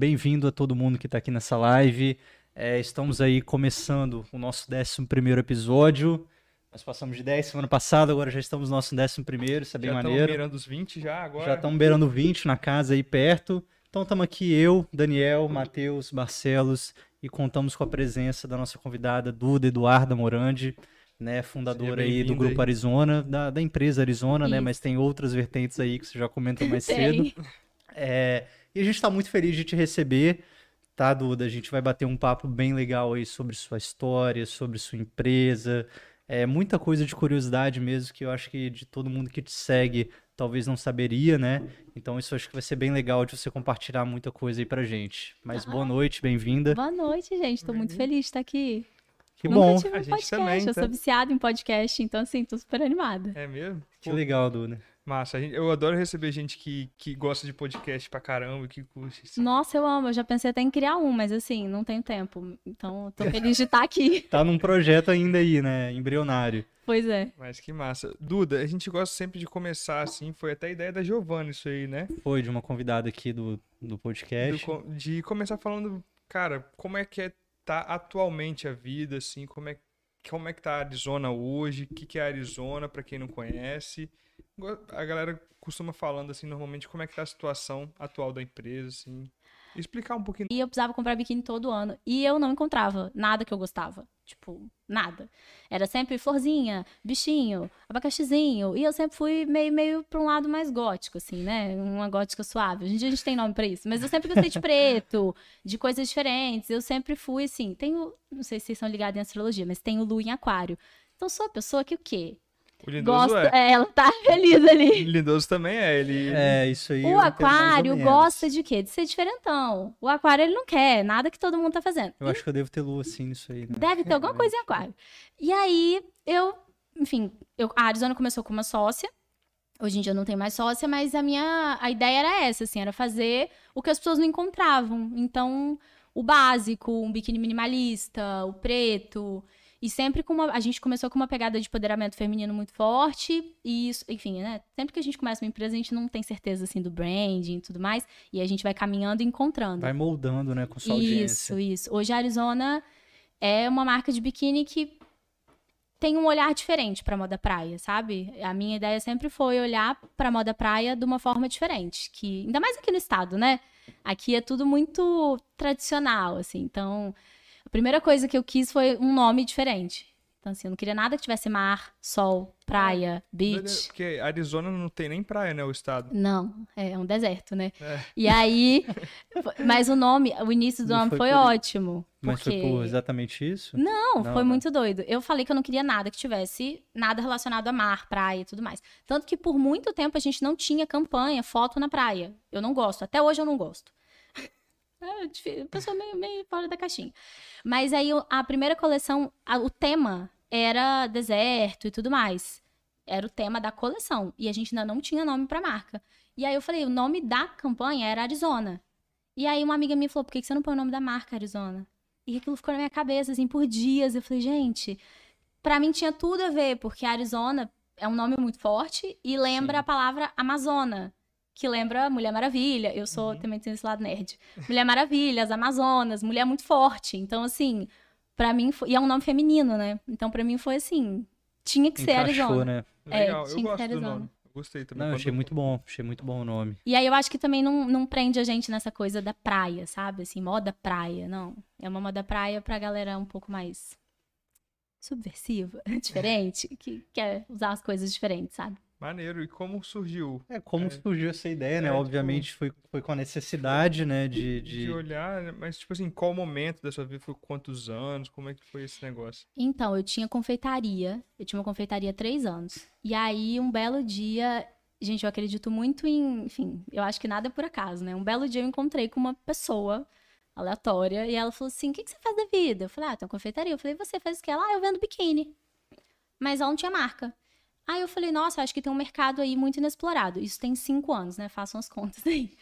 Bem-vindo a todo mundo que está aqui nessa live. É, estamos aí começando o nosso 11 episódio. Nós passamos de 10 semana passada, agora já estamos no nosso 11, isso é bem já maneiro. Já estamos beirando os 20 já agora. Já estamos beirando 20 na casa aí perto. Então estamos aqui eu, Daniel, Matheus, Barcelos e contamos com a presença da nossa convidada Duda Eduarda Morandi, né, fundadora aí do Grupo aí. Arizona, da, da empresa Arizona, né, Isso. né, mas tem outras vertentes aí que você já comentou mais cedo. É, e a gente está muito feliz de te receber, tá, Duda? A gente vai bater um papo bem legal aí sobre sua história, sobre sua empresa, é muita coisa de curiosidade mesmo que eu acho que de todo mundo que te segue talvez não saberia, né? Então isso acho que vai ser bem legal de você compartilhar muita coisa aí pra gente. Mas ah. boa noite, bem-vinda. Boa noite, gente. Tô muito feliz de estar aqui. Que Nunca bom. Tive um podcast. Também, tá? Eu sou viciada em podcast, então assim, tô super animada. É mesmo? Que legal, Duda. Massa, eu adoro receber gente que, que gosta de podcast pra caramba, que curte. Assim. Nossa, eu amo, eu já pensei até em criar um, mas assim, não tenho tempo. Então, tô feliz de estar aqui. tá num projeto ainda aí, né? Embrionário. Pois é. Mas que massa. Duda, a gente gosta sempre de começar assim, foi até a ideia da Giovana isso aí, né? Foi, de uma convidada aqui do, do podcast. Do, de começar falando, cara, como é que é, tá atualmente a vida, assim, como é, como é que tá a Arizona hoje, o que, que é a Arizona, para quem não conhece a galera costuma falando assim, normalmente, como é que tá a situação atual da empresa, assim. Explicar um pouquinho. E eu precisava comprar biquíni todo ano. E eu não encontrava nada que eu gostava. Tipo, nada. Era sempre florzinha, bichinho, abacaxizinho. E eu sempre fui meio, meio pra um lado mais gótico, assim, né? Uma gótica suave. Hoje em dia a gente tem nome pra isso. Mas eu sempre gostei de preto, de coisas diferentes. Eu sempre fui, assim, tenho. Não sei se vocês são ligados em astrologia, mas tenho lua em aquário. Então sou a pessoa que o quê? O lindoso gosta, é. é. Ela tá feliz ali. O lindoso também é. Ele... É, isso aí. O aquário gosta de quê? De ser diferentão. O aquário, ele não quer nada que todo mundo tá fazendo. Eu e... acho que eu devo ter lua assim nisso aí. Né? Deve ter alguma coisa em aquário. E aí, eu, enfim, eu, a Arizona começou com uma sócia. Hoje em dia eu não tenho mais sócia, mas a minha a ideia era essa, assim, era fazer o que as pessoas não encontravam. Então, o básico, um biquíni minimalista, o preto, e sempre com uma. A gente começou com uma pegada de empoderamento feminino muito forte. E isso, enfim, né? Sempre que a gente começa uma empresa, a gente não tem certeza assim do branding e tudo mais. E a gente vai caminhando e encontrando. Vai moldando, né, com sua isso, audiência. Isso, isso. Hoje a Arizona é uma marca de biquíni que tem um olhar diferente para moda praia, sabe? A minha ideia sempre foi olhar para moda praia de uma forma diferente, que ainda mais aqui no estado, né? Aqui é tudo muito tradicional, assim. Então, a primeira coisa que eu quis foi um nome diferente. Então, assim, eu não queria nada que tivesse mar, sol, praia, beach. Porque Arizona não tem nem praia, né, o estado? Não, é um deserto, né? É. E aí, mas o nome, o início do não nome foi, foi ótimo. Mas porque... foi por exatamente isso? Não, não foi não. muito doido. Eu falei que eu não queria nada que tivesse nada relacionado a mar, praia e tudo mais. Tanto que por muito tempo a gente não tinha campanha, foto na praia. Eu não gosto, até hoje eu não gosto. É, pessoa meio, meio fora da caixinha. Mas aí a primeira coleção, a, o tema era deserto e tudo mais. Era o tema da coleção. E a gente ainda não tinha nome pra marca. E aí eu falei, o nome da campanha era Arizona. E aí uma amiga minha falou, por que você não põe o nome da marca Arizona? E aquilo ficou na minha cabeça, assim, por dias. Eu falei, gente, pra mim tinha tudo a ver, porque Arizona é um nome muito forte e lembra Sim. a palavra Amazona que lembra Mulher Maravilha. Eu sou, uhum. também tenho esse lado nerd. Mulher Maravilha, as Amazonas, mulher muito forte. Então, assim, para mim, foi... e é um nome feminino, né? Então, para mim foi assim, tinha que Encaixou, ser Arizona. Né? É, Legal, eu gosto do nome. gostei também. Não, achei muito bom, achei muito bom o nome. E aí eu acho que também não, não prende a gente nessa coisa da praia, sabe? Assim, moda praia, não. É uma moda praia pra galera um pouco mais subversiva, diferente, que quer usar as coisas diferentes, sabe? Maneiro. E como surgiu? É, como é, surgiu essa ideia, né? É, tipo Obviamente tipo, foi, foi com a necessidade, né? De, de... de olhar, mas tipo assim, qual momento da sua vida? Foi quantos anos? Como é que foi esse negócio? Então, eu tinha confeitaria. Eu tinha uma confeitaria há três anos. E aí, um belo dia... Gente, eu acredito muito em... Enfim, eu acho que nada é por acaso, né? Um belo dia eu encontrei com uma pessoa aleatória e ela falou assim, o que, que você faz da vida? Eu falei, ah, tem uma confeitaria. Eu falei, você faz o que? Ela, ah, eu vendo biquíni. Mas ela não tinha marca. Aí eu falei, nossa, acho que tem um mercado aí muito inexplorado. Isso tem cinco anos, né? Façam as contas aí.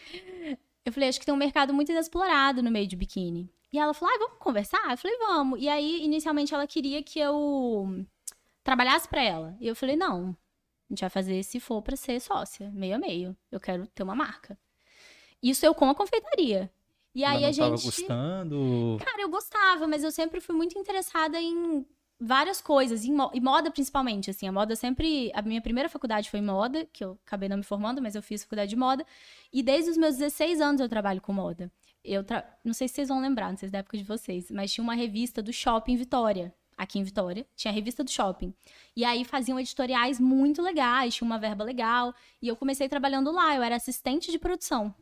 Eu falei, acho que tem um mercado muito inexplorado no meio de biquíni. E ela falou, ah, vamos conversar? Eu falei, vamos. E aí, inicialmente, ela queria que eu trabalhasse para ela. E eu falei, não, a gente vai fazer se for para ser sócia, meio a meio. Eu quero ter uma marca. Isso eu com a confeitaria. E aí a não tava gente. gostando. Cara, eu gostava, mas eu sempre fui muito interessada em várias coisas, em, mo- em moda principalmente, assim, a moda sempre, a minha primeira faculdade foi moda, que eu acabei não me formando, mas eu fiz faculdade de moda, e desde os meus 16 anos eu trabalho com moda. Eu tra... não sei se vocês vão lembrar, não sei se da época de vocês, mas tinha uma revista do Shopping Vitória, aqui em Vitória, tinha a revista do Shopping. E aí faziam editoriais muito legais, tinha uma verba legal, e eu comecei trabalhando lá, eu era assistente de produção.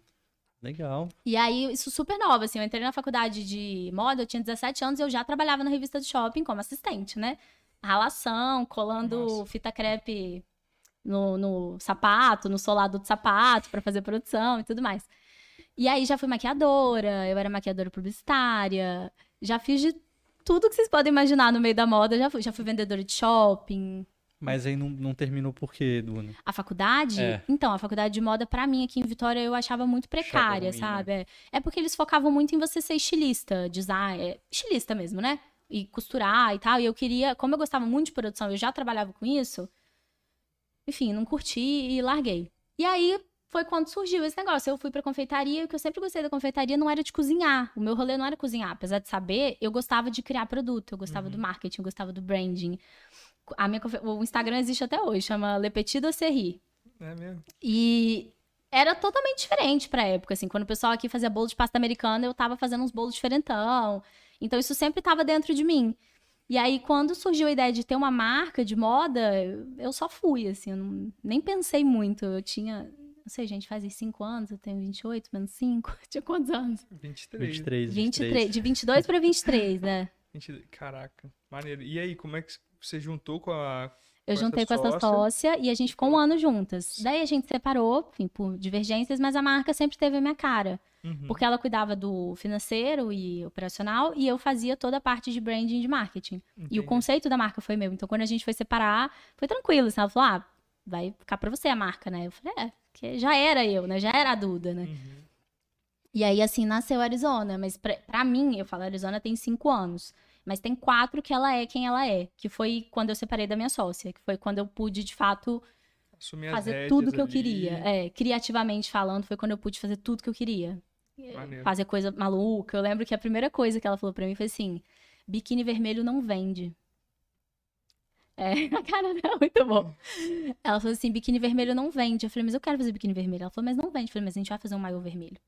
Legal. E aí, isso super nova, assim, eu entrei na faculdade de moda, eu tinha 17 anos e eu já trabalhava na revista do shopping como assistente, né? Ralação, colando Nossa. fita crepe no, no sapato, no solado do sapato pra fazer produção e tudo mais. E aí já fui maquiadora, eu era maquiadora publicitária, já fiz de tudo que vocês podem imaginar no meio da moda, já fui, já fui vendedora de shopping, Mas aí não, não terminou por quê, Duna? a faculdade? É. Então, a faculdade de moda, pra mim, aqui em Vitória, eu achava muito precária, ruim, né? sabe? É. É porque eles focavam muito em você ser estilista, design, é, estilista mesmo, né? E costurar e tal. E eu queria, como eu gostava muito de produção, eu já trabalhava com isso. Enfim, não curti e larguei. E aí foi quando surgiu esse negócio. Eu fui pra confeitaria, e o que eu sempre gostei da confeitaria não era de cozinhar. O meu rolê não era cozinhar. Apesar de saber, eu gostava de criar produto, eu gostava do marketing, eu gostava do branding. A minha, o Instagram existe até hoje, chama Le Petit Docerie. É mesmo. E era totalmente diferente pra época, assim. Quando o pessoal aqui fazia bolo de pasta americana, eu tava fazendo uns bolos diferentão. Então, isso sempre tava dentro de mim. E aí, quando surgiu a ideia de ter uma marca de moda, eu- só fui, assim. Eu não- nem pensei muito. Eu tinha... Não sei, gente, faz uns 5 anos, eu tenho 28, menos 5. Tinha quantos anos? 23. 23, 23. 23. De 22 pra 23, né? 23. Caraca, maneiro. E aí, como é que você juntou com a. Eu Com juntei essa com essa sócia? e a gente ficou um ano juntas. Daí a gente separou, enfim, por divergências, mas a marca sempre teve a minha cara. Uhum. Porque ela cuidava do financeiro e operacional e eu fazia toda a parte de branding e de marketing. E o Entendi. conceito da marca foi meu. Então, quando a gente foi separar, foi tranquilo. Assim, ela falou: ah, vai ficar pra você a marca, né? Eu falei: é, porque já era eu, né? Já era a Duda, né? Uhum. E aí, assim, nasceu a Arizona. Mas pra, pra mim, eu falo, Arizona tem cinco anos. Mas tem quatro que ela é quem ela é. Que foi quando eu separei da minha sócia. Que foi quando eu pude, de fato, Assumir as fazer tudo que eu ali. queria. É, criativamente falando, foi quando eu pude fazer tudo que eu queria. Maneiro. Fazer coisa maluca. Eu lembro que a primeira coisa que ela falou pra mim foi assim: biquíni vermelho não vende. É, a cara dela é muito bom. Ela falou assim: biquíni vermelho não vende. Eu falei, mas eu quero fazer biquíni vermelho. Ela falou, mas não vende. Eu falei, mas a gente vai fazer um maiô vermelho.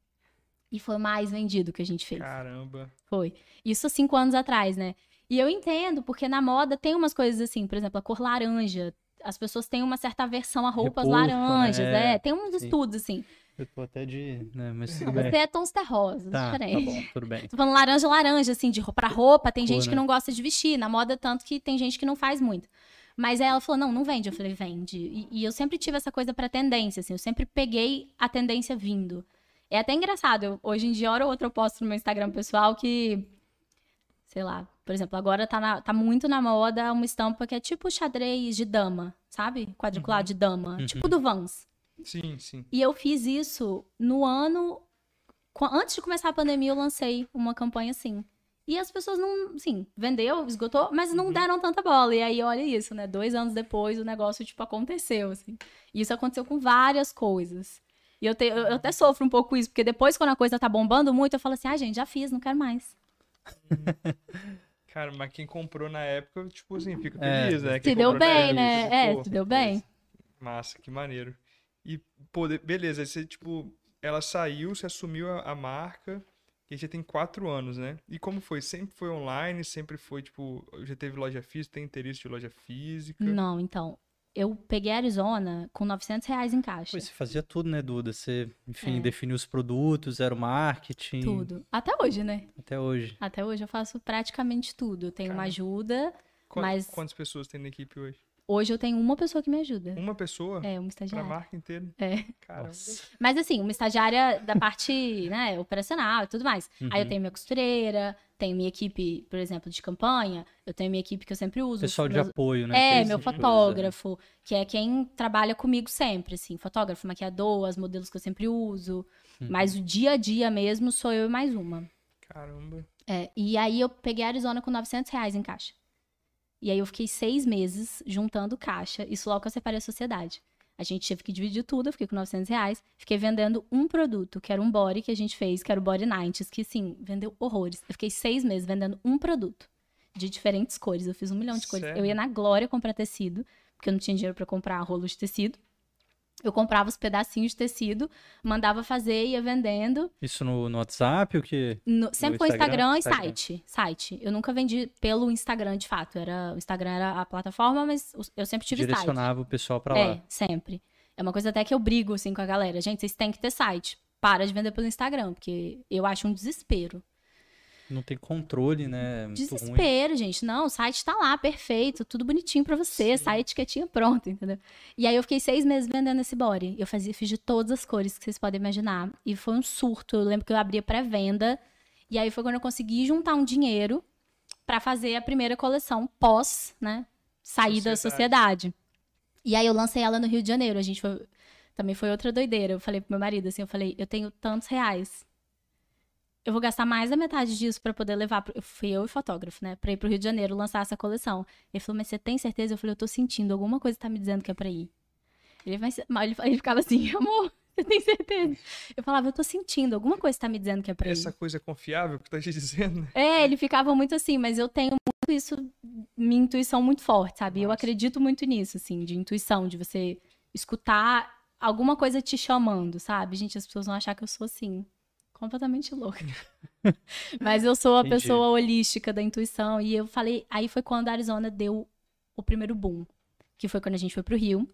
E foi o mais vendido que a gente fez. Caramba. Foi. Isso há cinco anos atrás, né? E eu entendo, porque na moda tem umas coisas assim, por exemplo, a cor laranja. As pessoas têm uma certa aversão a roupas Repulso, né? laranjas, é. É, Tem uns sim. estudos, assim. Eu tô até de. Né, mas tudo bem. Você é tons terrosos, Tá, tá diferente. bom, tudo bem. Tô falando laranja, laranja, assim, de roupa, pra roupa. Tem Cor, gente que né? não gosta de vestir. Na moda, tanto que tem gente que não faz muito. Mas aí ela falou, não, não vende. Eu falei, vende. E, e eu sempre tive essa coisa pra tendência, assim. Eu sempre peguei a tendência vindo. É até engraçado. eu- hoje em dia, hora ou outra, eu posto no meu Instagram pessoal que... Sei lá. Por exemplo, agora tá, na- tá muito na moda uma estampa que é tipo xadrez de dama, sabe? Quadriculado de dama. Uhum. Tipo do Vans. Sim, sim. E eu fiz isso no ano. Antes de começar a pandemia, eu lancei uma campanha assim. E as pessoas não, assim, vendeu, esgotou, mas não deram tanta bola. E aí, olha isso, né? Dois anos depois, o negócio, tipo, aconteceu, assim. E isso aconteceu com várias coisas. E eu, te- eu eu até sofro um pouco isso, porque depois, quando a coisa tá bombando muito, eu falo assim, ah, gente, já fiz, não quero mais. Cara, mas quem comprou na época, tipo assim, fica É, feliz, né? Se Quem deu comprou na bem, época, né? tipo, É, pô, se deu bem. Massa, que maneiro. E, pô, de- beleza, você, tipo, ela saiu, você assumiu a, a marca, e já tem quatro anos, né? E como foi? Sempre foi online? Sempre foi, tipo, já teve loja física? Tem interesse de loja física? Não, então. Eu peguei a Arizona com 900 reais em caixa. Pois você fazia tudo, né, Duda? Você, enfim, É. definiu os produtos, era o marketing. Tudo. Até hoje, né? Até hoje. Até hoje eu faço praticamente tudo. Eu tenho uma Cara. ajuda. Qua- mas- Quantas pessoas tem na equipe hoje? Hoje eu tenho uma pessoa que me ajuda. Uma pessoa? É, uma Pra estagiária. marca inteira? É. Caramba. Mas assim, uma estagiária da parte, né, operacional e tudo mais. Aí eu Uhum. tenho minha costureira, tenho minha equipe, por exemplo, de campanha, eu tenho minha equipe que eu sempre uso. Pessoal de meus- apoio, né? É, que meu tipo fotógrafo, que é quem trabalha comigo sempre, assim, fotógrafo, maquiador, as modelos que eu sempre uso. Uhum. Mas o dia a dia mesmo sou eu e mais uma. Caramba. É, e aí eu peguei a Arizona com 900 reais em caixa. E aí eu fiquei seis meses juntando caixa, isso logo que eu separei a sociedade. A gente teve que dividir tudo, eu fiquei com 900 reais. Fiquei vendendo um produto, que era um body que a gente fez, que era o Body Nights, que sim, vendeu horrores. Eu fiquei seis meses vendendo um produto de diferentes cores. Eu fiz um milhão de cores. Sério? Eu ia na Glória comprar tecido, porque eu não tinha dinheiro para comprar rolo de tecido. Eu comprava os pedacinhos de tecido, mandava fazer, ia vendendo. Isso no, no WhatsApp, o que? No- sempre foi Instagram? Instagram e Instagram. site. Site. Eu nunca vendi pelo Instagram, de fato. Era, o Instagram era a plataforma, mas eu sempre tive site. Direcionava o pessoal pra lá. É, sempre. É uma coisa até que eu brigo, assim, com a galera. Gente, vocês têm que ter site. Para de vender pelo Instagram, porque eu acho um desespero. Não tem controle, né? Muito ruim. Desespero, gente. Não, o site tá lá, perfeito, tudo bonitinho pra você, sai a etiquetinha pronta, entendeu? E aí eu fiquei seis meses vendendo esse body. Eu fazia, fiz de todas as cores que vocês podem imaginar. E foi um surto. Eu lembro que eu abria pré-venda. E aí foi quando eu consegui juntar um dinheiro pra fazer a primeira coleção pós, né? Sair da sociedade. E aí eu lancei ela no Rio de Janeiro. A gente foi. Também foi outra doideira. Eu falei pro meu marido assim, eu falei, eu tenho tantos reais eu vou gastar mais da metade disso pra poder levar. Pro... eu Fui eu e fotógrafo, né? Pra ir pro Rio de Janeiro lançar essa coleção. Ele falou, mas você tem certeza? Eu falei, eu tô sentindo. Alguma coisa tá me dizendo que é pra ir. Ele, mas ele ele ficava assim, amor, você tem certeza? Eu falava, eu tô sentindo. Alguma coisa tá me dizendo que é pra ir. Essa coisa é confiável que tá te dizendo? É, ele ficava muito assim, mas eu tenho muito isso, minha intuição muito forte, sabe? Eu Massa. acredito muito nisso, assim, de intuição, de você escutar alguma coisa te chamando, sabe? Gente, as pessoas vão achar que eu sou assim, completamente louca. mas eu sou a Entendi. pessoa holística da intuição, e eu falei, aí foi quando a Arizona deu o primeiro boom, que foi quando a gente foi pro Rio.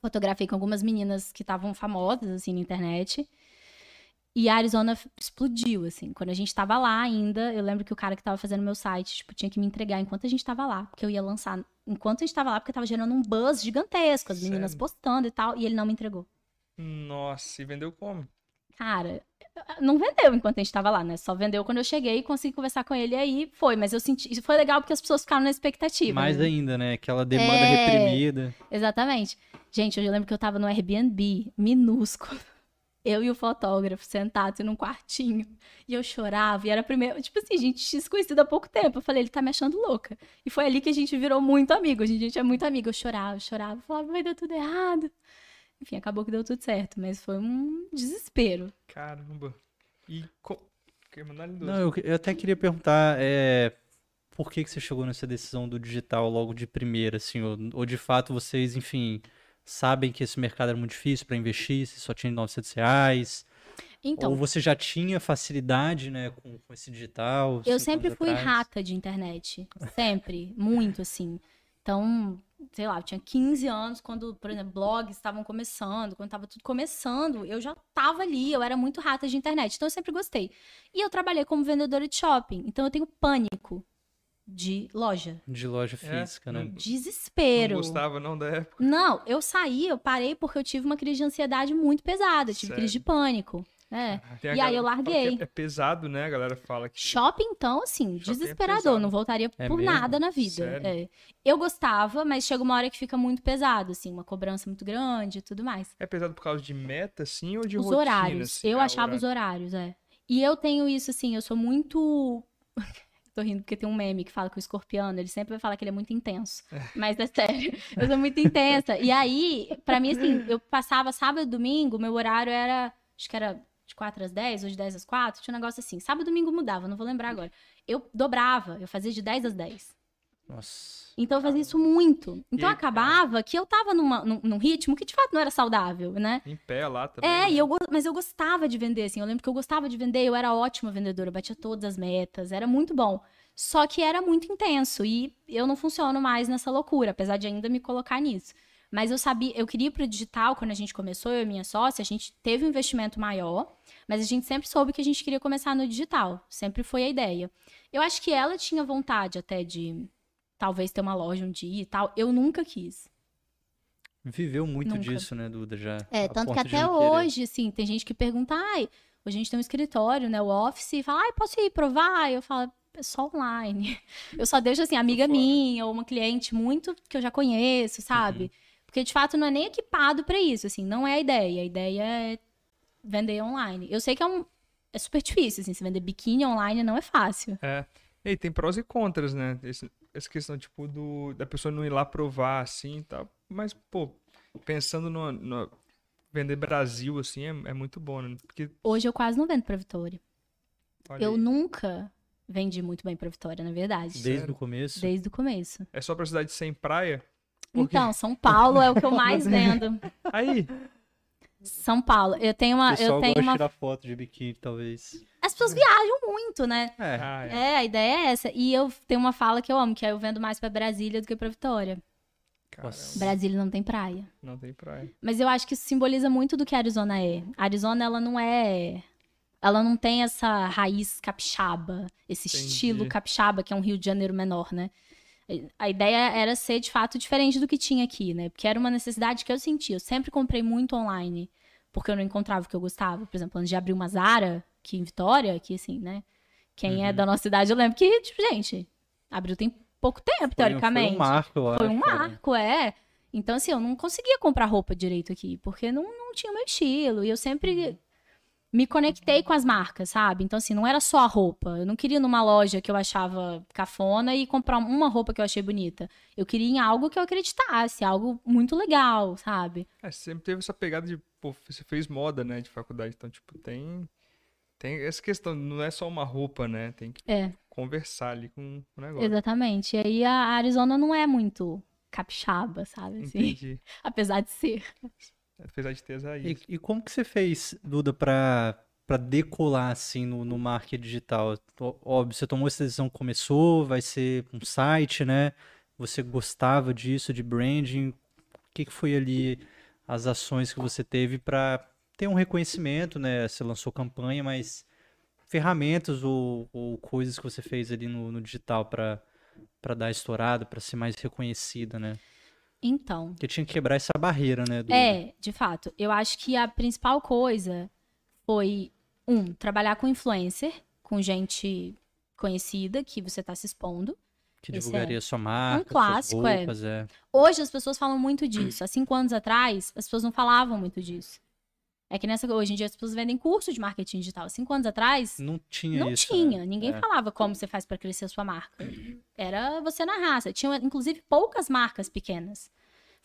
Fotografei com algumas meninas que estavam famosas, assim, na internet. E a Arizona explodiu, assim. Quando a gente tava lá ainda, eu lembro que o cara que tava fazendo meu site, tipo, tinha que me entregar enquanto a gente tava lá. Porque eu ia lançar enquanto a gente tava lá, porque tava gerando um buzz gigantesco, as meninas Sério? postando e tal, e ele não me entregou. Nossa, e vendeu como? Cara, não vendeu enquanto a gente tava lá, né? Só vendeu quando eu cheguei e consegui conversar com ele, aí foi. Mas eu senti. Isso foi legal porque as pessoas ficaram na expectativa. Mais né? ainda, né? Aquela demanda É. reprimida. Exatamente. Gente, eu lembro que eu tava no Airbnb, minúsculo. Eu e o fotógrafo sentados num quartinho. E eu chorava. E era a primeira. Tipo assim, a gente tinha se conhecido há pouco tempo. Eu falei, ele tá me achando louca. E foi ali que a gente virou muito amigo. A gente é muito amigo. Eu chorava, eu chorava. Falava, vai dar tudo errado. Enfim, acabou que deu tudo certo. Mas foi um desespero. Caramba. E. Co... Não, eu, eu até queria perguntar, é, por que que você chegou nessa decisão do digital logo de primeira, assim, ou, ou de fato vocês, enfim, sabem que esse mercado era muito difícil para investir, você só tinha 900 reais, Então, ou você já tinha facilidade, né, com, com esse digital? Eu sempre fui atrás? rata de internet. Sempre. muito, assim. Então, sei lá, eu tinha 15 anos quando, por exemplo, blogs estavam começando, quando tava tudo começando, eu já tava ali, eu era muito rata de internet. Então, eu sempre gostei. E eu trabalhei como vendedora de shopping. Então, eu tenho pânico de loja. De loja É, física, né? não- Desespero. Não gostava não da época? Não, eu saí, eu parei porque eu tive uma crise de ansiedade muito pesada. Tive Sério? crise de pânico. É. Tem a E aí eu larguei. É, é pesado, né? A galera fala que. Shopping, então, assim, Shopping é desesperador. pesado. não voltaria É por mesmo? nada na vida. É. Eu gostava, mas chega uma hora que fica muito pesado, assim, uma cobrança muito grande e tudo mais. É pesado por causa de meta, assim, ou de os rotina? horários. assim? eu Ah, achava os horário. horários, é. E eu tenho isso, assim, eu sou muito. Tô rindo porque tem um meme que fala que o escorpiano, ele sempre vai falar que ele é muito intenso. Mas é sério, eu sou muito intensa. E aí, pra mim, assim, eu passava sábado e domingo, meu horário era. Acho que era de 4 às 10 ou de 10 às 4, tinha um negócio assim. Sábado e domingo mudava, não vou lembrar agora. Eu dobrava, eu fazia de 10 às 10. Nossa. Então eu fazia isso muito. Então E- acabava que eu tava numa- num, num ritmo que de fato não era saudável, né? Em pé lá também. É, né? e eu, mas eu gostava de vender, assim. Eu lembro que eu gostava de vender, eu era ótima vendedora, eu batia todas as metas, era muito bom. Só que era muito intenso e eu não funciono mais nessa loucura, apesar de ainda me colocar nisso. Mas eu sabia, eu queria ir pro digital quando a gente começou, eu e minha sócia, a gente teve um investimento maior, mas a gente sempre soube que a gente queria começar no digital. Sempre foi a ideia. Eu acho que ela tinha vontade até de talvez ter uma loja um dia e tal. Eu nunca quis. Viveu muito Nunca. disso, né, Duda, já. É, tanto que até hoje, assim, tem gente que pergunta, ai, hoje a gente tem um escritório, né, o office, e fala, ai, posso ir provar? Eu falo, é só online. Eu só deixo, assim, amiga minha ou uma cliente muito que eu já conheço, sabe? Porque, de fato, não é nem equipado pra isso, assim, não é a ideia. A ideia é vender online. Eu sei que é um... É super difícil, assim, se vender biquíni online não é fácil. É. E tem prós e contras, né? Esse- essa questão, tipo, do, da pessoa não ir lá provar, assim e tal. Mas, pô, pensando no, no vender Brasil, assim, é, é, muito bom, né? Porque... Hoje eu quase não vendo pra Vitória. Olha eu aí. nunca vendi muito bem pra Vitória, na verdade. Desde o começo? Desde o começo. É só pra cidade sem praia? Então, São Paulo é o que eu mais vendo. Aí. São Paulo. Eu tenho uma. O eu tenho gosta uma... tirar foto de biquíni, talvez. As pessoas viajam muito, né? É. Ah, é. é. a ideia é essa. E eu tenho uma fala que eu amo, que é eu vendo mais pra Brasília do que pra Vitória. Caramba. Brasília não tem praia. Não tem praia. Mas eu acho que isso simboliza muito do que a Arizona é. A Arizona, ela não é. Ela não tem essa raiz capixaba, esse Entendi. estilo capixaba, que é um Rio de Janeiro menor, né? A ideia era ser, de fato, diferente do que tinha aqui, né? Porque era uma necessidade que eu sentia. Eu sempre comprei muito online, porque eu não encontrava o que eu gostava. Por exemplo, antes de abrir uma Zara, aqui em Vitória, que assim, né? Quem é uhum. é da nossa cidade, eu lembro que, tipo, gente, abriu tem pouco tempo, teoricamente. Foi um marco, eu Foi um marco, é. Então, assim, eu não conseguia comprar roupa direito aqui, porque não, não tinha o meu estilo. E eu sempre uhum me conectei com as marcas, sabe? Então, assim, não era só a roupa. Eu não queria ir numa loja que eu achava cafona e comprar uma roupa que eu achei bonita. Eu queria em algo que eu acreditasse, algo muito legal, sabe? É, sempre teve essa pegada de, pô, você fez moda, né, de faculdade. Então, tipo, tem. Tem essa questão, não é só uma roupa, né? Tem que é. conversar ali com o negócio. Exatamente. E aí a Arizona não é muito capixaba, sabe? Assim, Entendi. Apesar de ser. Apesar de ter as E, e como que você fez, Duda, para para decolar assim no, no marketing digital? Óbvio, você tomou essa decisão, começou, vai ser um site, né? Você gostava disso, de branding? O que, que foi ali as ações que você teve para ter um reconhecimento, né? Você lançou campanha, mas ferramentas ou, ou coisas que você fez ali no, no digital para dar estourado, para ser mais reconhecida, né? Então. Porque tinha que quebrar essa barreira, né? Do... É, de fato. Eu acho que a principal coisa foi, um, trabalhar com influencer, com gente conhecida que você está se expondo. Que divulgaria é sua marca, um clássico, é. roupas, é. Hoje as pessoas falam muito disso. Há cinco anos atrás, as pessoas não falavam muito disso. É que nessa hoje em dia as pessoas vendem curso de marketing digital. Cinco anos atrás não tinha não isso. Não tinha. Né? Ninguém é. falava como você faz para crescer a sua marca. Era você na raça. Tinha inclusive poucas marcas pequenas.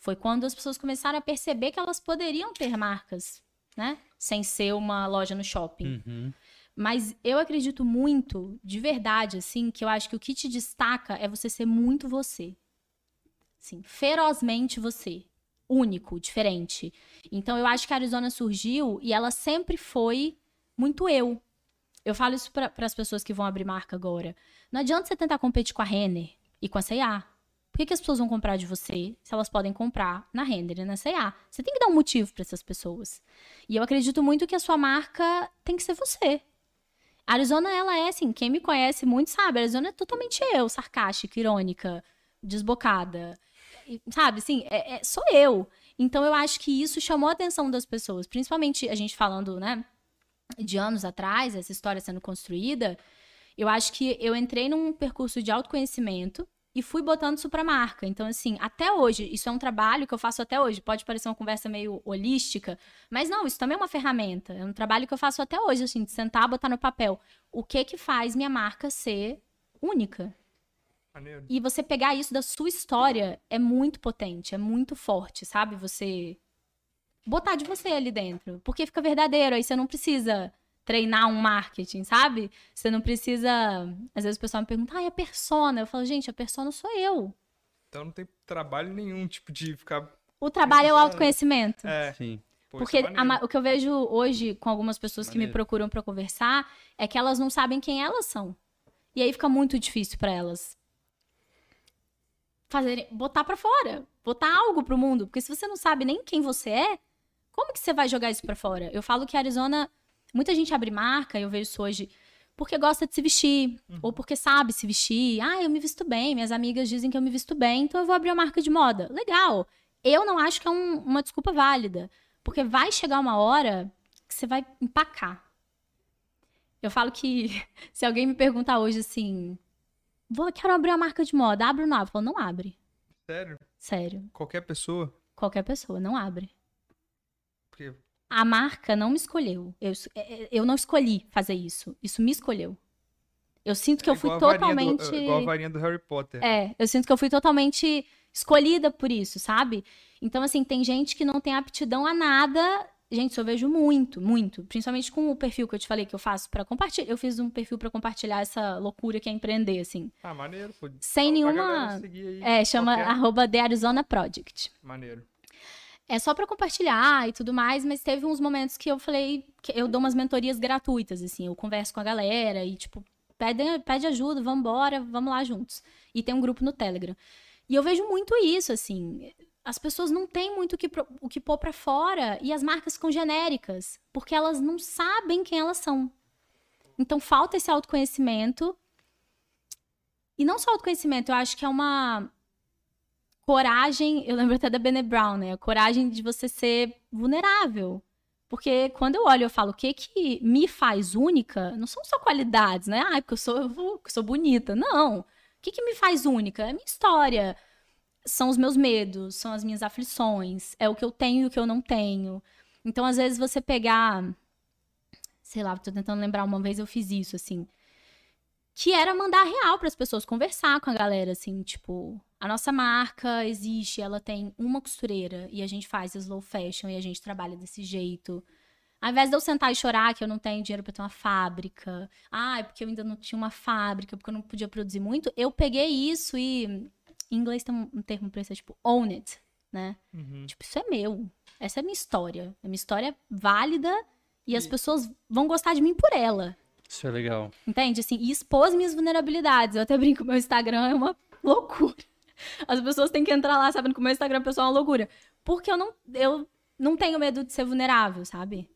Foi quando as pessoas começaram a perceber que elas poderiam ter marcas, né? Sem ser uma loja no shopping. Uhum. Mas eu acredito muito, de verdade, assim, que eu acho que o que te destaca é você ser muito você. Assim, ferozmente você único, diferente. Então eu acho que a Arizona surgiu e ela sempre foi muito eu. Eu falo isso para as pessoas que vão abrir marca agora. Não adianta você tentar competir com a Renner e com a C&A. Que, que as pessoas vão comprar de você se elas podem comprar na Renner e na C&A? Você tem que dar um motivo para essas pessoas. E eu acredito muito que a sua marca tem que ser você. A Arizona, ela é assim, quem me conhece muito sabe, a Arizona é totalmente eu, sarcástica, irônica, desbocada sabe, assim, é, é, sou eu. Então eu acho que isso chamou a atenção das pessoas, principalmente a gente falando, né, de anos atrás, essa história sendo construída. Eu acho que eu entrei num percurso de autoconhecimento e fui botando isso pra marca. Então, assim, até hoje, isso é um trabalho que eu faço até hoje. Pode parecer uma conversa meio holística, mas não, isso também é uma ferramenta. É um trabalho que eu faço até hoje, assim, de sentar, botar no papel. O que que faz minha marca ser única? Maneiro. E você pegar isso da sua história é muito potente, é muito forte, sabe? Você botar de você ali dentro. Porque fica verdadeiro, aí você não precisa treinar um marketing, sabe? Você não precisa. Às vezes o pessoal me pergunta, ah, e a persona? Eu falo, gente, a persona sou eu. Então não tem trabalho nenhum, tipo, de ficar. O trabalho é o autoconhecimento. É. Sim. Pô, Porque é a, o que eu vejo hoje com algumas pessoas maneiro. que me procuram para conversar é que elas não sabem quem elas são. E aí fica muito difícil para elas fazer, botar para fora, botar algo pro mundo, porque se você não sabe nem quem você é, como que você vai jogar isso para fora? Eu falo que a Arizona, muita gente abre marca, eu vejo isso hoje, porque gosta de se vestir, uhum. ou porque sabe se vestir. Ah, eu me visto bem, minhas amigas dizem que eu me visto bem, então eu vou abrir uma marca de moda. Legal. Eu não acho que é um, uma desculpa válida, porque vai chegar uma hora que você vai empacar. Eu falo que se alguém me perguntar hoje assim, Vou, quero abrir uma marca de moda. Abre ou não abre? não abre. Sério? Sério. Qualquer pessoa? Qualquer pessoa, não abre. A marca não me escolheu. Eu, é, é, eu não escolhi fazer isso. Isso me escolheu. Eu sinto que é eu fui totalmente. Do, igual a varinha do Harry Potter. É, eu sinto que eu fui totalmente escolhida por isso, sabe? Então, assim, tem gente que não tem aptidão a nada. Gente, isso eu vejo muito, muito. Principalmente com o perfil que eu te falei que eu faço para compartilhar. Eu fiz um perfil para compartilhar essa loucura que é empreender, assim. Ah, maneiro. Pô. Sem nenhuma. é, chama qualquer... arroba The Arizona Project. Maneiro. É só para compartilhar e tudo mais, mas teve uns momentos que eu falei que eu dou umas mentorias gratuitas, assim. Eu converso com a galera e, tipo, pede, pede ajuda, vamos embora, vamos lá juntos. E tem um grupo no Telegram. E eu vejo muito isso, assim. As pessoas não têm muito o que, o que pôr para fora e as marcas ficam genéricas, porque elas não sabem quem elas são. Então falta esse autoconhecimento. E não só autoconhecimento, eu acho que é uma coragem, eu lembro até da Bene Brown, né? A coragem de você ser vulnerável. Porque quando eu olho, eu falo, o que que me faz única? Não são só qualidades, né? Ah, porque eu sou, eu sou bonita. Não. O que que me faz única? É a minha história. São os meus medos, são as minhas aflições. É o que eu tenho e o que eu não tenho. Então, às vezes, você pegar... Sei lá, tô tentando lembrar, uma vez eu fiz isso, assim. Que era mandar real para as pessoas, conversar com a galera, assim, tipo... A nossa marca existe, ela tem uma costureira e a gente faz slow fashion e a gente trabalha desse jeito. Ao invés de eu sentar e chorar que eu não tenho dinheiro para ter uma fábrica, ah, é porque eu ainda não tinha uma fábrica, porque eu não podia produzir muito, eu peguei isso e em inglês tem um termo para isso, é tipo own it, né? Uhum. Tipo, isso é meu. Essa é a minha história. A minha história é válida e, e as pessoas vão gostar de mim por ela. Isso é legal. Entende? Assim, e expôs minhas vulnerabilidades. Eu até brinco, meu Instagram é uma loucura. As pessoas têm que entrar lá sabendo que o meu Instagram pessoal é uma loucura. Porque eu não, eu não tenho medo de ser vulnerável, sabe?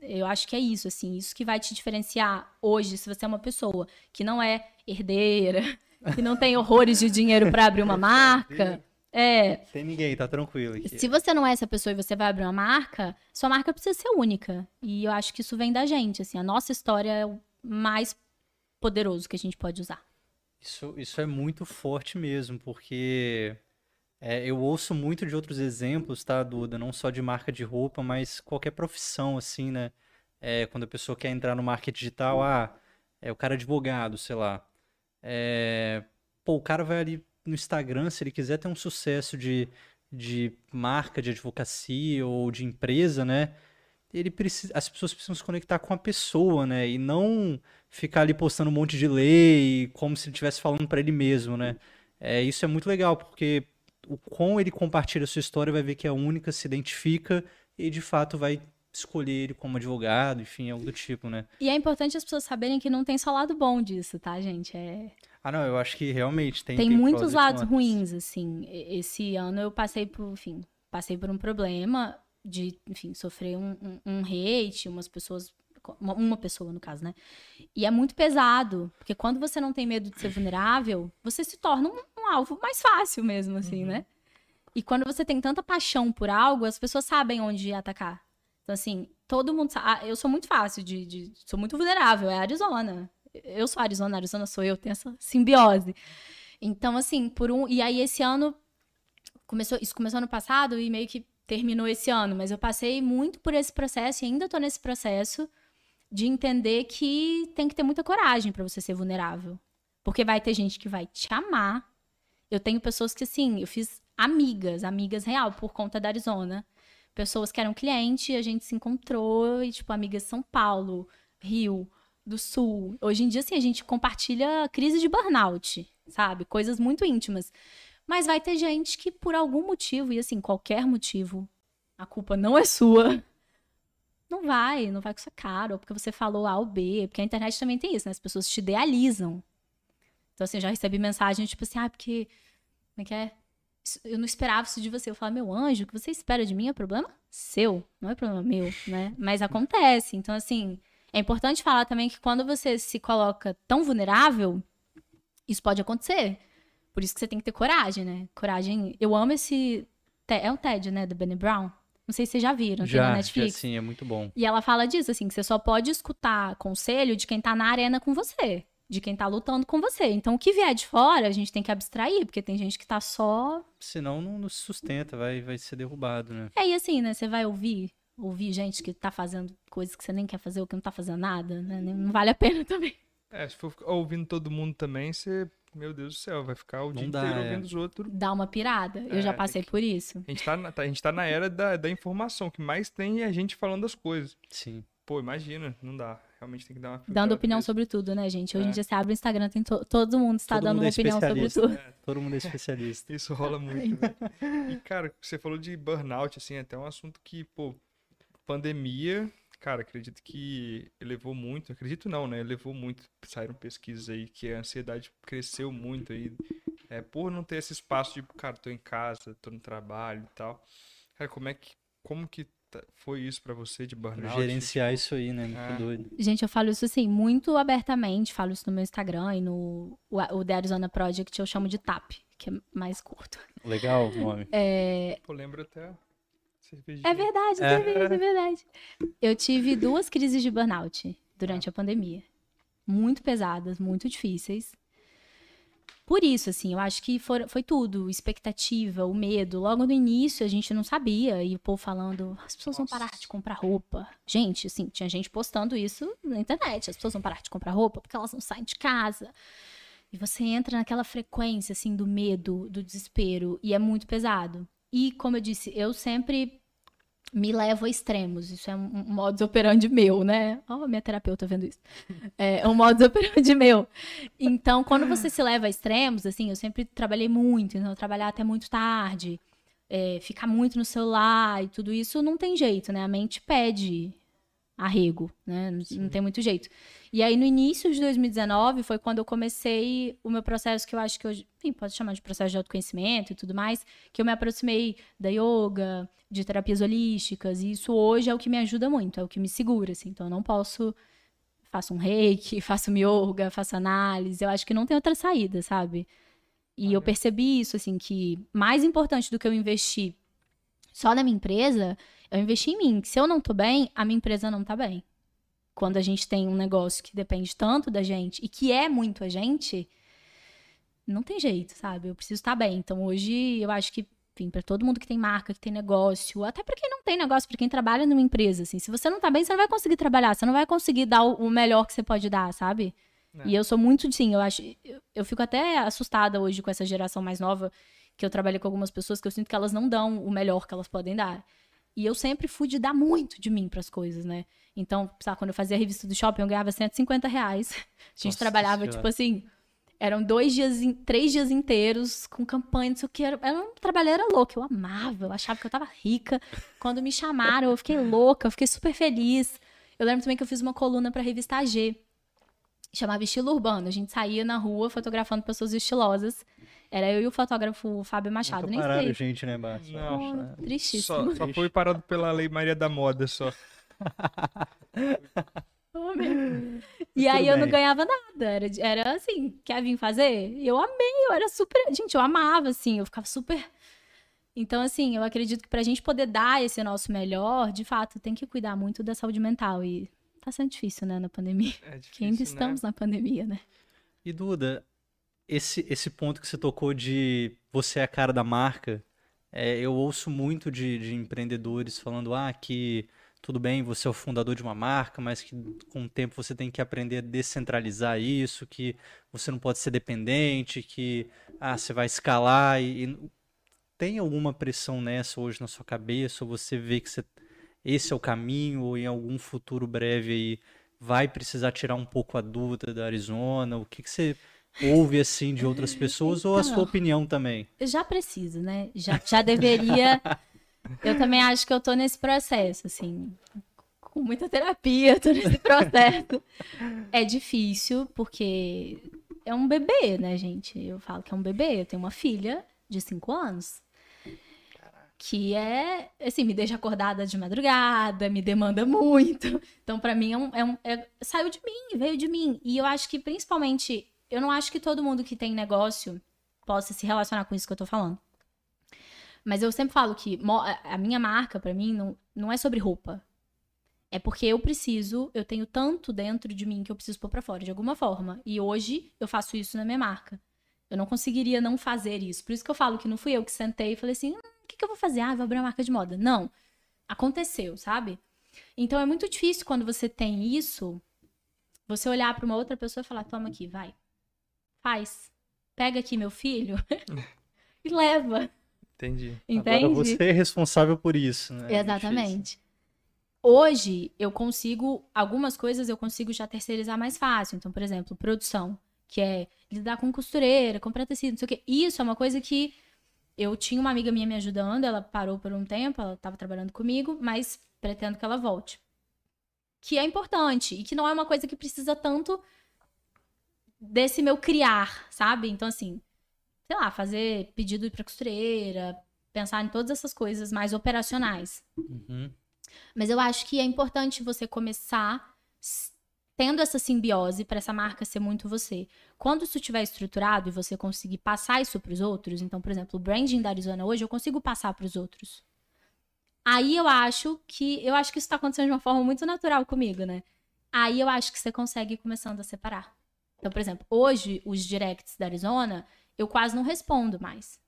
Eu acho que é isso, assim. Isso que vai te diferenciar hoje, se você é uma pessoa que não é herdeira, que não tem horrores de dinheiro para abrir uma marca. É. Tem ninguém, tá tranquilo aqui. Se você não é essa pessoa e você vai abrir uma marca, sua marca precisa ser única. E eu acho que isso vem da gente, assim. A nossa história é o mais poderoso que a gente pode usar. Isso, isso é muito forte mesmo, porque é, eu ouço muito de outros exemplos, tá, Duda? Não só de marca de roupa, mas qualquer profissão, assim, né? É, quando a pessoa quer entrar no marketing digital, ah, é o cara advogado, sei lá. É, pô, o cara vai ali no Instagram, se ele quiser ter um sucesso de, de marca de advocacia ou de empresa, né? Ele precisa, as pessoas precisam se conectar com a pessoa, né? E não ficar ali postando um monte de lei, como se ele estivesse falando para ele mesmo, né? É, isso é muito legal, porque o com ele compartilha a sua história, vai ver que é única, se identifica e de fato vai escolher ele como advogado, enfim, algo do tipo, né? E é importante as pessoas saberem que não tem só lado bom disso, tá, gente? É... Ah, não, eu acho que realmente tem. Tem, tem muitos lados ruins, assim. Esse ano eu passei por, enfim, passei por um problema de, enfim, sofrer um, um, um hate, umas pessoas uma, pessoa, no caso, né? E é muito pesado, porque quando você não tem medo de ser vulnerável, você se torna um, um alvo mais fácil mesmo, assim, uhum. né? E quando você tem tanta paixão por algo, as pessoas sabem onde atacar. Então, assim, todo mundo sabe. Ah, eu sou muito fácil de, de. Sou muito vulnerável, é Arizona. Eu sou Arizona, Arizona sou eu, tenho essa simbiose. Então, assim, por um. E aí, esse ano. Começou, isso começou ano passado e meio que terminou esse ano, mas eu passei muito por esse processo e ainda tô nesse processo de entender que tem que ter muita coragem para você ser vulnerável. Porque vai ter gente que vai te amar. Eu tenho pessoas que, assim, eu fiz amigas, amigas real, por conta da Arizona. Pessoas que eram cliente, a gente se encontrou e, tipo, amigas São Paulo, Rio, do Sul. Hoje em dia, assim, a gente compartilha crise de burnout, sabe? Coisas muito íntimas. Mas vai ter gente que, por algum motivo, e assim, qualquer motivo, a culpa não é sua, não vai, não vai com sua cara, ou porque você falou A ou B, porque a internet também tem isso, né? As pessoas te idealizam. Então, assim, eu já recebi mensagem tipo assim, ah, porque. Como é que é? Eu não esperava isso de você. Eu falo, meu anjo, o que você espera de mim é problema seu, não é problema meu, né? Mas acontece. Então, assim, é importante falar também que quando você se coloca tão vulnerável, isso pode acontecer. Por isso que você tem que ter coragem, né? Coragem. Eu amo esse. É um TED, né? Do Benny Brown. Não sei se vocês já viram, já, tem na Netflix. Já, sim, é muito bom. E ela fala disso, assim, que você só pode escutar conselho de quem tá na arena com você, de quem tá lutando com você. Então, o que vier de fora, a gente tem que abstrair, porque tem gente que tá só. Senão não, não se sustenta, vai, vai ser derrubado, né? É, e assim, né? Você vai ouvir, ouvir gente que tá fazendo coisas que você nem quer fazer ou que não tá fazendo nada, né? Não vale a pena também. É, se for ouvindo todo mundo também, você meu Deus do céu, vai ficar o Não dia dá, inteiro é. ouvindo os outros. Dá uma pirada. Eu É, já passei que- por isso. A gente tá na, tá- a gente tá na era da, da informação, o que mais tem é a gente falando as coisas. Sim. Pô, imagina, não dá. Realmente tem que dar uma Dando opinião mesmo. sobre tudo, né, gente? Hoje em É. dia você abre o Instagram, tem to- todo mundo está Todo dando mundo uma é opinião sobre tudo. Todo mundo é especialista. Isso rola muito, velho. E, cara, você falou de burnout, assim, até um assunto que, pô, pandemia, cara, acredito que elevou muito. Acredito não, né? Elevou muito. Saíram pesquisas aí que a ansiedade cresceu muito aí. É, por não ter esse espaço de, cara, tô em casa, tô no trabalho e tal. Cara, como é que, como que tá- foi isso pra você de burnout? Gerenciar isso aí, né? Muito É. doido. Gente, eu falo isso assim, muito abertamente, falo isso no meu Instagram e no o, o The Arizona Project eu chamo de TAP, que é mais curto. Legal o nome. Pô, lembra até É verdade, É. verdade, é verdade. Eu tive duas crises de burnout durante a pandemia. Muito pesadas, muito difíceis. Por isso, assim, eu acho que for- foi tudo. Expectativa, o medo. Logo no início a gente não sabia. E o povo falando, as pessoas vão parar Nossa. de comprar roupa. Gente, assim, tinha gente postando isso na internet. As pessoas vão parar de comprar roupa porque elas não saem de casa. E você entra naquela frequência, assim, do medo, do desespero. E é muito pesado. E, como eu disse, eu sempre me levo a extremos. Isso é um, modus operandi meu, né? Ó, minha terapeuta vendo isso. É um modus operandi meu. Então, quando você se leva a extremos, assim, eu sempre trabalhei muito, então trabalhar até muito tarde, é, ficar muito no celular e tudo isso não tem jeito, né? A mente pede arrego, né? Não, não tem muito jeito. E aí, no início de 2019, foi quando eu comecei o meu processo, que eu acho que hoje, enfim, pode chamar de processo de autoconhecimento e tudo mais, que eu me aproximei da yoga, de terapias holísticas, e isso hoje é o que me ajuda muito, é o que me segura, assim. Então, eu não posso. Faço um reiki, faço yoga, faço análise, eu acho que não tem outra saída, sabe? E eu percebi isso, assim, que mais importante do que eu investir só na minha empresa, eu investi em mim. Que se eu não tô bem, a minha empresa não tá bem. Quando a gente tem um negócio que depende tanto da gente e que é muito a gente, não tem jeito, sabe? Eu preciso estar bem. Então hoje eu acho que, enfim, para todo mundo que tem marca, que tem negócio, até para quem não tem negócio, para quem trabalha numa empresa, assim, se você não tá bem, você não vai conseguir trabalhar, você não vai conseguir dar o melhor que você pode dar, sabe? É. E eu sou muito, sim, eu acho, eu, eu fico até assustada hoje com essa geração mais nova, que eu trabalhei com algumas pessoas que eu sinto que elas não dão o melhor que elas podem dar. E eu sempre fui de dar muito de mim pras coisas, né? Então, sabe, quando eu fazia a revista do shopping, eu ganhava 150 reais. A gente Nossa trabalhava, Senhora. tipo assim, eram dois dias, três dias inteiros com campanha, não sei o que. Era, era um trabalho era louco, eu amava, eu achava que eu tava rica. Quando me chamaram, eu fiquei louca, eu fiquei super feliz. Eu lembro também que eu fiz uma coluna pra revista AG, chamava Estilo Urbano. A gente saía na rua fotografando pessoas estilosas. Era eu e o fotógrafo Fábio Machado, Nunca nem pararam sei. gente, né, Bárcio? Não. Pô, Tristíssimo. Só, só foi parado pela Lei Maria da Moda, só. Oh. E Tudo aí eu não ganhava nada. Era, era assim, quer vir fazer? E eu amei, eu era super. Gente, eu amava, assim, eu ficava super. Então, assim, eu acredito que pra gente poder dar esse nosso melhor, de fato, tem que cuidar muito da saúde mental. E tá sendo difícil, né, na pandemia. É difícil, Que ainda né? estamos na pandemia, né? E Duda, esse, esse ponto que você tocou de você é a cara da marca, é, eu ouço muito de, de empreendedores falando ah, que tudo bem, você é o fundador de uma marca, mas que com o tempo você tem que aprender a descentralizar isso, que você não pode ser dependente, que ah, você vai escalar e, e tem alguma pressão nessa hoje na sua cabeça, ou você vê que você- esse é o caminho, ou em algum futuro breve aí vai precisar tirar um pouco a dúvida da Arizona? O que, que você ouve assim de outras pessoas, ou a sua Então. opinião também? Já preciso, né? Já, já deveria. Eu também acho que eu tô nesse processo, assim. Com muita terapia, tô nesse processo. É difícil, porque é um bebê, né, gente? Eu falo que é um bebê. Eu tenho uma filha de cinco anos. Que é, assim, me deixa acordada de madrugada, me demanda muito. Então, pra mim, é um, é um- é- saiu de mim, veio de mim. E eu acho que, principalmente, eu não acho que todo mundo que tem negócio possa se relacionar com isso que eu tô falando. Mas eu sempre falo que a minha marca, pra mim, não, não é sobre roupa. É porque eu preciso, eu tenho tanto dentro de mim que eu preciso pôr pra fora, de alguma forma. E hoje eu faço isso na minha marca. Eu não conseguiria não fazer isso. Por isso que eu falo que não fui eu que sentei e falei assim: "Hum, o que, que eu vou fazer? Ah, vou abrir uma marca de moda. Não. Aconteceu, sabe? Então é muito difícil quando você tem isso, você olhar para uma outra pessoa e falar: toma aqui, vai. Faz. Pega aqui meu filho e leva. Entendi. Entende? Agora você é responsável por isso, né? Exatamente. Hoje eu consigo, algumas coisas eu consigo já terceirizar mais fácil. Então, por exemplo, produção, que é lidar com costureira, comprar tecido, não sei o quê. Isso é uma coisa que eu tinha uma amiga minha me ajudando, ela parou por um tempo, ela estava trabalhando comigo, mas pretendo que ela volte. Que é importante e que não é uma coisa que precisa tanto desse meu criar, sabe? Então, assim, sei lá, fazer pedido para costureira, pensar em todas essas coisas mais operacionais. Uhum. Mas eu acho que é importante você começar tendo essa simbiose para essa marca ser muito você. Quando isso estiver estruturado e você conseguir passar isso para os outros, então, por exemplo, o branding da Arizona hoje eu consigo passar para os outros. Aí eu acho que eu acho que isso está acontecendo de uma forma muito natural comigo, né? Aí eu acho que você consegue ir começando a separar. Então, por exemplo, hoje os directs da Arizona eu quase não respondo mais.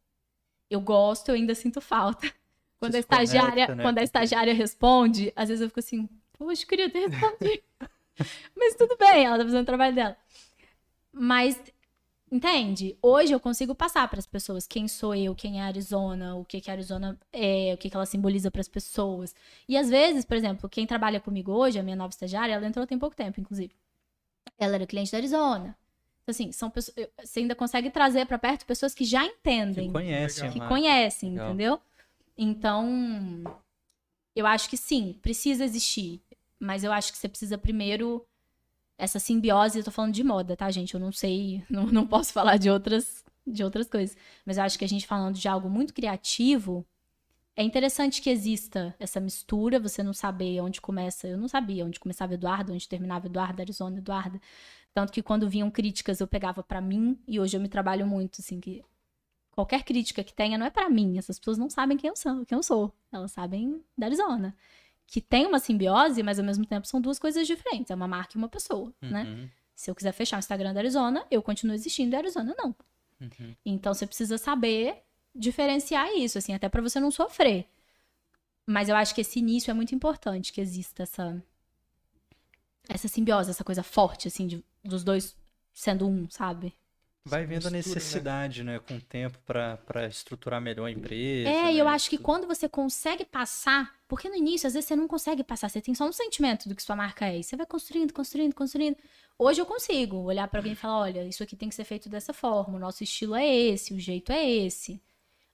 Eu gosto, eu ainda sinto falta. Quando a estagiária, conecta, né? quando a estagiária responde, às vezes eu fico assim, poxa, queria ter respondido. Mas tudo bem, ela tá fazendo o trabalho dela. Mas entende? Hoje eu consigo passar para as pessoas quem sou eu, quem é a Arizona, o que que a Arizona é, o que que ela simboliza para as pessoas. E às vezes, por exemplo, quem trabalha comigo hoje, a minha nova estagiária, ela entrou tem pouco tempo, inclusive. Ela era cliente da Arizona. Assim, são pessoas, você ainda consegue trazer para perto pessoas que já entendem. Que conhecem. Que conhecem, Legal. entendeu? Então, eu acho que sim, precisa existir. Mas eu acho que você precisa primeiro. Essa simbiose, eu tô falando de moda, tá, gente? Eu não sei, não, não posso falar de outras, de outras coisas. Mas eu acho que a gente falando de algo muito criativo, é interessante que exista essa mistura, você não saber onde começa. Eu não sabia onde começava Eduardo, onde terminava Eduardo, Arizona, Eduardo. Tanto que quando vinham críticas eu pegava para mim e hoje eu me trabalho muito assim que qualquer crítica que tenha não é para mim, essas pessoas não sabem quem eu sou, quem eu sou. Elas sabem da Arizona, que tem uma simbiose, mas ao mesmo tempo são duas coisas diferentes, é uma marca e uma pessoa, né? uhum. né? Se eu quiser fechar o Instagram da Arizona, eu continuo existindo e a Arizona não. Uhum. Então você precisa saber diferenciar isso, assim, até para você não sofrer. Mas eu acho que esse início é muito importante que exista essa essa simbiose, essa coisa forte assim de dos dois sendo um, sabe? Vai vendo a né? necessidade, né? né, com o tempo para estruturar melhor a empresa. É, e né? eu acho que quando você consegue passar, porque no início, às vezes, você não consegue passar, você tem só um sentimento do que sua marca é. E você vai construindo, construindo, construindo. Hoje eu consigo olhar para alguém e falar: olha, isso aqui tem que ser feito dessa forma, o nosso estilo é esse, o jeito é esse.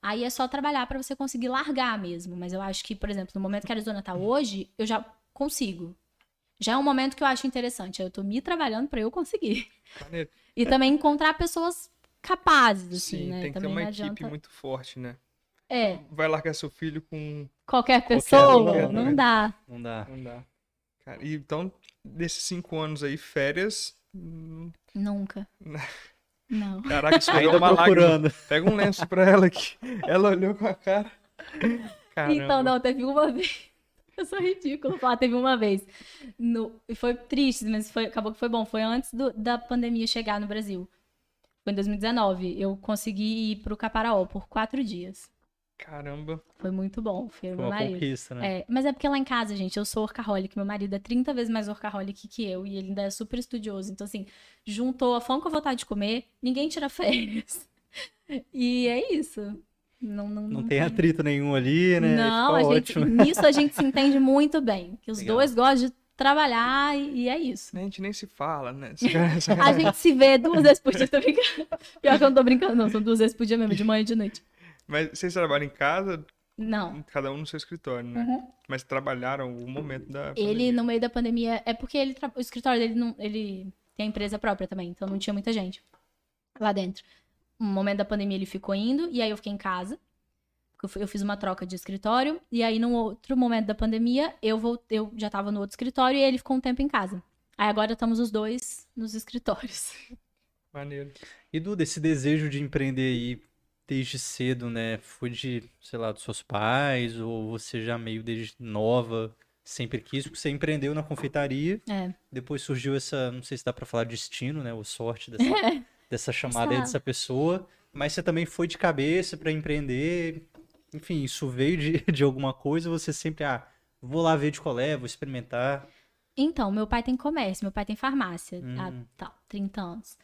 Aí é só trabalhar para você conseguir largar mesmo. Mas eu acho que, por exemplo, no momento que a Arizona tá hoje, eu já consigo já é um momento que eu acho interessante. Eu tô me trabalhando para eu conseguir. Maneiro. E é. também encontrar pessoas capazes, assim, Sim, né? Tem que também ter uma equipe muito forte, né? É. Vai largar seu filho com. Qualquer pessoa? Qualquer não, né? dá. Não dá. Não dá. Cara, e então, desses cinco anos aí, férias. Hum, Nunca. Não. Caraca, isso ainda uma procurando. Lágrima. Pega um lenço pra ela aqui. Ela olhou com a cara. Caramba. Então, não, teve uma vez. Eu sou ridículo. Ah, teve uma vez. No, foi triste, mas foi, acabou que foi bom. Foi antes do, da pandemia chegar no Brasil. Foi em 2019. Eu consegui ir pro Caparaó por quatro dias. Caramba. Foi muito bom. Foi, foi meu uma marido. conquista, né? É, mas é porque lá em casa, gente, eu sou workaholic. Meu marido é 30 vezes mais workaholic que eu. E ele ainda é super estudioso. Então, assim, juntou a fome com a vontade de comer. Ninguém tira férias. E é isso. Não, não, não, não tem atrito nenhum ali, né? Não, a gente, nisso a gente se entende muito bem. Que os Legal. dois gostam de trabalhar e, e, é isso. A gente nem se fala, né? a gente se vê duas vezes por dia, tô brincando. Pior que eu não tô brincando, não. São duas vezes por dia mesmo, de manhã e de noite. Mas vocês trabalham em casa? Não. Cada um no seu escritório, né? Uhum. Mas trabalharam algum momento da pandemia. Ele, no meio da pandemia, é porque ele o escritório dele, não, ele tem a empresa própria também, então não tinha muita gente lá dentro no momento da pandemia ele ficou indo, e aí eu fiquei em casa. Eu fiz uma troca de escritório, e aí no outro momento da pandemia, eu, voltei, eu já tava no outro escritório e ele ficou um tempo em casa. Aí agora estamos os dois nos escritórios. Maneiro. E Duda, esse desejo de empreender aí desde cedo, né? Foi de, sei lá, dos seus pais, ou você já meio desde nova sempre quis, porque você empreendeu na confeitaria. É. Depois surgiu essa, não sei se dá para falar destino, né? Ou sorte dessa, dessa chamada aí dessa pessoa, mas você também foi de cabeça para empreender. Enfim, isso veio de, de alguma coisa, você sempre, ah, vou lá ver de colé, vou experimentar. Então, meu pai tem comércio, meu pai tem farmácia há Hum. tal, 30 anos.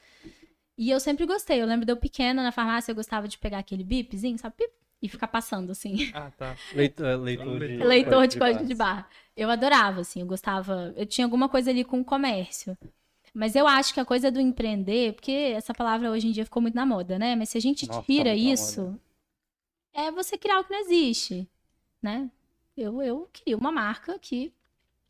E eu sempre gostei. Eu lembro de eu pequena na farmácia, eu gostava de pegar aquele bipzinho, sabe? Bip, e ficar passando assim. Ah, tá. Leitor, é, leitor de, Leitor de código de barra. Eu adorava, assim, eu gostava. Eu tinha alguma coisa ali com o comércio. Mas eu acho que a coisa do empreender, porque essa palavra hoje em dia ficou muito na moda, né? Mas se a gente Nossa, tira tá muito na isso, é você criar algo que não existe, né? Eu, eu queria uma marca que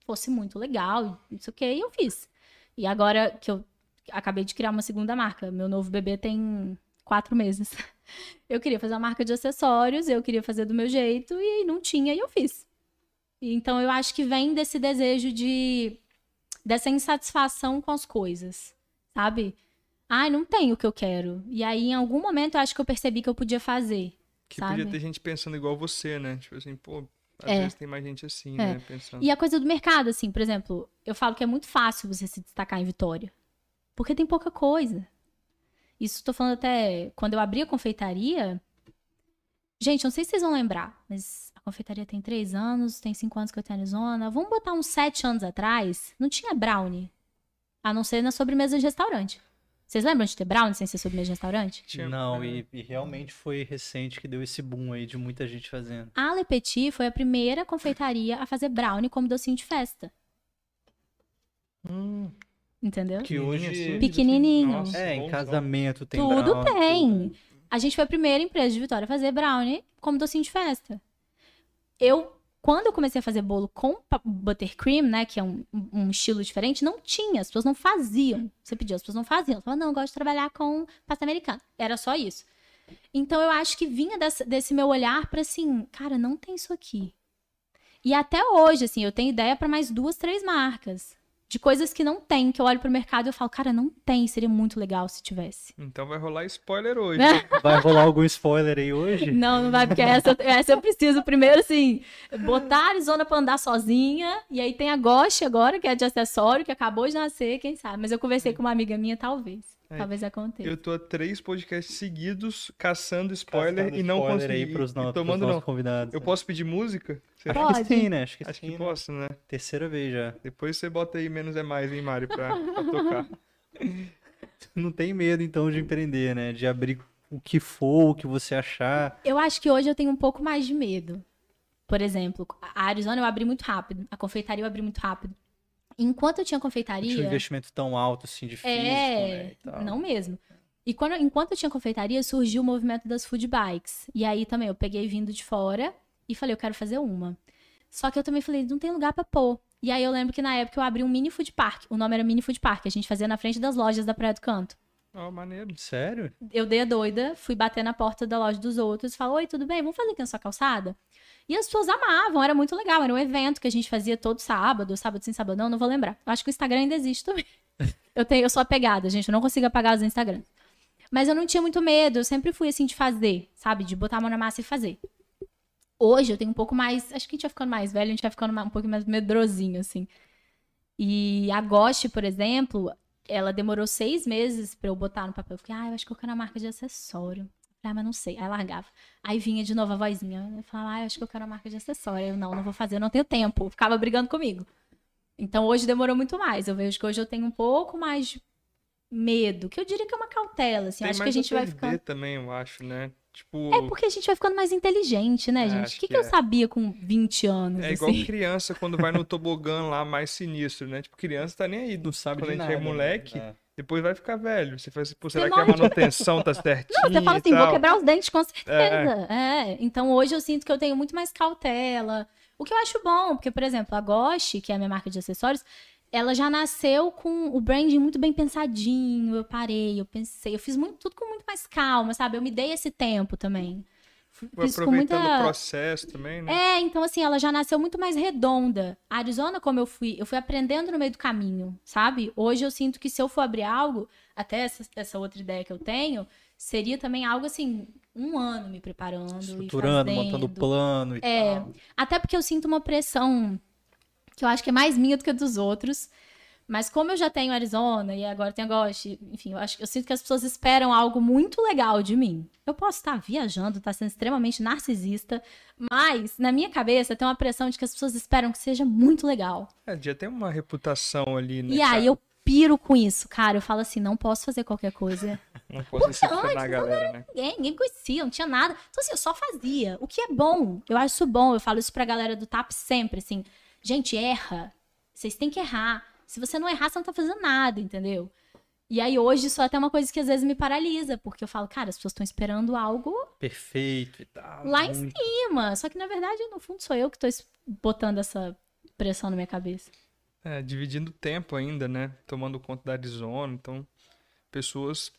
fosse muito legal, não sei o que, e eu fiz. E agora que eu acabei de criar uma segunda marca, meu novo bebê tem quatro meses. Eu queria fazer uma marca de acessórios, eu queria fazer do meu jeito, e não tinha, e eu fiz. Então eu acho que vem desse desejo de. dessa insatisfação com as coisas, sabe? Ai, não tenho o que eu quero. E aí, em algum momento, eu acho que eu percebi que eu podia fazer. Que Sabe? podia ter gente pensando igual você, né? Tipo assim, pô, às É. vezes tem mais gente assim, É. né? Pensando. E a coisa do mercado, assim, por exemplo, eu falo que é muito fácil você se destacar em Vitória. Porque tem pouca coisa. Isso tô falando até quando eu abri a confeitaria. Gente, não sei se vocês vão lembrar, mas a confeitaria tem três anos, tem cinco anos que eu tenho na Arizona. Vamos botar uns sete anos atrás, não tinha brownie. A não ser na sobremesa de restaurante. Vocês lembram de ter brownie sem ser sobremesa de restaurante? Tinha- Não, é. e, e realmente foi recente que deu esse boom aí de muita gente fazendo. A Le Petit foi a primeira confeitaria a fazer brownie como docinho de festa. Hum, Entendeu? Que pequenininho hoje- assim, Pequenininho. nossa, É, em bom, casamento tem Tudo brownie, tem. A gente foi a primeira empresa de Vitória a fazer brownie como docinho de festa. Eu, quando eu comecei a fazer bolo com buttercream, né, que é um, um estilo diferente, não tinha, as pessoas não faziam. Você pediu, as pessoas não faziam. Eu falava, não, eu gosto de trabalhar com pasta americana. Era só isso. Então eu acho que vinha dessa- desse meu olhar pra assim, cara, não tem isso aqui. E até hoje, assim, eu tenho ideia pra mais duas, três marcas. De coisas que não tem, que eu olho pro mercado e eu falo, cara, não tem, seria muito legal se tivesse. Então vai rolar spoiler hoje. Vai rolar algum spoiler aí hoje? Não, não vai, porque essa, essa eu preciso primeiro, assim, botar a Arizona pra andar sozinha. E aí tem a Ghost agora, que é de acessório, que acabou de nascer, quem sabe. Mas eu conversei com uma amiga minha, talvez. É. Talvez aconteça. Eu tô a três podcasts seguidos caçando spoiler Caçando e não spoiler consegui. aí pros, no, pros tomando nossos não. convidados. Eu né? posso pedir música? Você- Acho Pode. que sim, né? Acho que Acho sim. que né? posso, né? Terceira vez já. Depois você bota aí menos é mais, hein, Mário, pra, pra tocar. Não tem medo, então, de empreender, né? De abrir o que for, o que você achar. Eu acho que hoje eu tenho um pouco mais de medo. Por exemplo, a Arizona eu abri muito rápido. A confeitaria eu abri muito rápido. Enquanto eu tinha Não tinha um confeitaria. investimento tão alto, assim, de físico, É, né? não mesmo. E quando, enquanto eu tinha confeitaria, surgiu o movimento das food bikes. E aí também eu peguei vindo de fora e falei, eu quero fazer uma. Só que eu também falei, não tem lugar pra pôr. E aí eu lembro que na época eu abri um mini food park. O nome era mini food park. A gente fazia na frente das lojas da Praia do Canto. Ó, maneiro. Sério? Eu dei a doida, fui bater na porta da loja dos outros, falei, oi, tudo bem? Vamos fazer aqui na sua calçada? E as pessoas amavam, era muito legal. Era um evento que a gente fazia todo sábado, sábado sim, sábado não, não vou lembrar. Eu acho que o Instagram ainda existe também. Eu, tenho, eu sou apegada, gente, eu não consigo apagar os Instagrams. Mas eu não tinha muito medo, eu sempre fui assim de fazer, sabe? De botar a mão na massa e fazer. Hoje eu tenho um pouco mais. Acho que a gente vai ficando mais velho, a gente vai ficando um pouco mais medrosinho, assim. E a Goshi, por exemplo, ela demorou seis meses pra eu botar no papel. Eu fiquei, ah, eu acho que eu quero uma marca de acessório. Ah, mas não sei. Aí largava. Aí vinha de novo a vozinha. Eu falava, ah, eu acho que eu quero uma marca de acessório. Eu, não, não vou fazer, eu não tenho tempo. Ficava brigando comigo. Então hoje demorou muito mais. Eu vejo que hoje eu tenho um pouco mais de medo, que eu diria que é uma cautela, assim. Eu Tem acho que a gente vai ficando. também, eu acho, né? Tipo, É porque a gente vai ficando mais inteligente, né, É, gente? O que, que que eu é. sabia com 20 anos? é igual assim? criança quando vai no tobogã lá mais sinistro, né? Tipo, criança tá nem aí. Não sabe Quando de a gente nada. é moleque, né? Depois vai ficar velho. Você faz assim, pô, será Você que a manutenção tá certinha Não, você fala assim, vou quebrar os dentes com certeza. É. Então hoje eu sinto que eu tenho muito mais cautela. O que eu acho bom, porque, por exemplo, a Goshi, que é a minha marca de acessórios, ela já nasceu com o branding muito bem pensadinho. Eu parei, eu pensei, eu fiz muito, tudo com muito mais calma, sabe? Eu me dei esse tempo também. Fiz com aproveitando muita... o processo também, né? É, então assim, ela já nasceu muito mais redonda. A Arizona, como eu fui, eu fui aprendendo no meio do caminho, sabe? Hoje eu sinto que se eu for abrir algo, até essa, essa outra ideia que eu tenho, seria também algo assim, um ano me preparando. e Estruturando, fazendo. montando plano e É. tal. Até porque eu sinto uma pressão que eu acho que é mais minha do que dos outros. Mas como eu já tenho Arizona e agora tenho Ghost, enfim, eu acho eu sinto que as pessoas esperam algo muito legal de mim. Eu posso estar viajando, estar sendo extremamente narcisista, mas na minha cabeça tem uma pressão de que as pessoas esperam que seja muito legal. É, já tem uma reputação ali, né? E aí eu piro com isso, cara. Eu falo assim, não posso fazer qualquer coisa. Não posso decepcionar a galera, né? Ninguém, ninguém conhecia, não tinha nada. Então, assim, eu só fazia. O que é bom. Eu acho isso bom. Eu falo isso pra galera do TAP sempre, assim. Gente, erra. Vocês têm que errar. Se você não errar, você não tá fazendo nada, entendeu? E aí hoje isso é até uma coisa que às vezes me paralisa, porque eu falo, cara, as pessoas estão esperando algo perfeito e tal. Lá muito... em cima. Só que na verdade, no fundo, sou eu que tô botando essa pressão na minha cabeça. É, dividindo tempo ainda, né? Tomando conta da Arizona, então pessoas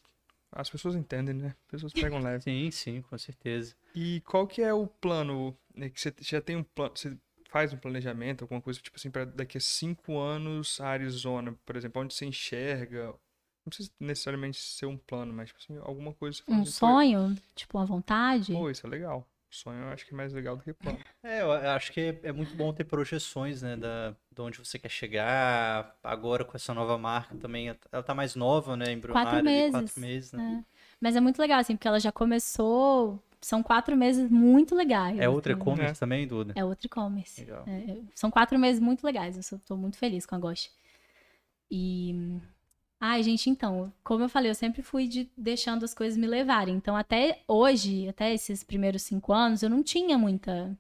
as pessoas entendem, né? Pessoas pegam leve. sim, sim, com certeza. E qual que é o plano? Né, que você já tem um plano, você faz um planejamento, alguma coisa tipo assim, para daqui a cinco anos a Arizona, por exemplo, onde você enxerga? Não precisa necessariamente ser um plano, mas tipo assim, alguma coisa. Um sonho, tipo uma vontade. Pô, isso é legal. Sonho eu acho que é mais legal do que plano. É, eu acho que é, é muito bom ter projeções, né, da, de onde você quer chegar. Agora com essa nova marca também, ela tá mais nova, né, embrionária, quatro meses, quatro meses né? É. Mas é muito legal, assim, porque ela já começou são quatro meses muito legais. É outro assim. e-commerce é. também, Duda? É outro e-commerce. É, é, são quatro meses muito legais. Eu estou muito feliz com a Ghost. E Ai, gente, então, como eu falei, eu sempre fui de deixando as coisas me levarem. Então, até hoje, até esses primeiros cinco anos, eu não tinha muita.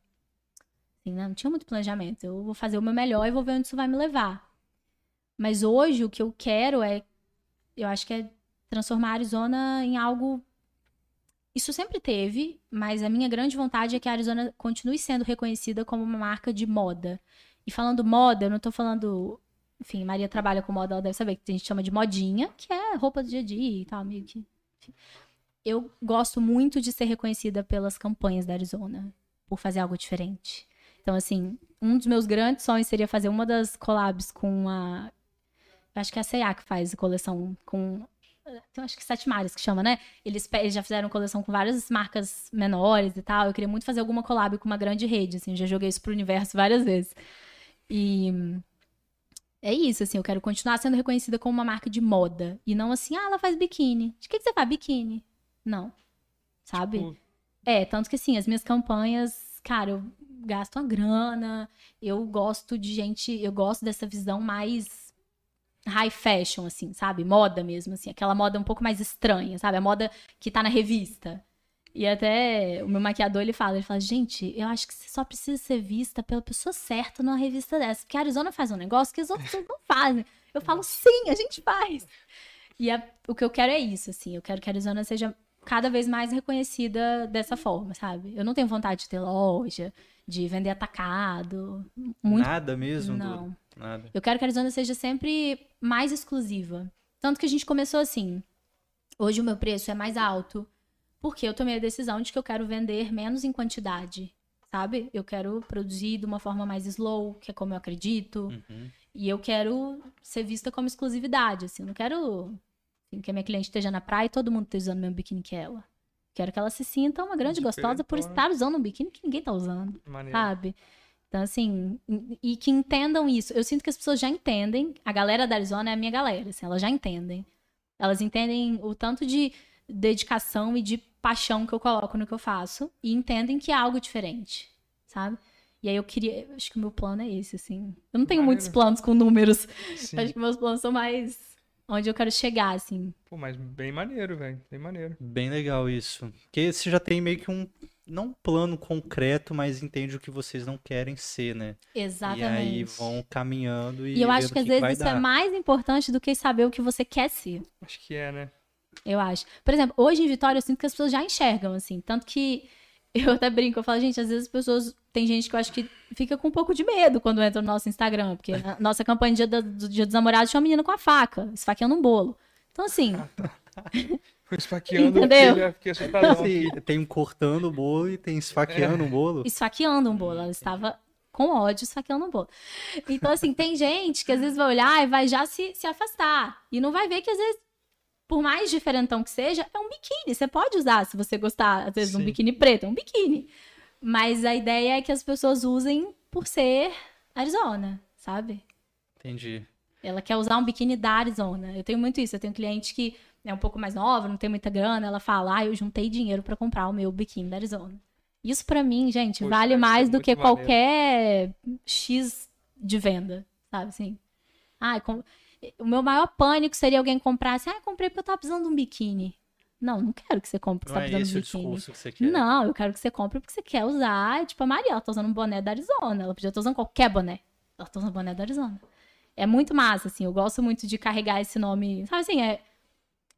Assim, né? Não tinha muito planejamento. Eu vou fazer o meu melhor e vou ver onde isso vai me levar. Mas hoje, o que eu quero é. Eu acho que é transformar a Arizona em algo. Isso sempre teve, mas a minha grande vontade é que a Arizona continue sendo reconhecida como uma marca de moda. E falando moda, eu não tô falando enfim, Maria trabalha com moda, ela deve saber que a gente chama de modinha, que é roupa do dia a dia e tal, meio que. Eu gosto muito de ser reconhecida pelas campanhas da Arizona, por fazer algo diferente. Então, assim, um dos meus grandes sonhos seria fazer uma das collabs com a. Acho que é a C&A que faz coleção com. Eu acho que Sete Mares que chama, né? Eles, eles, já fizeram coleção com várias marcas menores e tal. Eu queria muito fazer alguma collab com uma grande rede, assim. Já joguei isso pro universo várias vezes. E é isso, assim, eu quero continuar sendo reconhecida como uma marca de moda. E não assim, ah, ela faz biquíni. De que, que você faz biquíni? Não. Sabe? Tipo... É, tanto que assim, as minhas campanhas, cara, eu gasto uma grana, eu gosto de gente, eu gosto dessa visão mais high fashion, assim, sabe? Moda mesmo, assim, aquela moda um pouco mais estranha, sabe? A moda que tá na revista. E até o meu maquiador, ele fala, ele fala, gente, eu acho que você só precisa ser vista pela pessoa certa numa revista dessa. Porque a Arizona faz um negócio que os outros não fazem. Eu falo, sim, a gente faz. E a, o que eu quero é isso, assim. Eu quero que a Arizona seja cada vez mais reconhecida dessa forma, sabe? Eu não tenho vontade de ter loja, de vender atacado. Muito... Nada mesmo? Não. Nada. Eu quero que a Arizona seja sempre mais exclusiva. Tanto que a gente começou assim. Hoje o meu preço é mais alto porque eu tomei a decisão de que eu quero vender menos em quantidade, sabe? Eu quero produzir de uma forma mais slow, que é como eu acredito. Uhum. E eu quero ser vista como exclusividade, assim. Eu não quero assim, que a minha cliente esteja na praia e todo mundo esteja usando o mesmo biquíni que ela. Quero que ela se sinta uma grande gostosa por estar usando um biquíni que ninguém tá usando, Maneiro. sabe? Então, assim, e que entendam isso. Eu sinto que as pessoas já entendem. A galera da Arizona é a minha galera, assim, elas já entendem. Elas entendem o tanto de dedicação e de paixão que eu coloco no que eu faço e entendem que é algo diferente, sabe? E aí eu queria, acho que o meu plano é esse, assim. Eu não tenho maneiro. muitos planos com números. Sim. Acho que meus planos são mais onde eu quero chegar, assim. Pô, mas bem maneiro, velho. Bem maneiro. Bem legal isso. Porque você já tem meio que um não um plano concreto, mas entende o que vocês não querem ser, né? Exatamente. E aí vão caminhando e. E eu acho que, que às vezes isso é dar. é mais importante do que saber o que você quer ser. Acho que é, né? Eu acho. Por exemplo, hoje em Vitória eu sinto que as pessoas já enxergam, assim. Tanto que eu até brinco, eu falo, gente, às vezes as pessoas. Tem gente que eu acho que fica com um pouco de medo quando entra no nosso Instagram. Porque a nossa campanha do dia, do, do dia dos namorados tinha uma menina com a faca, esfaqueando um bolo. Então, assim. Foi esfaqueando Entendeu? Fiquei Sim, tem um cortando o bolo e tem esfaqueando é. um bolo. Esfaqueando um bolo. Ela estava com ódio esfaqueando um bolo. Então, assim, tem gente que às vezes vai olhar e vai já se, se afastar. E não vai ver que às vezes por mais diferentão que seja, é um biquíni. Você pode usar se você gostar, às vezes, de um biquíni preto, é um biquíni. Mas a ideia é que as pessoas usem por ser Arizona, sabe? Entendi. Ela quer usar um biquíni da Arizona. Eu tenho muito isso. Eu tenho cliente que é um pouco mais nova, não tem muita grana. Ela fala, ah, eu juntei dinheiro para comprar o meu biquíni da Arizona. Isso para mim, gente, Poxa, vale mais do que maneiro. qualquer X de venda, sabe assim? Ah, com... o meu maior pânico seria alguém comprar assim, ah, comprei porque eu tava precisando de um biquíni. Não, não quero que você compre porque não você tá é precisando de um biquíni. Que você quer. Não, eu quero que você compre porque você quer usar. Tipo, a Maria, ela tá usando um boné da Arizona. Ela podia estar usando qualquer boné. Ela tá usando boné da Arizona. É muito massa, assim. Eu gosto muito de carregar esse nome. Sabe assim, é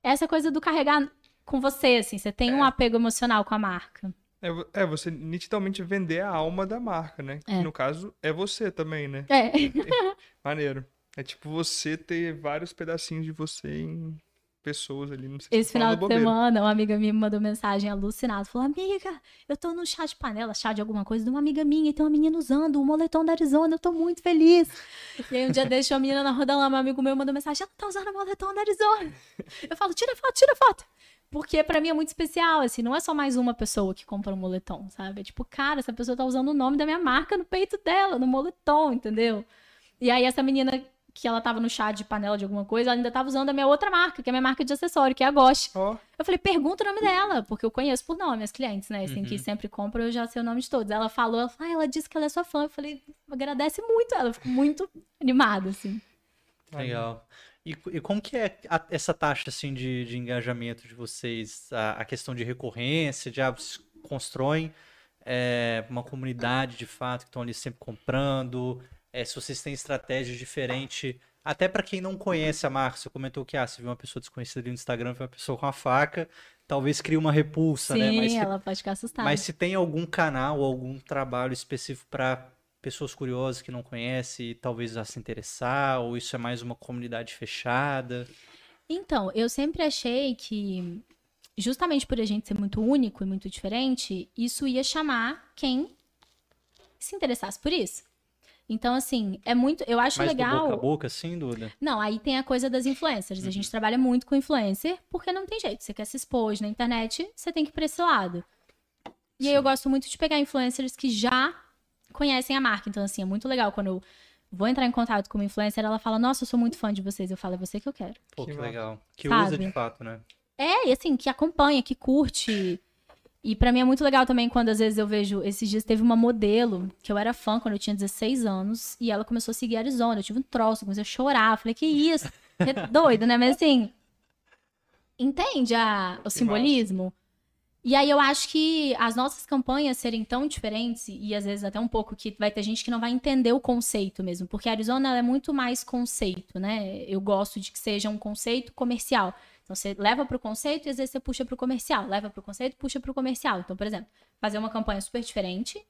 essa coisa do carregar com você, assim. Você tem é. um apego emocional com a marca. É, é, você nitidamente vender a alma da marca, né? É. Que no caso é você também, né? É. Maneiro. É tipo você ter vários pedacinhos de você em pessoas ali. Não sei Esse final de semana, uma amiga minha me mandou mensagem alucinada. Falou, amiga, eu tô no chá de panela, chá de alguma coisa, de uma amiga minha, e tem uma menina usando o um moletom da Arizona, eu tô muito feliz. e aí um dia deixou a menina na roda lá, meu amigo meu mandou mensagem, ela tá usando o moletom da Arizona. Eu falo, tira foto, tira foto. Porque para mim é muito especial, assim, não é só mais uma pessoa que compra um moletom, sabe? É tipo, cara, essa pessoa tá usando o nome da minha marca no peito dela, no moletom, entendeu? E aí essa menina que ela tava no chá de panela de alguma coisa, ela ainda tava usando a minha outra marca, que é a minha marca de acessório, que é a Gosh. Oh. Eu falei, pergunta o nome dela, porque eu conheço por nome as clientes, né? Assim, uhum. que sempre compram, eu já sei o nome de todos. Ela falou, ela, falou, ah, ela disse que ela é sua fã. Eu falei, agradece muito ela, eu fico muito animada, assim. Legal. E, e, como que é a, essa taxa assim de, de engajamento de vocês? A, a questão de recorrência, de ah, vocês constroem é, uma comunidade de fato que estão ali sempre comprando? É, se vocês têm estratégias diferentes, até para quem não conhece a marca, você comentou que ah, você viu uma pessoa desconhecida ali no Instagram, viu uma pessoa com uma faca, talvez crie uma repulsa, Sim, né? Sim, ela pode ficar assustada. Mas se tem algum canal, algum trabalho específico para pessoas curiosas que não conhecem, talvez já se interessar, ou isso é mais uma comunidade fechada? Então, eu sempre achei que, justamente por a gente ser muito único e muito diferente, isso ia chamar quem se interessasse por isso. Então, assim, é muito. Eu acho Mais legal. boca a boca, sim, Duda? Não, aí tem a coisa das influencers. Uhum. A gente trabalha muito com influencer, porque não tem jeito. Você quer se expor na internet, você tem que ir pra esse lado. E sim. aí eu gosto muito de pegar influencers que já conhecem a marca. Então, assim, é muito legal quando eu vou entrar em contato com uma influencer, ela fala, nossa, eu sou muito fã de vocês. Eu falo, é você que eu quero. Pô, que, que legal. Que Sabe? usa de fato, né? É, e assim, que acompanha, que curte. E para mim é muito legal também quando às vezes eu vejo. Esses dias teve uma modelo que eu era fã quando eu tinha 16 anos e ela começou a seguir Arizona. Eu tive um troço, comecei a chorar. Falei, que isso? É doido, né? Mas assim. Entende a, o simbolismo? E aí eu acho que as nossas campanhas serem tão diferentes, e às vezes até um pouco que vai ter gente que não vai entender o conceito mesmo, porque a Arizona é muito mais conceito, né? Eu gosto de que seja um conceito comercial. Então você leva para o conceito e às vezes você puxa para o comercial, leva para o conceito, puxa para o comercial. Então, por exemplo, fazer uma campanha super diferente.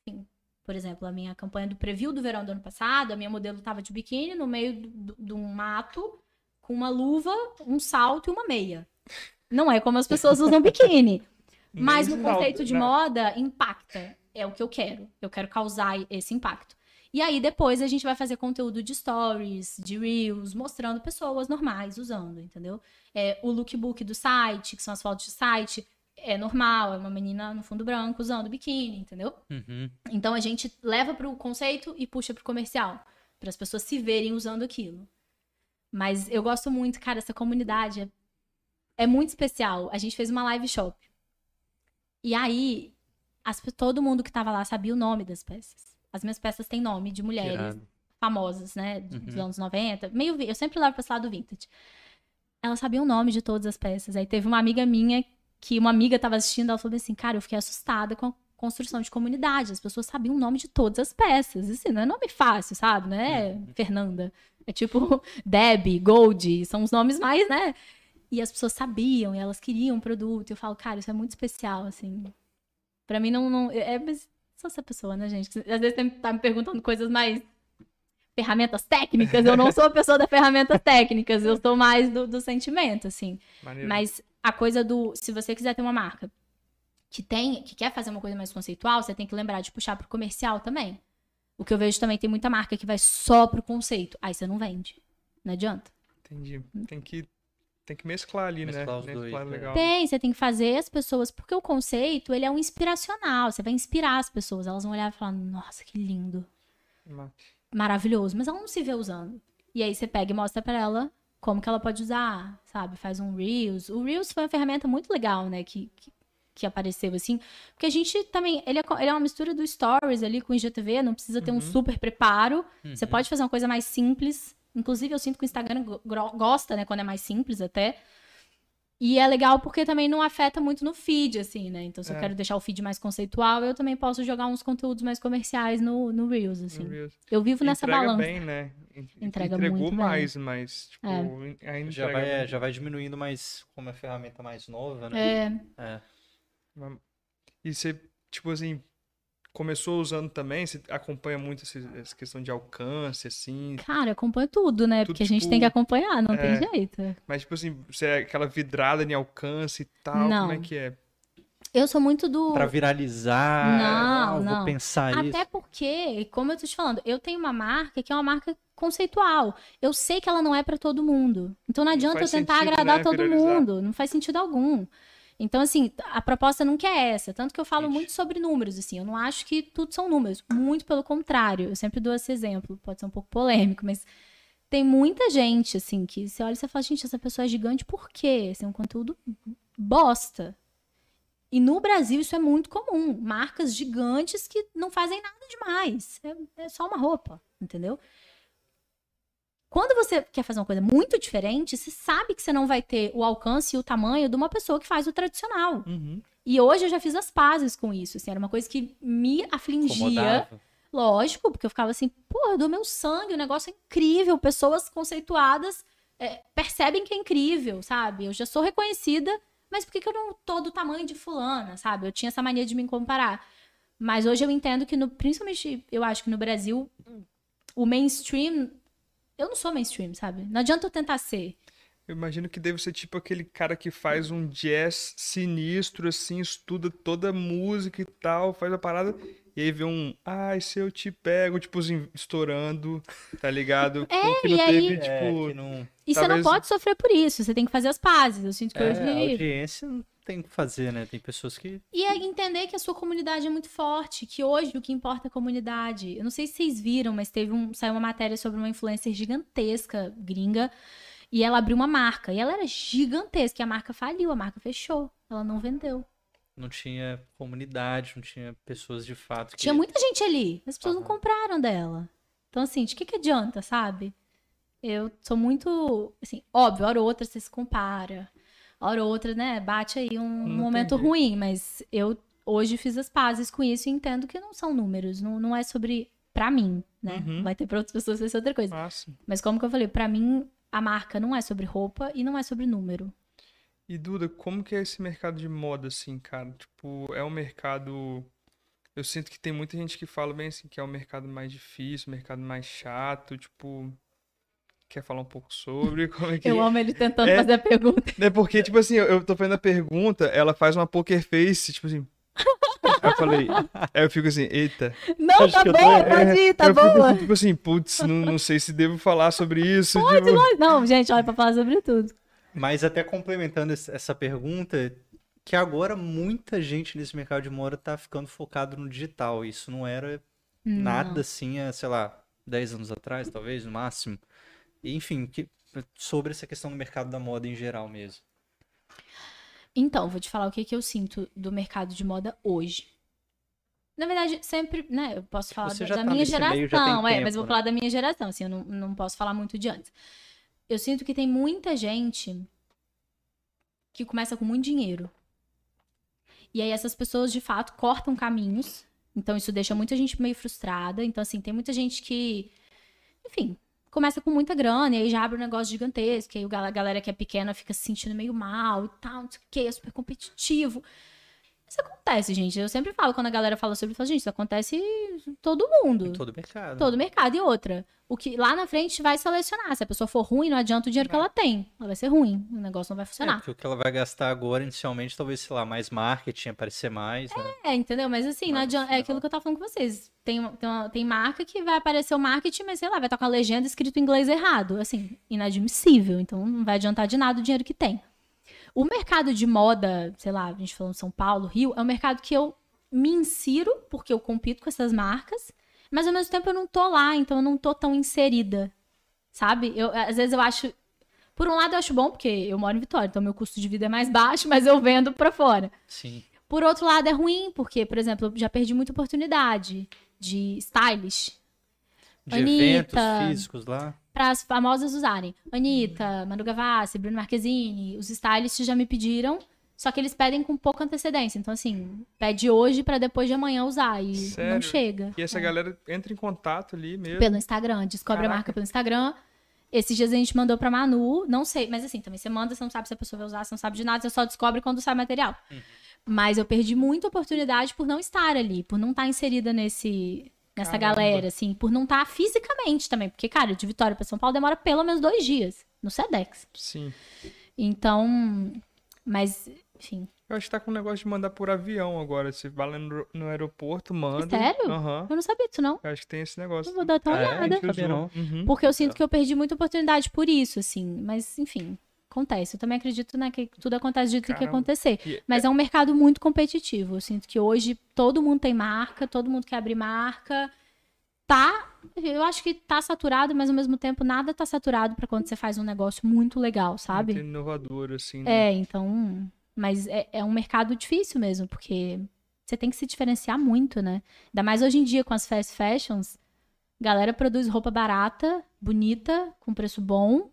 Assim, por exemplo, a minha campanha do preview do verão do ano passado, a minha modelo estava de biquíni no meio de um mato com uma luva, um salto e uma meia. Não é como as pessoas usam biquíni. Mas no conceito de moda, impacta. É o que eu quero. Eu quero causar esse impacto. E aí depois a gente vai fazer conteúdo de stories, de reels, mostrando pessoas normais usando, entendeu? É, o lookbook do site, que são as fotos de site, é normal, é uma menina no fundo branco usando biquíni, entendeu? Uhum. Então a gente leva para o conceito e puxa para o comercial, para as pessoas se verem usando aquilo. Mas eu gosto muito, cara, essa comunidade é é muito especial. A gente fez uma live shop. E aí, as, todo mundo que tava lá sabia o nome das peças. As minhas peças têm nome de mulheres famosas, né? Dos uhum. anos 90. Meio, eu sempre levo pra esse lado vintage. Ela sabia o nome de todas as peças. Aí teve uma amiga minha que uma amiga tava assistindo, ela falou assim, cara, eu fiquei assustada com a construção de comunidade. As pessoas sabiam o nome de todas as peças. Assim, não é nome fácil, sabe? Não é uhum. Fernanda. É tipo Deb, Gold, são os nomes mais, né? E as pessoas sabiam e elas queriam o produto. E eu falo, cara, isso é muito especial, assim. Pra mim, não. não é, é só essa pessoa, né, gente? Às vezes tá me perguntando coisas mais. Ferramentas técnicas, eu não sou a pessoa das ferramentas técnicas, eu sou mais do, do sentimento, assim. Maneiro. Mas a coisa do. Se você quiser ter uma marca que tem, que quer fazer uma coisa mais conceitual, você tem que lembrar de puxar pro comercial também. O que eu vejo também tem muita marca que vai só pro conceito. Aí você não vende. Não adianta. Entendi. Tem que tem que mesclar ali, né? mesclar né? Mesclar dois, legal. Tem, você tem que fazer as pessoas, porque o conceito, ele é um inspiracional, você vai inspirar as pessoas, elas vão olhar e falar, nossa, que lindo. Maravilhoso, mas ela não se vê usando. E aí você pega e mostra pra ela como que ela pode usar, sabe? Faz um Reels. O Reels foi uma ferramenta muito legal, né? Que, que, que apareceu, assim. Porque a gente também... Ele é, ele é uma mistura do Stories ali com o IGTV. Não precisa ter um Uhum. super preparo. Você Uhum. pode fazer uma coisa mais simples. Inclusive, eu sinto que o Instagram gosta, né? Quando é mais simples até. E é legal porque também não afeta muito no feed, assim, né? Então, se eu É. quero deixar o feed mais conceitual, eu também posso jogar uns conteúdos mais comerciais no, no Reels, assim. No Reels. Eu vivo nessa Entrega balança. bem, né? En- Entrega Entregou muito bem. mais, mas, tipo, ainda Já entrega vai, é, bem. já vai diminuindo, mas como é ferramenta mais nova, né? É, É. E você, tipo assim, começou usando também, você acompanha muito esse- essa questão de alcance, assim. cara, eu acompanho tudo, né? Tudo, Porque a gente tipo, tem que acompanhar, não é. tem jeito. Mas, tipo assim, você é aquela vidrada em alcance e tal, Não. como é que é? Eu sou muito do. Pra viralizar, Não, ah, vou não. pensar isso. Até porque, como eu tô te falando, eu tenho uma marca que é uma marca conceitual. Eu sei que ela não é pra todo mundo. Então não Não adianta eu faz tentar sentido, agradar né, todo viralizar. mundo. Não faz sentido algum. Então, assim, a proposta nunca é essa. Tanto que eu falo Entendi. muito sobre números, assim. Eu não acho que tudo são números. Muito pelo contrário. Eu sempre dou esse exemplo. Pode ser um pouco polêmico, mas tem muita gente, assim, que você olha e você fala, gente, essa pessoa é gigante por quê? Esse é um conteúdo bosta. E no Brasil isso é muito comum. Marcas gigantes que não fazem nada demais. É, é só uma roupa, entendeu? Quando você quer fazer uma coisa muito diferente, você sabe que você não vai ter o alcance e o tamanho de uma pessoa que faz o tradicional. Uhum. E hoje eu já fiz as pazes com isso. Assim, era uma coisa que me afligia. Incomodava. Lógico, porque eu ficava assim, porra, eu dou meu sangue, o negócio é incrível. Pessoas conceituadas é, percebem que é incrível, sabe? Eu já sou reconhecida, mas por que, que eu não tô do tamanho de fulana, sabe? Eu tinha essa mania de me comparar. Mas hoje eu entendo que, no, principalmente, eu acho que no Brasil, o mainstream. Eu não sou mainstream, sabe? Não adianta eu tentar ser. Eu imagino que deve ser tipo aquele cara que faz um jazz sinistro, assim, estuda toda a música e tal, faz a parada, e aí vê um, ai, se eu te pego, tipo estourando, tá ligado? É, que não e aí- teve, É, tipo, que não... E você não Talvez- pode sofrer por isso, você tem que fazer as pazes. Eu sinto que É, hoje. a audiência tem o que fazer, né? Tem pessoas que. E é entender que a sua comunidade é muito forte, que hoje o que importa é a comunidade. Eu não sei se vocês viram, mas teve um, saiu uma matéria sobre uma influencer gigantesca, gringa, e ela abriu uma marca. E ela era gigantesca, e a marca faliu, a marca fechou. Ela não vendeu. não tinha comunidade, não tinha pessoas de fato que. Tinha muita gente ali, mas as pessoas não Aham. compraram dela. Então, assim, de que, que adianta, sabe? Eu sou muito. Assim, óbvio, hora ou outra você se compara. Hora ou outra, né? Bate aí um Não momento jeito. ruim, mas eu hoje fiz as pazes com isso e entendo que não são números. Não, não é sobre. Pra mim, né? Uhum. Vai ter pra outras pessoas vai ser outra coisa. massa. Mas como que eu falei, pra mim, a marca não é sobre roupa e não é sobre número. E Duda, como que é esse mercado de moda, assim, cara? Tipo, é um mercado. Eu sinto que tem muita gente que fala bem assim, que é um mercado mais difícil, um mercado mais chato, tipo. Quer falar um pouco sobre? Como é que Eu amo ele tentando É. fazer a pergunta. É porque, tipo assim, eu, eu tô fazendo a pergunta, ela faz uma poker face, tipo assim. Aí eu falei, aí eu fico assim, eita. Não, tá eu tô- boa, pode ir, tá eu fico boa. assim, tipo assim, putz, não, não sei se devo falar sobre isso. Pode, tipo... pode. Não, gente, olha pra falar sobre tudo. Mas até complementando essa pergunta, que agora muita gente nesse mercado de moda tá ficando focado no digital. Isso não era nada assim há, sei lá, 10 anos atrás, talvez, no máximo. Enfim, que- sobre essa questão do mercado da moda em geral mesmo. Então, vou te falar o que, que eu sinto do mercado de moda hoje. Na verdade, sempre, né? Eu posso falar da, tá minha nesse meio já tem geração, é, tempo, mas vou né? falar da minha geração, assim, eu não, não posso falar muito de antes. Eu sinto que tem muita gente que começa com muito dinheiro. E aí essas pessoas, de fato, cortam caminhos. Então, isso deixa muita gente meio frustrada. Então, assim, tem muita gente que, enfim, começa com muita grana e aí já abre um negócio gigantesco. E aí a galera que é pequena fica se sentindo meio mal e tal, não sei o que, é super competitivo. Isso acontece, gente. Eu sempre falo, quando a galera fala sobre isso, eu falo, gente, isso acontece em todo mundo. Em todo mercado. Todo mercado. E outra, o que lá na frente vai selecionar. Se a pessoa for ruim, não adianta o dinheiro que ela tem. Ela vai ser ruim. O negócio não vai É, funcionar. porque o que ela vai gastar agora, inicialmente, talvez, sei lá, mais marketing, aparecer mais, né? É, entendeu? Mas assim, Mas adianta. É aquilo que eu tava falando com vocês. Tem, tem, uma- tem marca que vai aparecer o marketing, mas sei lá, vai estar com a legenda escrito em inglês errado. Assim, inadmissível. Então não vai adiantar de nada o dinheiro que tem. O mercado de moda, sei lá, a gente falando São Paulo, Rio, é um mercado que eu me insiro, porque eu compito com essas marcas, mas ao mesmo tempo eu não tô lá, então eu não tô tão inserida. Sabe? Eu, às vezes eu acho. Por um lado, eu acho bom, porque eu moro em Vitória, então meu custo de vida é mais baixo, mas eu vendo pra fora. Sim. Por outro lado, é ruim, porque, por exemplo, eu já perdi muita oportunidade de stylish De Anitta. eventos físicos lá. Para as famosas usarem. Anitta, Manu Gavassi, Bruno Marquezine, os stylists já me pediram, só que eles pedem com pouca antecedência. Então, assim, pede hoje pra depois de amanhã usar e Sério? não chega. E essa É. galera entra em contato ali mesmo. Pelo Instagram, descobre a Caraca. marca pelo Instagram. Esses dias a gente mandou pra Manu, não sei, mas assim, também você manda, você não sabe se a pessoa vai usar, você não sabe de nada, você só descobre quando sai material. Mas eu perdi muita oportunidade por não estar ali, por não estar inserida nesse nessa Caramba. galera, assim, por não estar fisicamente também, porque cara, de Vitória pra São Paulo demora pelo menos dois dias no Sedex. Sim. Então, mas enfim, Eu acho que tá com um negócio de mandar por avião agora. Você vai lá no, no aeroporto, manda. sério? Aham. eu não sabia disso não. Eu acho que tem esse negócio. Eu vou dar até uma é? olhada. Não sabia, não. Uhum. Porque eu sinto que eu perdi muita oportunidade por isso, assim. Mas, enfim, acontece. Eu também acredito né, que tudo acontece do que Caramba. acontecer. E- Mas é um mercado muito competitivo. Eu sinto que hoje todo mundo tem marca, todo mundo quer abrir marca. Tá. Eu acho que tá saturado, mas ao mesmo tempo nada tá saturado pra quando você faz um negócio muito legal, sabe? Muito inovador, assim. né? É, então. Mas é, é um mercado difícil mesmo, porque você tem que se diferenciar muito, né? Ainda mais hoje em dia com as fast fashions. Galera produz roupa barata, bonita, com preço bom.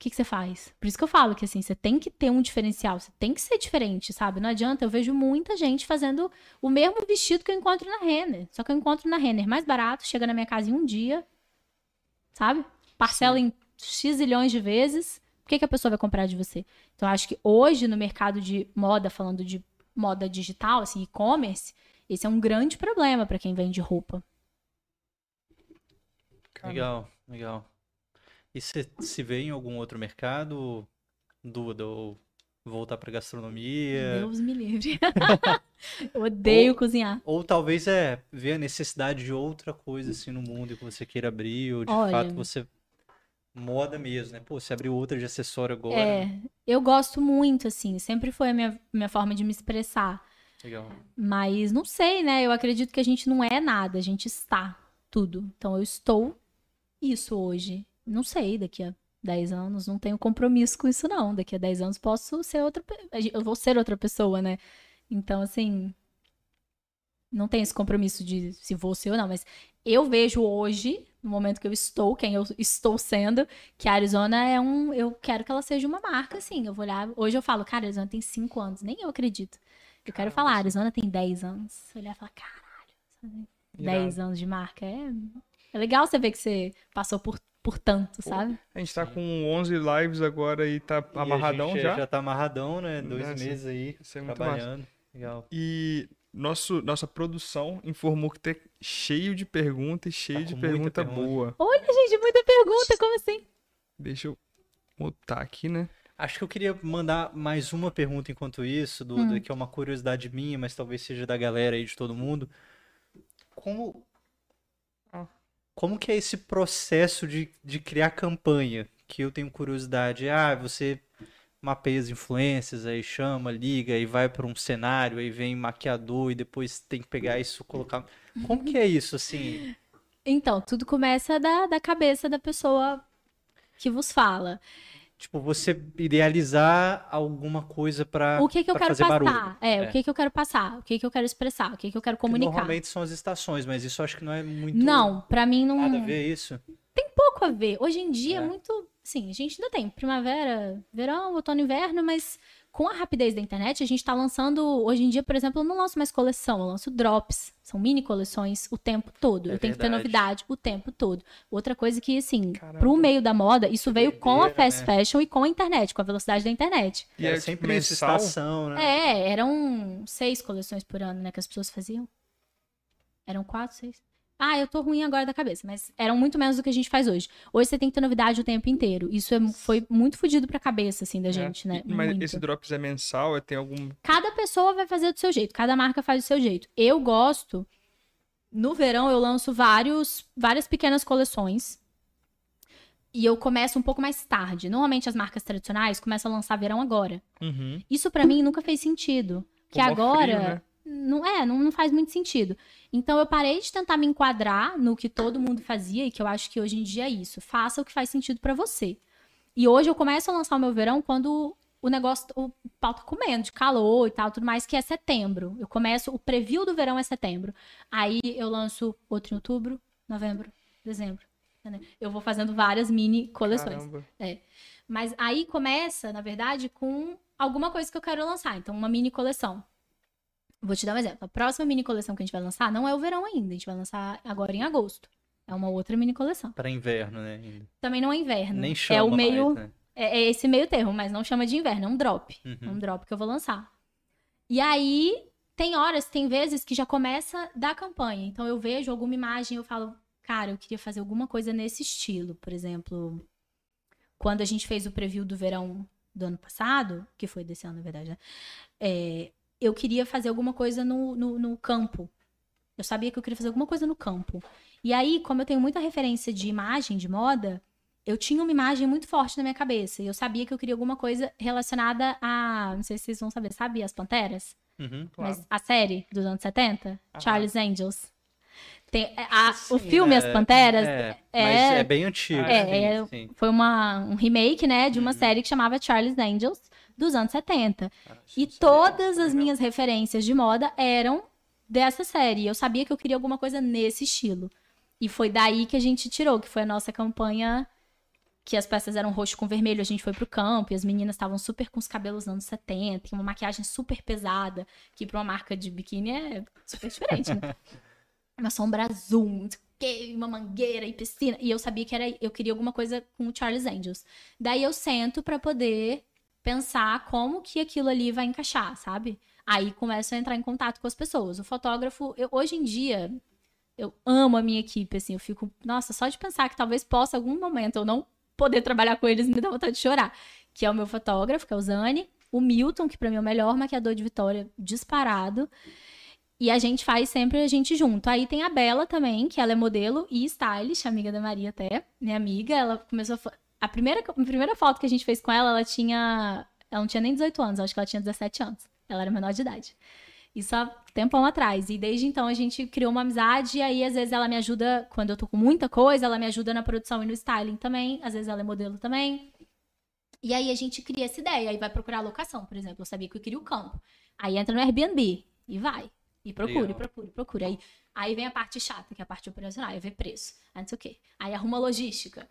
O que, que você faz? Por isso que eu falo que assim, você tem que ter um diferencial, você tem que ser diferente, sabe? Não adianta, eu vejo muita gente fazendo o mesmo vestido que eu encontro na Renner. Só que eu encontro na Renner mais barato, chega na minha casa em um dia, sabe? Parcela em X zilhões de vezes. Por que, que a pessoa vai comprar de você? Então, eu acho que hoje, no mercado de moda, falando de moda digital, assim, e-commerce, esse é um grande problema para quem vende roupa. Legal, legal. E você se vê em algum outro mercado, Duda, ou voltar pra gastronomia? Deus me livre. eu odeio Ou- cozinhar. Ou talvez é ver a necessidade de outra coisa assim no mundo que você queira abrir, ou de Olha. fato você moda mesmo, né? Pô, você abriu outra de acessório agora. É, eu gosto muito, assim, sempre foi a minha, minha forma de me expressar. Legal. Mas não sei, né? Eu acredito que a gente não é nada, a gente está tudo. Então eu estou isso hoje. Não sei, daqui a 10 anos não tenho compromisso com isso, não. Daqui a 10 anos posso ser outra. Eu vou ser outra pessoa, né? Então, assim. Não tenho esse compromisso de se vou ser ou não, mas eu vejo hoje, no momento que eu estou, quem eu estou sendo, que a Arizona é um. Eu quero que ela seja uma marca, assim. Eu vou olhar. Hoje eu falo, cara, a Arizona tem 5 anos. Nem eu acredito. Eu quero Caramba, falar, a. Arizona tem 10 anos. Olhar e falar, caralho, irado. 10 anos de marca. É, é legal você ver que você passou por, por tanto, sabe? A gente tá com 11 lives agora e tá E a amarradão gente já. Já tá amarradão, né? Dois Nossa, meses aí Isso é muito trabalhando. Legal. E nosso, nossa produção informou que tá cheio de perguntas e cheio Tá de pergunta pergunta. boa. Olha, gente, muita pergunta, como assim? Deixa eu mutar aqui, né? Acho que eu queria mandar mais uma pergunta enquanto isso, Duda, Hum. que é uma curiosidade minha, mas talvez seja da galera aí, de todo mundo. Como. Como que é esse processo de, de criar campanha? Que eu tenho curiosidade. Ah, você mapeia as influências, aí chama, liga, aí vai para um cenário, aí vem maquiador e depois tem que pegar isso, colocar. Como que é isso, assim? Então, tudo começa da, da cabeça da pessoa que vos fala. Tipo, você idealizar alguma coisa para O que que eu pra quero fazer passar? barulho. É, É. o que que eu quero passar? O que que eu quero expressar? O que que eu quero Que comunicar? Normalmente são as estações, mas isso eu acho que não é muito Não, pra mim não nada a ver isso. pouco a ver. Hoje em dia é É. muito, sim, a gente ainda tem primavera, verão, outono, inverno, mas com a rapidez da internet, a gente tá lançando, hoje em dia, por exemplo, eu não lanço mais coleção, eu lanço drops. São mini coleções o tempo todo. É eu tenho que ter novidade o tempo todo. Outra coisa que, assim, Caramba. pro meio da moda, isso veio com a fast né? fashion e com a internet, com a velocidade da internet. E Era é sempre mensal? estação, né? É, eram seis coleções por ano, né, que as pessoas faziam. Eram quatro, seis. Ah, eu tô ruim agora da cabeça, mas eram muito menos do que a gente faz hoje. Hoje você tem que ter novidade o tempo inteiro. Isso é- foi muito fodido pra cabeça, assim, da É. gente, né? E- Mas Muito. esse Drops é mensal? É, tem algum. Cada pessoa vai fazer do seu jeito, cada marca faz do seu jeito. Eu gosto. No verão eu lanço vários, várias pequenas coleções. E eu começo um pouco mais tarde. Normalmente as marcas tradicionais começam a lançar verão agora. Uhum. Isso pra mim nunca fez sentido. Que agora. frio, né? Não é, não, não faz muito sentido. Então eu parei de tentar me enquadrar no que todo mundo fazia e que eu acho que hoje em dia é isso. Faça o que faz sentido para você. E hoje eu começo a lançar o meu verão quando o negócio, o pau tá comendo de calor e tal, tudo mais, que é setembro. Eu começo, o preview do verão é setembro. Aí eu lanço outro em outubro, novembro, dezembro. Eu vou fazendo várias mini coleções. É. Mas aí começa, na verdade, com alguma coisa que eu quero lançar. Então, uma mini coleção. Vou te dar um exemplo. A próxima mini coleção que a gente vai lançar não é o verão ainda. A gente vai lançar agora em agosto. É uma outra mini coleção. Para inverno, né? Ainda. Também não é inverno. Nem chama É o meio. mais, né? É, é esse meio termo, mas não chama de inverno. É um drop. Uhum. É um drop que eu vou lançar. E aí, tem horas, tem vezes que já começa da campanha. Então, eu vejo alguma imagem e eu falo, cara, eu queria fazer alguma coisa nesse estilo. Por exemplo, quando a gente fez o preview do verão do ano passado, que foi desse ano, na verdade, né? É, eu queria fazer alguma coisa no, no, no campo. Eu sabia que eu queria fazer alguma coisa no campo. E aí, como eu tenho muita referência de imagem, de moda, eu tinha uma imagem muito forte na minha cabeça. E eu sabia que eu queria alguma coisa relacionada a. Não sei se vocês vão saber, sabe? As Panteras? Uhum. Claro. Mas a série dos anos 70? Aham. Charles Angels. Tem, é, a- o Sim, filme é, As Panteras É, é- mas é bem antigo. É, sim, é- sim. foi uma, um remake, né, de uma Uhum. série que chamava Charles Angels, dos anos 70. Ah, E isso todas as minhas referências de moda eram dessa série. Eu sabia que eu queria alguma coisa nesse estilo. E foi daí que a gente tirou, que foi a nossa campanha que as peças eram roxo com vermelho, a gente foi pro campo e as meninas estavam super com os cabelos anos 70, e uma maquiagem super pesada, que pra uma marca de biquíni é super diferente, né? uma sombra azul, uma mangueira e piscina. E eu sabia que era, eu queria alguma coisa com o Charles Angels. Daí eu sento pra poder pensar como que aquilo ali vai encaixar, sabe? Aí começo a entrar em contato com as pessoas. O fotógrafo, eu- hoje em dia, eu amo a minha equipe, assim, eu fico, nossa, só de pensar que talvez possa algum momento eu não poder trabalhar com eles me dá vontade de chorar. Que é o meu fotógrafo, que é o Zani, o Milton, que pra mim é o melhor maquiador de Vitória disparado. E a gente faz sempre a gente junto. Aí tem a Bela também, que ela é modelo e stylist, amiga da Maria até, minha amiga. Ela começou a, a primeira a primeira foto que a gente fez com ela, ela tinha ela não tinha nem 18 anos, acho que ela tinha 17 anos. Ela era menor de idade. Isso há tempão atrás. E desde então a gente criou uma amizade. E aí, às vezes, ela me ajuda, quando eu tô com muita coisa, ela me ajuda na produção e no styling também. Às vezes ela é modelo também. E aí a gente cria essa ideia. Aí vai procurar a locação, por exemplo. Eu sabia que eu queria o campo. Aí entra no Airbnb e vai. E procura, e procura, e procura. Aí, aí vem a parte chata, que é a parte operacional. Aí vê preço. Aí não sei o quê. Aí arruma logística.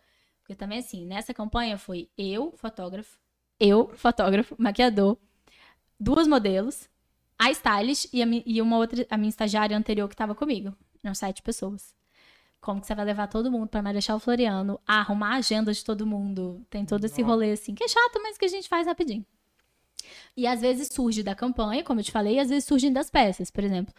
Porque também, assim, nessa campanha foi eu, fotógrafo, eu, fotógrafo, maquiador, duas modelos, a stylist e, a e uma outra, a minha estagiária anterior que tava comigo. Eram sete pessoas. Como que você vai levar todo mundo pra Marechal Floriano, arrumar a agenda de todo mundo? Tem todo esse Nossa. rolê assim, que é chato, mas que a gente faz rapidinho. E às vezes surge da campanha, como eu te falei, e às vezes surgem das peças. Por exemplo,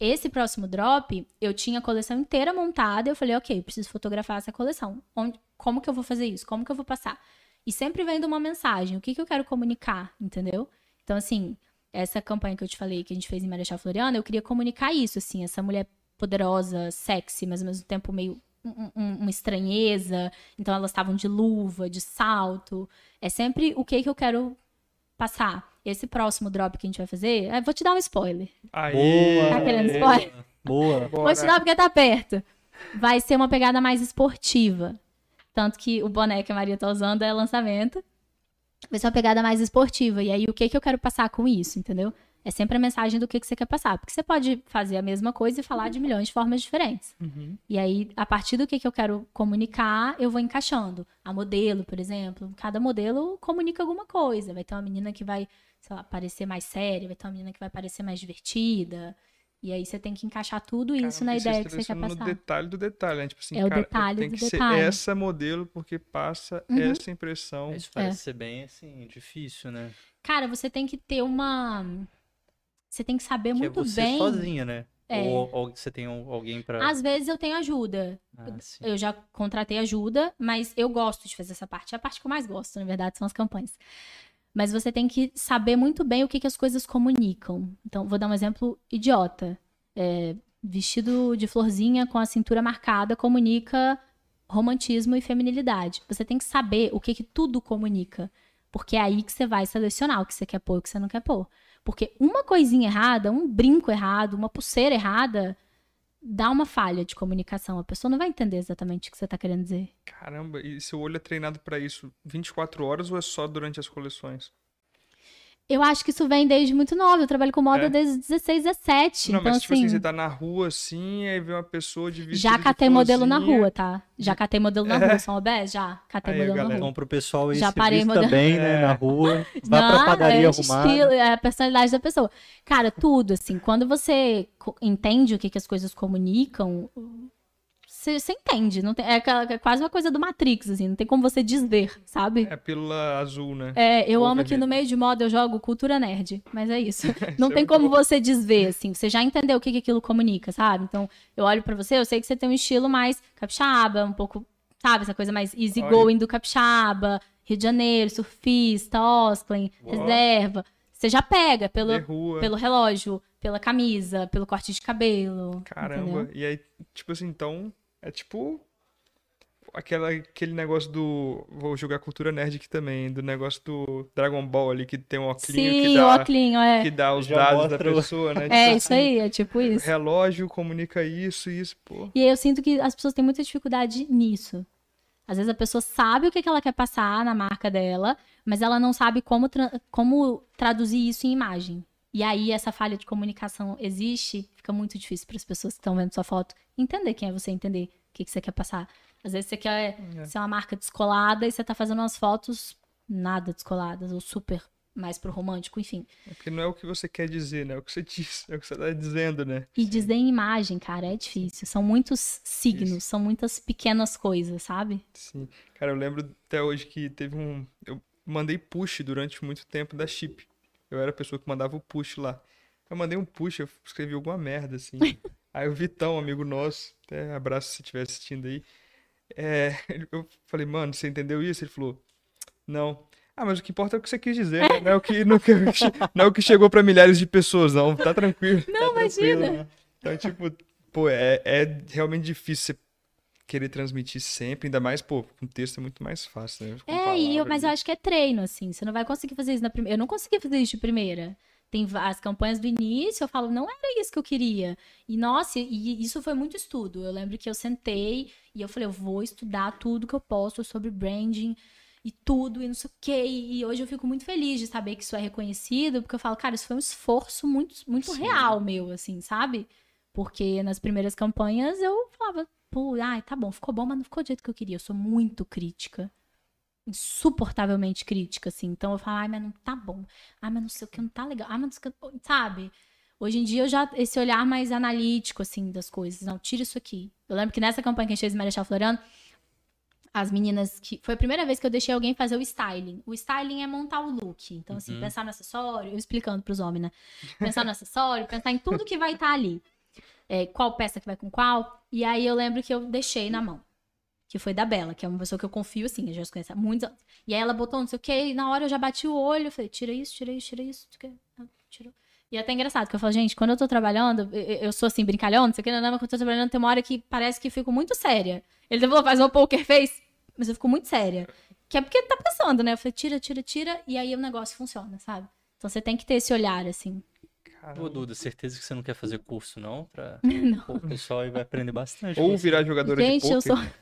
esse próximo drop, eu tinha a coleção inteira montada, eu falei, ok, preciso fotografar essa coleção. Onde, como que eu vou fazer isso? Como que eu vou passar? E sempre vem de uma mensagem, o que, que eu quero comunicar, entendeu? Então, assim, essa campanha que eu te falei, que a gente fez em Marechal Floriano, eu queria comunicar isso, assim, essa mulher poderosa, sexy, mas ao mesmo tempo meio um- um- uma estranheza. Então, elas estavam de luva, de salto. É sempre o que, que eu quero passar. Esse próximo drop que a gente vai fazer, eu vou te dar um spoiler. Aí, Boa. Tá querendo boa, spoiler? Boa. Vou te dar porque tá perto. Vai ser uma pegada mais esportiva. Tanto que o boné que a Maria tá usando é lançamento. Vai ser uma pegada mais esportiva. E aí, o que que eu quero passar com isso, entendeu? É sempre a mensagem do que, que você quer passar. Porque você pode fazer a mesma coisa e falar de milhões de formas diferentes. Uhum. E aí, a partir do que, que eu quero comunicar, eu vou encaixando. A modelo, por exemplo, cada modelo comunica alguma coisa. Vai ter uma menina que vai, sei lá, parecer mais séria, vai ter uma menina que vai parecer mais divertida. E aí você tem que encaixar tudo isso na você ideia que você quer passar. No detalhe do detalhe, né? Tipo assim, É o cara, detalhe tem do que detalhe. ser essa modelo porque passa Uhum. essa impressão. Isso parece ser bem, assim, difícil, né? Cara, você tem que ter uma. Você tem que saber Que é muito você bem. sozinha, né? É. Ou, ou você tem alguém pra... Às vezes eu tenho ajuda. Ah, sim. Eu já contratei ajuda, mas eu gosto de fazer essa parte. É a parte que eu mais gosto, na verdade, são as campanhas. Mas você tem que saber muito bem o que, que as coisas comunicam. Então, vou dar um exemplo idiota. É, vestido de florzinha com a cintura marcada comunica romantismo e feminilidade. Você tem que saber o que, que tudo comunica. Porque é aí que você vai selecionar o que você quer pôr e o que você não quer pôr. Porque uma coisinha errada, um brinco errado, uma pulseira errada, dá uma falha de comunicação. A pessoa não vai entender exatamente o que você está querendo dizer. Caramba, e seu olho é treinado para isso 24 horas ou é só durante as coleções? Eu acho que isso vem desde muito novo. Eu trabalho com moda é. desde 16, 17. Não, então, mas tipo assim, assim, você tá na rua assim, aí vê uma pessoa de vestido Já catei de modelo na rua, tá? Já catei modelo na É. rua, São Obés? Já. Catei Aí, modelo na galera. rua. Então, pro pessoal aí Já parei modelo- bem, né, É. na rua. Vá pra Não, padaria é arrumada. estilo, é a personalidade da pessoa. Cara, tudo, assim, quando você entende o que, que as coisas comunicam, você, você entende. Não tem, é, é quase uma coisa do Matrix, assim, não tem como você desver, sabe? É a pílula azul, né? É, eu Ou amo que no meio de moda eu jogo cultura nerd, mas é isso. Não Isso é tem como bom. você desver, assim, você já entendeu o que, que aquilo comunica, sabe? Então, eu olho pra você, eu sei que você tem um estilo mais capixaba, um pouco, sabe, essa coisa mais easygoing do capixaba, Rio de Janeiro, surfista, Osklin, Uau. reserva. Você já pega pelo, pelo relógio, pela camisa, pelo corte de cabelo. Caramba. entendeu? E aí, tipo assim, então, é tipo aquela, aquele negócio do. Vou jogar cultura nerd aqui também, do negócio do Dragon Ball ali, que tem um óculos que Sim, dá, óculinho, é. que dá os Já dados da mostra o- pessoa, né? É Tipo isso assim, aí, é tipo isso. Relógio comunica isso, isso, pô. E aí eu sinto que as pessoas têm muita dificuldade nisso. Às vezes a pessoa sabe o que que ela quer passar na marca dela, mas ela não sabe como, tra- como traduzir isso em imagem. E aí essa falha de comunicação existe, fica muito difícil para as pessoas que estão vendo sua foto entender quem é você, entender o que, que você quer passar. Às vezes você quer É. ser uma marca descolada e você tá fazendo umas fotos nada descoladas, ou super mais pro romântico, enfim. É Porque não é o que você quer dizer, né? É o que você diz, é o que você tá dizendo, né? E dizer em imagem, cara, é difícil. São muitos signos, são muitas pequenas coisas, sabe? Sim. Cara, eu lembro até hoje que teve um. Eu mandei push durante muito tempo da Chip. Eu era a pessoa que mandava o push lá. Eu mandei um push, eu escrevi alguma merda, assim. Aí o Vitão, amigo nosso, até abraço se estiver assistindo aí. é, eu falei, mano, você entendeu isso? Ele falou, não. Ah, mas o que importa é o que você quis dizer, né? Não é o que, não, não é o que chegou pra milhares de pessoas, não. Tá tranquilo. Não, Tranquilo, imagina. né? Então, tipo, pô, é, é realmente difícil você querer transmitir sempre, ainda mais, pô, com texto é muito mais fácil, né? Com É, eu, mas eu acho que é treino, assim. Você não vai conseguir fazer isso na primeira. Eu não consegui fazer isso de primeira. Tem as campanhas do início, eu falo, não era isso que eu queria. E, nossa, e isso foi muito estudo. Eu lembro que eu sentei e eu falei, eu vou estudar tudo que eu posso sobre branding e tudo, e não sei o quê. E hoje eu fico muito feliz de saber que isso é reconhecido, porque eu falo, cara, isso foi um esforço muito, muito Sim. real meu, assim, sabe? Porque nas primeiras campanhas eu falava, pô, ai, tá bom, ficou bom, mas não ficou do jeito que eu queria. Eu sou muito crítica. Insuportavelmente crítica, assim. Então eu falo, ai, mas não tá bom. Ai, mas não sei o que, não tá legal. Ai, mas não sei o que, sabe? Hoje em dia eu já, esse olhar mais analítico, assim, das coisas. Não, tira isso aqui. Eu lembro que nessa campanha que a gente fez em Marechal Floriano, as meninas que. Foi a primeira vez que eu deixei alguém fazer o styling. O styling é montar o look. Então, assim, Uhum. pensar no acessório, eu explicando pros homens, né? Pensar no acessório, pensar em tudo que vai estar ali. É, qual peça que vai com qual. E aí eu lembro que eu deixei na mão. Que foi da Bela, que é uma pessoa que eu confio, assim, eu já se conheço há muitos anos. E aí ela botou não sei o quê, e na hora eu já bati o olho, eu falei, tira isso, tira isso, tira isso. Tirou. E é até engraçado, porque eu falo, gente, quando eu tô trabalhando, eu, eu- eu sou assim, brincalhão, não sei o que, não, não, mas quando eu tô trabalhando, tem uma hora que parece que eu fico muito séria. Ele falou, faz uma poker face, mas eu fico muito séria. Que é porque tá pensando, né? Eu falei, tira, tira, tira, e aí o negócio funciona, sabe? Então você tem que ter esse olhar, assim. Caramba. Ô, Duda, certeza que você não quer fazer curso, não? Pra... Não. Pô, o pessoal aí vai aprender bastante. Ou virar jogadora Gente, de eu poker. sou.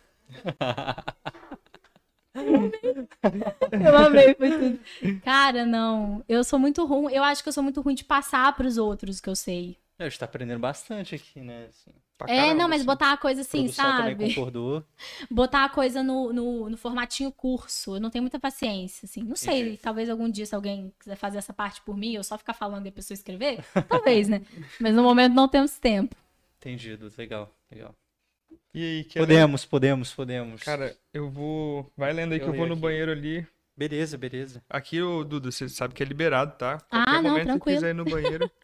Eu amei, foi tudo. Cara, não. Eu sou muito ruim. Eu acho que eu sou muito ruim de passar pros outros o que eu sei. É, A gente tá aprendendo bastante aqui, né? Assim, é, caramba, não, mas assim. botar a coisa a assim, também sabe? concordou. Botar a coisa no, no, no formatinho curso. Eu não tenho muita paciência, assim. Não sei, Entendi. talvez algum dia, se alguém quiser fazer essa parte por mim, eu só ficar falando e a pessoa escrever, talvez, né? Mas no momento não temos tempo. Entendido, legal, legal. E aí, quer Podemos, podemos, podemos. ler? Cara, eu vou. Vai lendo aí que Eu eu vou no aqui. banheiro ali. Beleza, beleza. Aqui, ô, Duda, você sabe que é liberado, tá? Ah, Qualquer não, momento tranquilo. quiser ir no banheiro.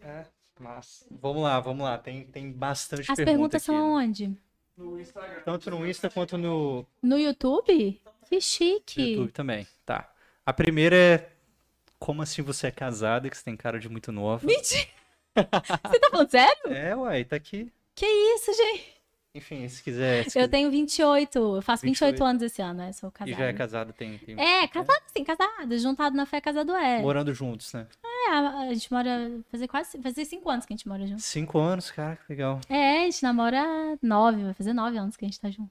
é, mas. Vamos lá, vamos lá. Tem, tem bastante As pergunta perguntas aqui, são né? aonde? Tanto no Insta quanto no No YouTube? Que chique. YouTube também. Tá. A primeira é como assim você é casada, que você tem cara de muito nova? Mentira! Você tá falando sério? É, uai, tá aqui. Que isso, gente? Enfim, se quiser. Se Eu quiser. tenho 28, eu faço 28, 28 anos esse ano, né? Sou E casada. já é casado, tem. tem... É, casado sim, casado. Juntado na fé, casado é. Morando juntos, né? É, a, gente mora. Fazer quase. Fazer cinco anos que a gente mora junto. Cinco anos, cara, que legal. É, a gente namora nove, vai fazer nove anos que a gente tá junto.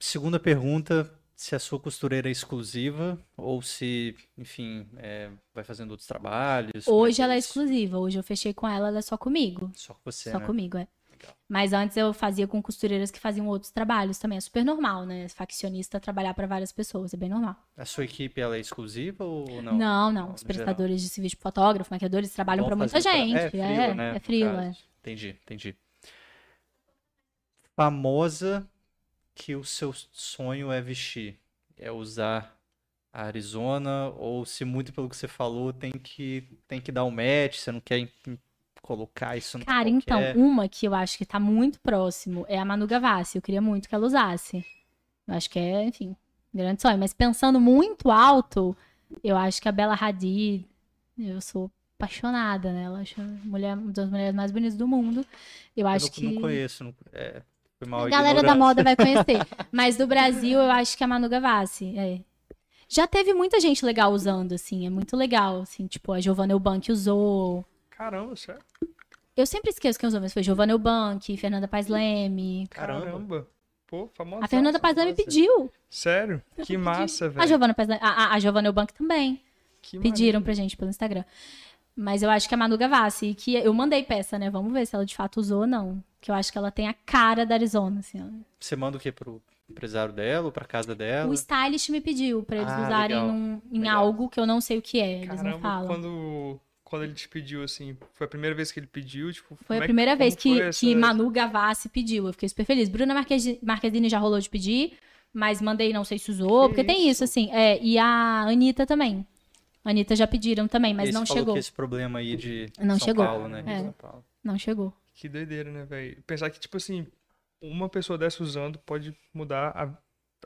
Segunda pergunta: se a sua costureira é exclusiva ou se, enfim, é, vai fazendo outros trabalhos. como Hoje que ela é exclusiva, hoje eu fechei com ela, ela é só comigo. Só com você, só né? comigo, é. Legal. Mas antes eu fazia com costureiras que faziam outros trabalhos também. É super normal, né? Faccionista trabalhar pra várias pessoas, é bem normal. A sua equipe, ela é exclusiva ou não? Não, não. Os geral. prestadores de serviço, tipo fotógrafo, maquiadores, trabalham pra muita gente. tra- É frila, né? é frila, é. Entendi, entendi. Famosa que o seu sonho é vestir. É usar a Arizona ou se muito pelo que você falou, tem que, tem que dar um match, você não quer colocar isso no Cara, então, uma que eu acho que tá muito próximo é a Manu Gavassi. Eu queria muito que ela usasse. Eu acho que é, enfim, grande sonho. Mas pensando muito alto, eu acho que a Bela Hadid, eu sou apaixonada, né? Ela acho mulher, uma das mulheres mais bonitas do mundo. Eu Eu acho não, que. não conheço. Não, é, foi mal A galera da ignorância. moda vai conhecer. Mas do Brasil, eu acho que é a Manu Gavassi. É. Já teve muita gente legal usando, assim. É muito legal, assim. Tipo, a Giovanna Eubank usou. Caramba, sério? Eu sempre esqueço quem usou, mas foi Giovanna Eubank, Fernanda Paes Leme. Caramba. Caramba. Pô, famosa. A Fernanda Paes Leme pediu. Sério? Que massa, A velho. Giovanna Paes Leme, a, a, a Giovanna Eubank também. Que Pediram maneiro. pra gente pelo Instagram. Mas eu acho que a Manu Gavassi, que eu mandei peça, né? Vamos ver se ela de fato usou ou não. Que eu acho que ela tem a cara da Arizona, assim. ó. Você manda o quê pro empresário dela ou pra casa dela? O stylist me pediu pra eles Ah, usarem num- em Legal. algo que eu não sei o que é. Eles não Caramba, falam. quando, quando ele te pediu, assim, foi a primeira vez que ele pediu, tipo... Foi a é primeira como vez que, foi essa- que Manu Gavassi pediu. Eu fiquei super feliz. Bruna Marquez- Marquezine já rolou de pedir, mas mandei, não sei se usou, Que porque tem isso, isso? assim. É, e a Anitta também. A Anitta já pediram também, mas E não chegou. que esse problema aí de Não São chegou. Paulo, né? É. São Paulo. Não chegou. Que doideira, né, velho? Pensar que, tipo assim, uma pessoa dessa usando pode mudar a,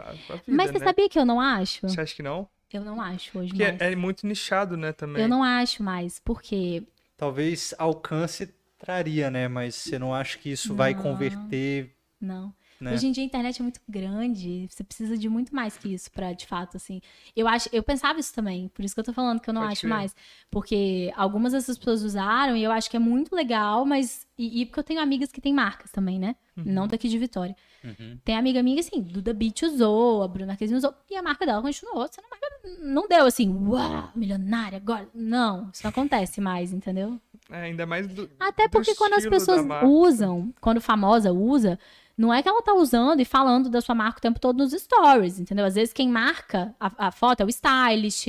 a, a vida, mas você né? sabia que eu não acho? Você acha que não? Eu não acho hoje Porque mais. é, é muito nichado, né, também. Eu não acho mais, porque Talvez alcance traria, né? Mas você não acha que isso vai Não. converter, não. Né? Hoje em dia a internet é muito grande, você precisa de muito mais que isso pra, de fato, assim. Eu acho, eu pensava isso também, por isso que eu tô falando que eu não Pode acho crer. mais, porque algumas dessas pessoas usaram e eu acho que é muito legal, mas e, e porque eu tenho amigas que têm marcas também, né? Não daqui de Vitória. Uhum. Tem amiga minha assim, Duda Beat usou, a Bruna Marquezine usou, e a marca dela continuou. Sendo marca não deu assim, uau, milionária agora. Não, isso não acontece mais, entendeu? É, ainda mais do, Até do porque quando as pessoas usam, quando famosa usa, não é que ela tá usando e falando da sua marca o tempo todo nos stories, entendeu? Às vezes quem marca a, a foto é o stylist.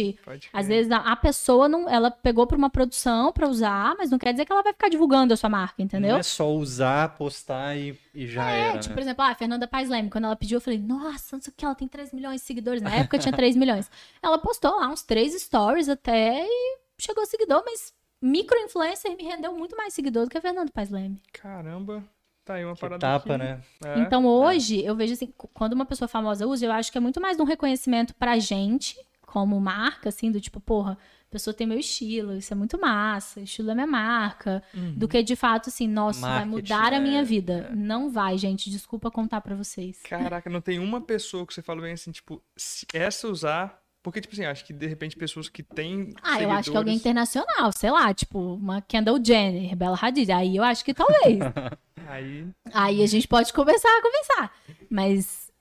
Às vezes a, a pessoa não, ela pegou pra uma produção pra usar, mas não quer dizer que ela vai ficar divulgando a sua marca, entendeu? Não é só usar, postar e, e já É, era, tipo, né? por exemplo, ah, a Fernanda Paes Leme, quando ela pediu, eu falei, nossa, não sei o que, ela tem 3 milhões de seguidores. Na época tinha 3 milhões. Ela postou lá uns 3 stories até e chegou seguidor, mas micro-influencer me rendeu muito mais seguidor do que a Fernanda Paes Leme. Caramba, tá aí uma Que parada tapa, que- né? É. Então hoje, eu vejo assim, quando uma pessoa famosa usa, eu acho que é muito mais de um reconhecimento pra gente, como marca, assim, do tipo, porra, a pessoa tem meu estilo, isso é muito massa, estilo é minha marca, Uhum. do que de fato, assim, nossa, vai Marketing, mudar a minha é, vida. Não vai, gente, desculpa contar pra vocês. Caraca, não tem uma pessoa que você fala bem assim, tipo, se essa usar. Porque, tipo assim, acho que de repente pessoas que têm. Ah, eu acho que alguém seguidores- internacional, sei lá, tipo, uma Kendall Jenner, Bella Hadid, aí eu acho que talvez. Aí. aí a gente pode começar a conversar. Mas,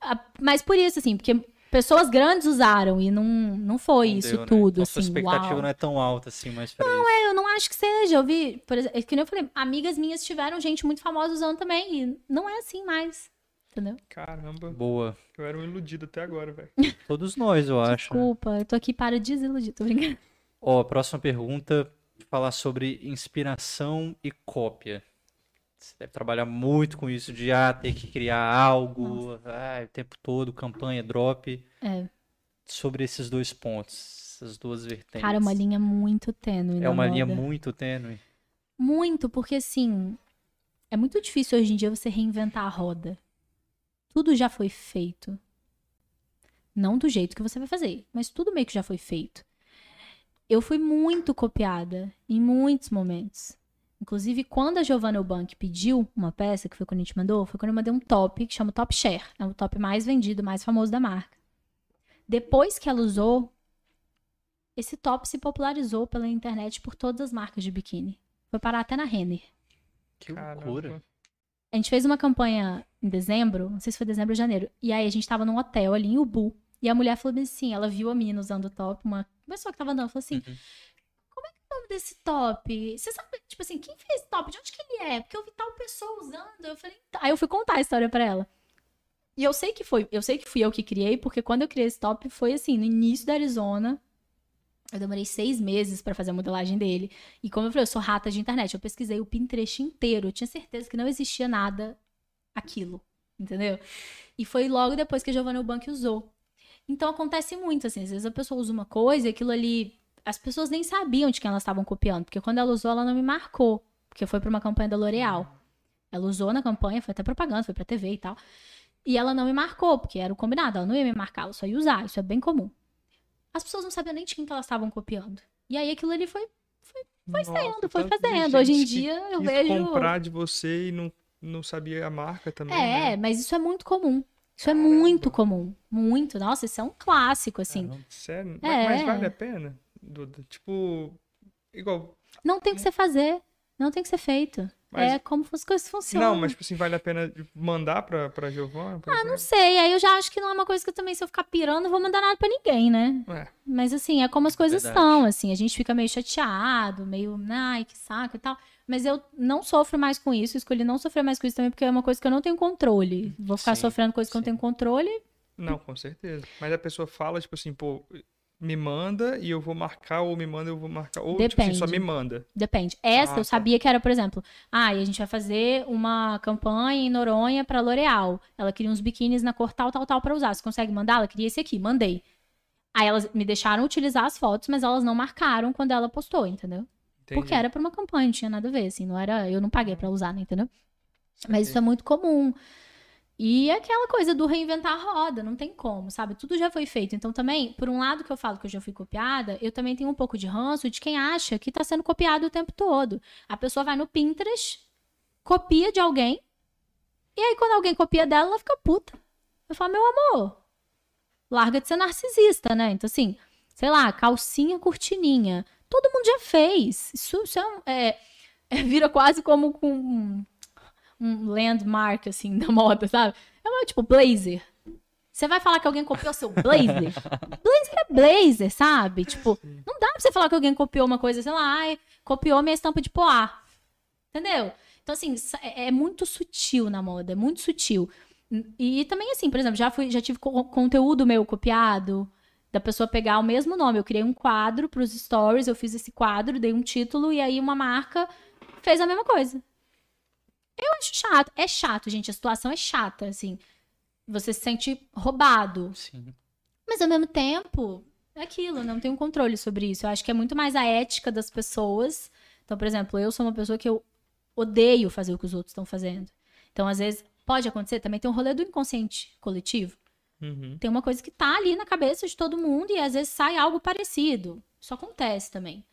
a- mas por isso, assim, porque pessoas grandes usaram e não, não foi Não isso deu, né? tudo, Então, sua assim, expectativa uau. não é tão alta assim, mas pra isso. Eu não acho que seja. Eu vi, por exemplo, é que nem eu falei, amigas minhas tiveram gente muito famosa usando também. E não é assim mais. Entendeu? Caramba, Boa. eu era um iludido até agora, velho. Todos nós, eu acho. né? Desculpa, eu tô aqui para desiludir, tô brincando. Ó, próxima pergunta, falar sobre inspiração e cópia. Você deve trabalhar muito com isso de ah, ter que criar algo, ah, o tempo todo, campanha, drop. É. Sobre esses dois pontos, essas duas vertentes. Cara, é uma linha muito tênue. É uma linha moda. muito tênue. Muito, porque assim, é muito difícil hoje em dia você reinventar a roda. Tudo já foi feito. Não do jeito que você vai fazer, mas tudo meio que já foi feito. Eu fui muito copiada em muitos momentos. Inclusive, quando a Giovanna Eubank pediu uma peça, que foi quando a gente mandou, foi quando eu mandei um top, que chama Top Share. É o top mais vendido, mais famoso da marca. Depois que ela usou, esse top se popularizou pela internet por todas as marcas de biquíni. Foi parar até na Renner. Que loucura. A gente fez uma campanha em dezembro, não sei se foi dezembro ou janeiro. E aí a gente tava num hotel ali em Ubu. E a mulher falou assim, ela viu a menina usando o top, uma pessoa que tava andando, falou assim, Uhum. como é que é o nome desse top? Você sabe, tipo assim, quem fez esse top? De onde que ele é? Porque eu vi tal pessoa usando. Eu falei, tá. Aí eu fui contar a história pra ela. E eu sei que foi, eu sei que fui eu que criei, porque quando eu criei esse top foi assim, no início da Arizona. Eu demorei seis meses pra fazer a modelagem dele. E como eu falei, eu sou rata de internet. Eu pesquisei o Pinterest inteiro. Eu tinha certeza que não existia nada aquilo. Entendeu? E foi logo depois que a Giovanna Eubank usou. Então acontece muito, assim. Às vezes a pessoa usa uma coisa e aquilo ali. As pessoas nem sabiam de quem elas estavam copiando. Porque quando ela usou, ela não me marcou. Porque foi pra uma campanha da L'Oréal. Ela usou na campanha, foi até propaganda, foi pra TV e tal. E ela não me marcou, porque era o combinado. Ela não ia me marcar, ela só ia usar. Isso é bem comum. As pessoas não sabiam nem de quem que elas estavam copiando. E aí aquilo ali foi. Foi Nossa, saindo, foi fazendo. Hoje em dia eu vejo. comprar de você e não, não sabia a marca também, É, né? mas isso é muito comum. Isso é Caramba. muito comum. Muito. Nossa, isso é um clássico, assim. Caramba. Sério? É. Mas, mas vale a pena? Duda? Tipo, igual... Não tem o que você fazer. Não tem que ser feito. Mas- É como as coisas funcionam. Não, mas tipo assim, vale a pena mandar pra, pra Giovanna? por Ah, não exemplo? sei. Aí eu já acho que não é uma coisa que eu também, se eu ficar pirando, não vou mandar nada pra ninguém, né? É. Mas assim, é como as coisas Verdade. são, assim. A gente fica meio chateado, meio, ai, que saco e tal. Mas eu não sofro mais com isso. Escolhi não sofrer mais com isso também, porque é uma coisa que eu não tenho controle. Vou ficar Sim, sofrendo coisa que eu não tenho controle. Não, com certeza. Mas a pessoa fala, tipo assim, pô, me manda e eu vou marcar, ou me manda e eu vou marcar. Ou, tipo assim, só me Depende. manda. Depende. Essa Ah, eu tá. sabia que era, por exemplo, ah, e a gente vai fazer uma campanha em Noronha pra L'Oreal. Ela queria uns biquínis na cor tal, tal, tal pra usar. Você consegue mandar? Ela queria esse aqui, mandei. Aí elas me deixaram utilizar as fotos, mas elas não marcaram quando ela postou, entendeu? Entendi. Porque era pra uma campanha, não tinha nada a ver, assim, não era, eu não paguei pra usar, né, entendeu? Mas isso é muito comum. E aquela coisa do reinventar a roda, não tem como, sabe? Tudo já foi feito. Então também, por um lado que eu falo que eu já fui copiada, eu também tenho um pouco de ranço de quem acha que tá sendo copiado o tempo todo. A pessoa vai no Pinterest, copia de alguém, e aí quando alguém copia dela, ela fica puta. Eu falo, meu amor, larga de ser narcisista, né? Então assim, sei lá, calcinha cortininha. Todo mundo já fez. Isso, isso é- é- vira quase como com um, landmark, assim, da moda, sabe? É uma, tipo, blazer. Você vai falar que alguém copiou seu blazer? blazer é blazer, sabe? Tipo, não dá pra você falar que alguém copiou uma coisa, sei lá, ai, copiou minha estampa de poá. Entendeu? Então, assim, é é muito sutil na moda, é muito sutil. E, e também, assim, por exemplo, já, fui, já tive co- conteúdo meu copiado, da pessoa pegar o mesmo nome. Eu criei um quadro pros stories, eu fiz esse quadro, dei um título, e aí uma marca fez a mesma coisa. Eu acho chato. É chato, gente. A situação é chata, assim. Você se sente roubado. Sim. Mas ao mesmo tempo, é aquilo, não tenho controle sobre isso. Eu acho que é muito mais a ética das pessoas. Então, por exemplo, eu sou uma pessoa que eu odeio fazer o que os outros estão fazendo. Então, às vezes, pode acontecer, também tem um rolê do inconsciente coletivo. Uhum. Tem uma coisa que tá ali na cabeça de todo mundo e às vezes sai algo parecido. Isso acontece também.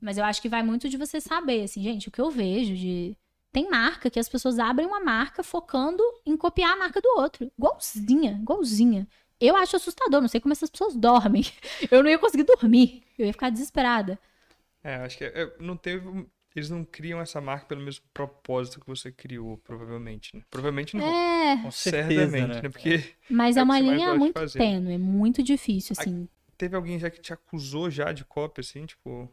Mas eu acho que vai muito de você saber, assim, gente, o que eu vejo de. Tem marca que as pessoas abrem uma marca focando em copiar a marca do outro. Igualzinha, igualzinha. Eu acho assustador, não sei como essas pessoas dormem. Eu não ia conseguir dormir. Eu ia ficar desesperada. É, acho que é- não teve. Eles não criam essa marca pelo mesmo propósito que você criou, provavelmente, né? Provavelmente não. É, Com certeza, Certamente, né? né? Porque mas É é, uma linha muito tênue, é muito difícil, assim. teve alguém já que te acusou já de cópia, assim, tipo.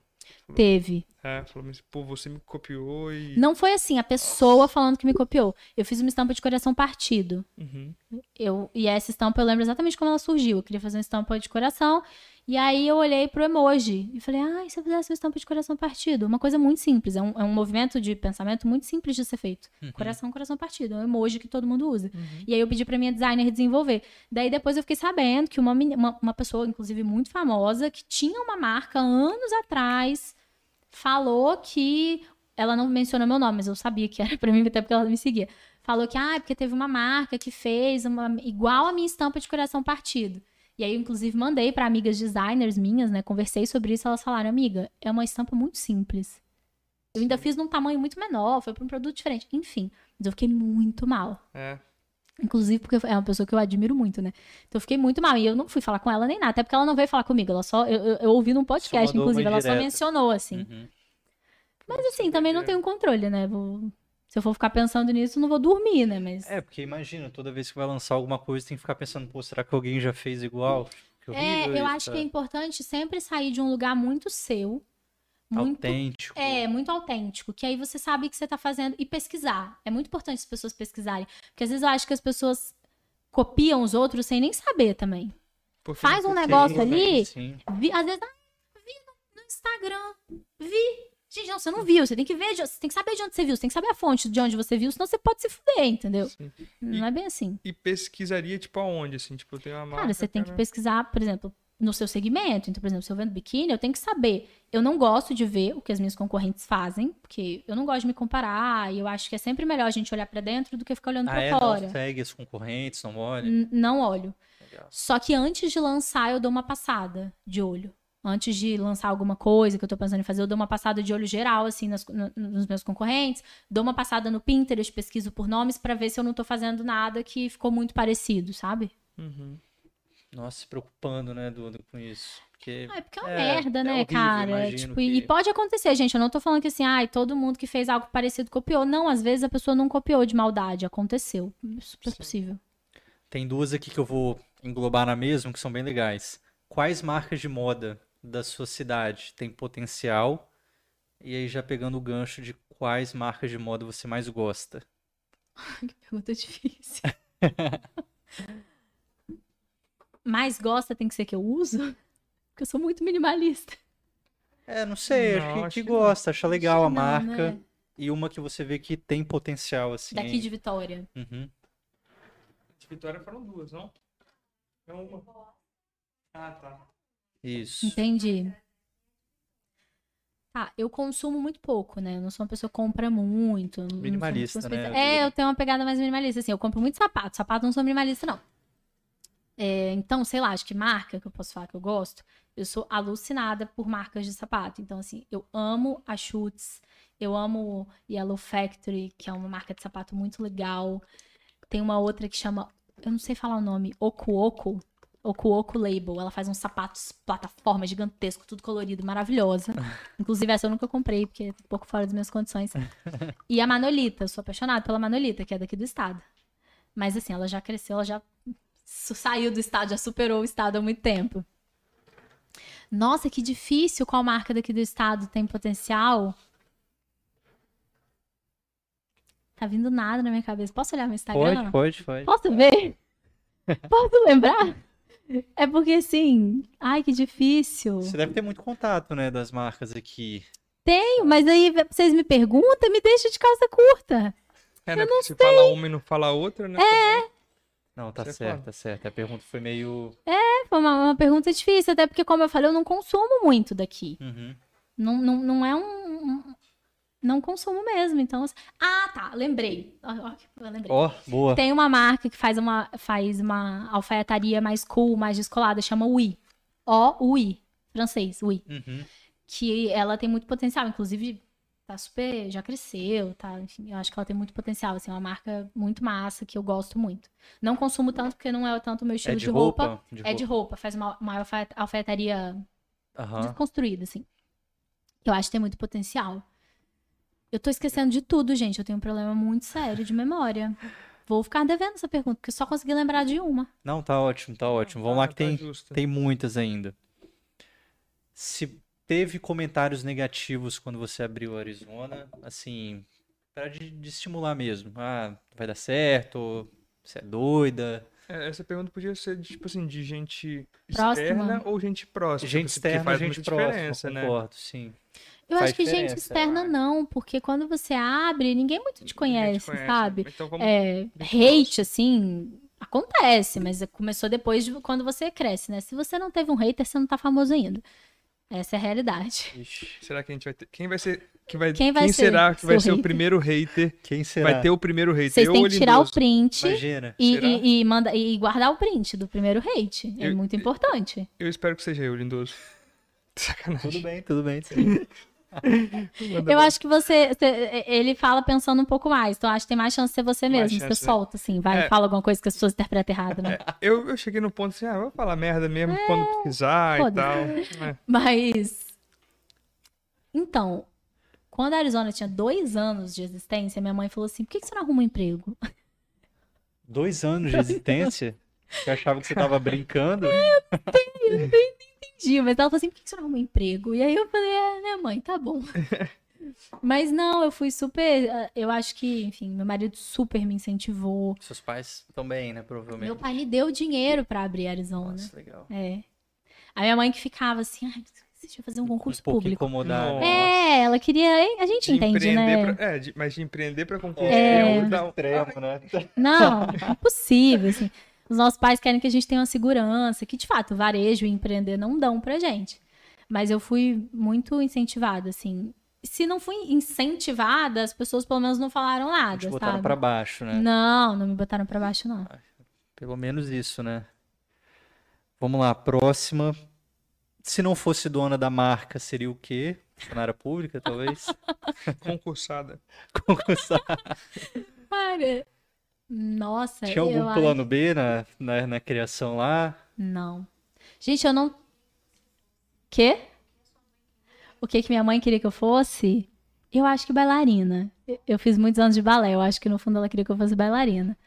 Teve. É, falou pô, você me copiou e. Não foi assim, a pessoa falando que me copiou. Eu fiz uma estampa de coração partido. Uhum. Eu, e essa estampa eu lembro exatamente como ela surgiu. Eu queria fazer uma estampa de coração. E aí eu olhei pro emoji e falei, ai, se eu fizesse uma estampa de coração partido? Uma coisa muito simples. É um, é um movimento de pensamento muito simples de ser feito. Coração, coração partido. É um emoji que todo mundo usa. E aí eu pedi pra minha designer desenvolver. Daí depois eu fiquei sabendo que uma, uma, uma pessoa, inclusive muito famosa, que tinha uma marca anos atrás, falou que. Ela não mencionou meu nome, mas eu sabia que era pra mim, até porque ela me seguia. Falou que, ah, porque teve uma marca que fez uma, igual a minha estampa de coração partido. E aí, eu, inclusive, mandei pra amigas designers minhas, né? Conversei sobre isso, elas falaram, amiga, é uma estampa muito simples. Eu ainda fiz num tamanho muito menor, foi pra um produto diferente. Enfim, mas eu fiquei muito mal. É. Inclusive porque é uma pessoa que eu admiro muito, né? Então eu fiquei muito mal. E eu não fui falar com ela nem nada, até porque ela não veio falar comigo. Ela só. Eu, eu, eu ouvi num podcast, inclusive, ela só mencionou, assim. Uhum. Mas assim, também não tenho controle, né? Vou- Se eu for ficar pensando nisso, não vou dormir, né? Mas. É, porque imagina, toda vez que vai lançar alguma coisa, tem que ficar pensando, pô, será que alguém já fez igual? Que É, eu isso, acho que é importante sempre sair de um lugar muito seu. Muito autêntico. É, muito autêntico, que aí você sabe o que você tá fazendo e pesquisar. É muito importante as pessoas pesquisarem. Porque às vezes eu acho que as pessoas copiam os outros sem nem saber também. Porque Faz um negócio Sim, ali, Sim. Vi, às vezes, ah, vi no Instagram, vi. Gente, não, você não viu, você tem que ver, você tem que saber de onde você viu, você tem que saber a fonte de onde você viu, senão você pode se fuder, entendeu? Sim. Não é bem assim. E pesquisaria, tipo, aonde, assim? Tipo, tem uma marca... Cara, você tem que cara, pesquisar, por exemplo, no seu segmento. Então, por exemplo, se eu vendo biquíni, eu tenho que saber. Eu não gosto de ver o que as minhas concorrentes fazem, porque eu não gosto de me comparar, e eu acho que é sempre melhor a gente olhar pra dentro do que ficar olhando Ah, pra é? fora. Não segue os concorrentes, não olha? N- Não olho. Legal. Só que antes de lançar, eu dou uma passada de olho. Antes de lançar alguma coisa que eu tô pensando em fazer, eu dou uma passada de olho geral, assim, nas- no- nos meus concorrentes. Dou uma passada no Pinterest, pesquiso por nomes pra ver se eu não tô fazendo nada que ficou muito parecido, sabe? Uhum. Nossa, se preocupando, né, Duda, com isso. Porque Ah, é porque é uma É, merda, é né, horrível, cara? imagino Tipo, que- E pode acontecer, gente. Eu não tô falando que assim, ai, todo mundo que fez algo parecido copiou. Não, às vezes a pessoa não copiou de maldade. Aconteceu. Super Sim. possível. tem duas aqui que eu vou englobar na mesma, que são bem legais. Quais marcas de moda da sua cidade têm potencial? E aí, já pegando o gancho de quais marcas de moda você mais gosta? Que pergunta difícil. Mais gosta tem que ser que eu uso? Porque eu sou muito minimalista. É, não sei, Não, acho que, acho que gosta, acha legal a não, marca. né? E uma que você vê que tem potencial, assim. Daqui de Vitória. Uhum. De Vitória foram duas, não? É uma. Ah, tá. Isso. Entendi. Tá, eu consumo muito pouco, né? Eu não sou uma pessoa que compra muito. Minimalista, né, É, Duda? eu tenho uma pegada mais minimalista, assim. Eu compro muito sapato. Sapato não sou minimalista, não. É, então, sei lá, acho que marca que eu posso falar que eu gosto. Eu sou alucinada por marcas de sapato. Então, assim, eu amo a Schutz. Eu amo Yellow Factory, que é uma marca de sapato muito legal. Tem uma outra que chama, eu não sei falar o nome, Okuoko. Okuoko Label. Ela faz uns sapatos plataforma gigantesco, tudo colorido, maravilhosa. Inclusive, essa eu nunca comprei, porque é um pouco fora das minhas condições. E a Manolita, eu sou apaixonada pela Manolita, que é daqui do estado. Mas assim, ela já cresceu, ela já saiu do estado, já superou o estado há muito tempo. Nossa, que difícil qual marca daqui do estado tem potencial. Tá vindo nada na minha cabeça. Posso olhar meu Instagram? Pode, pode, pode. Posso ver? Posso lembrar? É porque assim, ai que difícil. Você deve ter muito contato, né, das marcas aqui. Tenho, mas aí vocês me perguntam, me deixa de calça curta. É, né? Porque se fala uma e não fala outra, né? É. Não, tá Você certo, fala. tá certo. A pergunta foi meio. É, foi uma, uma pergunta difícil, até porque, como eu falei, eu não consumo muito daqui. Uhum. Não, não, não é um- Não consumo mesmo, então... assim- Ah, tá, lembrei. Ó, eu lembrei. Ó, boa. Tem uma marca que faz uma, faz uma alfaiataria mais cool, mais descolada, chama Oui. O-U-I, francês, Oui. Uhum. que ela tem muito potencial, inclusive tá super, já cresceu, tá, enfim, eu acho que ela tem muito potencial, assim, é uma marca muito massa que eu gosto muito. Não consumo tanto porque não é tanto o meu estilo É de, de roupa, roupa? De é de roupa, faz uma, uma alfa- alfaiataria Aham. desconstruída, assim. Eu acho que tem muito potencial. Eu tô esquecendo de tudo, gente, eu tenho um problema muito sério de memória. Vou ficar devendo essa pergunta, porque eu só consegui lembrar de uma. Não, tá ótimo, tá ótimo. Vamos Tá- lá que tá tem, tem muitas ainda. Se teve comentários negativos quando você abriu o Arizona, assim, para de, de estimular mesmo. Ah, vai dar certo, você é doida. É, essa pergunta podia ser, de, tipo assim, de gente Próxima. externa ou gente próxima. Gente tipo, porque externa, faz gente muita próxima, diferença, né? concordo, sim. Eu Faz acho que gente externa não, porque quando você abre, ninguém muito te conhece, conhece. sabe? Então vamos... É, hate, assim, acontece, mas começou depois de quando você cresce, né? Se você não teve um hater, você não tá famoso ainda. Essa é a realidade. Ixi, Será que a gente vai ter... Quem vai ser... Que vai... Quem vai ser será que vai ser o hater? primeiro hater? quem será? Vai ter o primeiro hater. Vocês têm que tirar o print Imagina. e, e, e manda, e guardar o print do primeiro hate. É Eu- muito importante. Eu espero que seja eu, Lindoso. Sacanagem. Tudo bem, tudo bem. Eu acho que você, você- Ele fala pensando um pouco mais. Então, acho que tem mais chance de ser você mesmo. chance, Você né? solta, assim. Vai, É. fala alguma coisa que as pessoas interpretam errado, né? Eu, eu cheguei no ponto assim, ah, vou falar merda mesmo quando precisar e tal. É. Mas. Então, quando a Arizona tinha dois anos de existência, minha mãe falou assim: por que que você não arruma um emprego? Dois anos de existência? Eu achava que você tava brincando. Entendi, mas ela falou assim: por que você não arruma um emprego? E aí eu falei: é, né, mãe, tá bom. Mas não, eu fui super. Eu acho que, enfim, meu marido super me incentivou. Seus pais também, né? Provavelmente. Meu pai me deu dinheiro pra abrir Arizona. Nossa, legal. É. A minha mãe que ficava assim, ai, deixa eu fazer um concurso um pouco público. incomodado. Nossa. É, ela queria. A gente De entende, né? pra- é, de- mas de empreender pra concurso É. é outra. extremo, né? Não, impossível, assim. Os nossos pais querem que a gente tenha uma segurança, que de fato, o varejo e empreender não dão pra gente. Mas eu fui muito incentivada, assim. Se não fui incentivada, as pessoas pelo menos não falaram Te nada, botaram sabe? pra baixo, né? Não, não me botaram pra baixo, não. Pelo menos isso, né? Vamos lá, próxima. Se não fosse dona da marca, seria o quê? Funcionária pública, talvez? Concursada. Concursar. Cara, nossa, Tinha algum eu acho- plano B na, na, na criação lá? Não. Gente, eu não. Quê? O que que minha mãe queria que eu fosse? Eu acho que bailarina. Eu- fiz muitos anos de balé, eu acho que no fundo ela queria que eu fosse bailarina.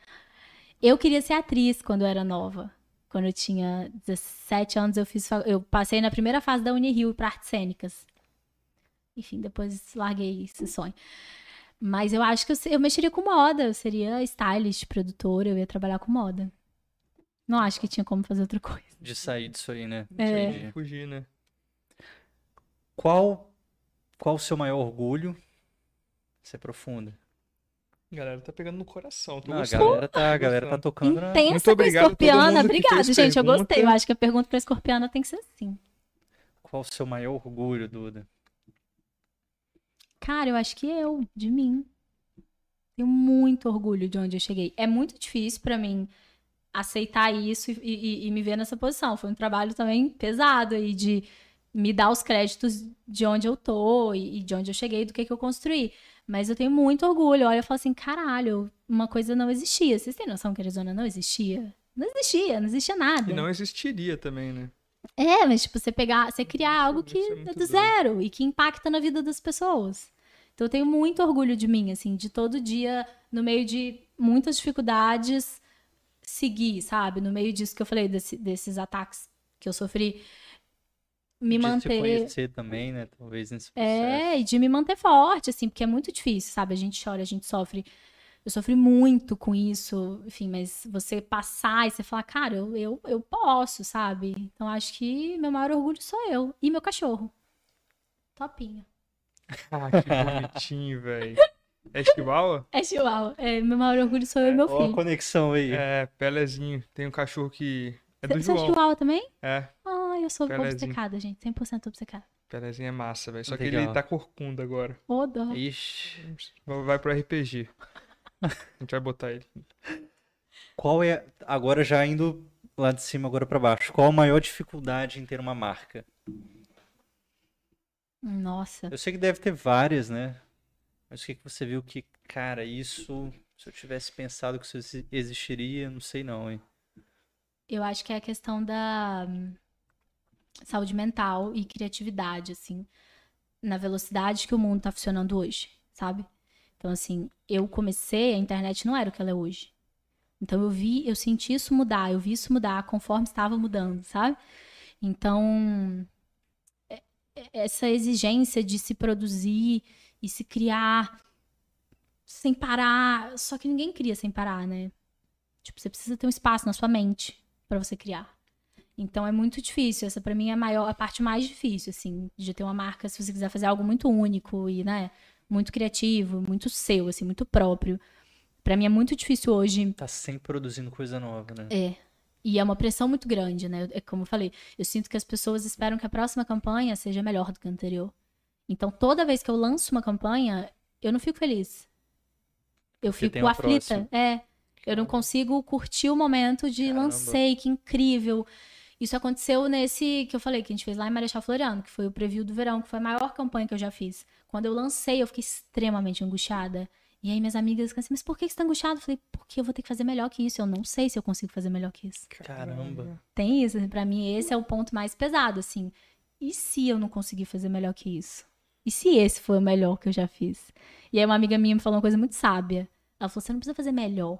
Eu queria ser atriz quando eu era nova. Quando eu tinha 17 anos, eu fiz eu passei na primeira fase da Unirio para artes cênicas. Enfim, depois larguei esse sonho. Mas eu acho que eu, se- eu mexeria com moda, eu seria stylist, produtora, eu ia trabalhar com moda. Não acho que tinha como fazer outra coisa. De sair disso aí, né? É. Entendi. Fugir, né? Qual, qual o seu maior orgulho? Você é profunda. A galera tá pegando no coração. Tô Não, a galera tá, a galera tá tocando na... Intensa Muito obrigado escorpiana. Obrigada, gente. Eu pergunta. gostei. Eu acho que a pergunta pra escorpiana tem que ser assim. Qual o seu maior orgulho, Duda? Cara, eu acho que eu, de mim. Tenho muito orgulho de onde eu cheguei. É muito difícil pra mim aceitar isso e, e- e me ver nessa posição. Foi um trabalho também pesado aí de me dar os créditos de onde eu tô e, e de onde eu cheguei, do que, que eu construí. Mas eu tenho muito orgulho. Olha, eu falo assim, caralho, uma coisa não existia. Vocês têm noção que a Arizona não existia? Não existia, não existia nada. E não existiria também, né? É, mas tipo, você pegar, você criar algo que é do doido. zero e que impacta na vida das pessoas. Então eu tenho muito orgulho de mim, assim, de todo dia, no meio de muitas dificuldades, seguir, sabe? No meio disso que eu falei, desse- desses ataques que eu sofri, me De manter. conhecer também, né? Talvez nesse processo. É, e de me manter forte, assim, porque é muito difícil, sabe? A gente chora, a gente sofre. Eu sofri muito com isso, enfim, mas você passar e você falar, cara, eu, eu, eu posso, sabe? Então acho que meu maior orgulho sou eu e meu cachorro. Topinho. Ah, que bonitinho, velho. É chihuahua? É chihuahua. É, meu maior orgulho sou eu e meu Ó a filho. conexão aí. É, Pelezinho. Tem um cachorro que é do Você é João. chihuahua também? É, Ah, eu sou Pelezinho. obcecada, gente. 100% obcecada. Pelezinho é massa, velho. Só que Legal. ele tá corcunda agora. Ô, dó. Ixi. Vai pro RPG. A gente vai botar ele. Qual é, agora já indo lá de cima agora pra baixo, qual a maior dificuldade em ter uma marca? Nossa. Eu sei que deve ter várias, né? Mas o que que você viu que, cara, isso, se eu tivesse pensado que isso exi- existiria, não sei não, hein? Eu acho que é a questão da hum, saúde mental e criatividade, assim, na velocidade que o mundo tá funcionando hoje, sabe? Então, assim, eu comecei, a internet não era o que ela é hoje. Então, eu vi, eu senti isso mudar, eu vi isso mudar conforme estava mudando, sabe? Então, essa exigência de se produzir e se criar sem parar, só que ninguém cria sem parar, né? Tipo, você precisa ter um espaço na sua mente para você criar. Então é muito difícil. Essa pra mim é a maior, a parte mais difícil, assim, de ter uma marca, se você quiser fazer algo muito único e, né, muito criativo, muito seu, assim, muito próprio. Pra mim é muito difícil hoje. Tá sempre produzindo coisa nova, né? É. E é uma pressão muito grande, né? É como eu falei, eu sinto que as pessoas esperam que a próxima campanha seja melhor do que a anterior. Então, toda vez que eu lanço uma campanha, eu não fico feliz. Eu Porque fico aflita. próxima. É. Eu não consigo curtir o momento de Caramba. lancei, que incrível. Isso aconteceu nesse que eu falei, que a gente fez lá em Marechal Floriano, que foi o preview do verão, que foi a maior campanha que eu já fiz. Quando eu lancei, eu fiquei extremamente angustiada. E aí minhas amigas ficam assim, mas por que você tá angustiado? Eu falei, porque eu vou ter que fazer melhor que isso. Eu não sei se eu consigo fazer melhor que isso. Caramba. Tem isso, para mim esse é o ponto mais pesado, assim. E se eu não conseguir fazer melhor que isso? E se esse foi o melhor que eu já fiz? E aí uma amiga minha me falou uma coisa muito sábia. Ela falou, você não precisa fazer melhor.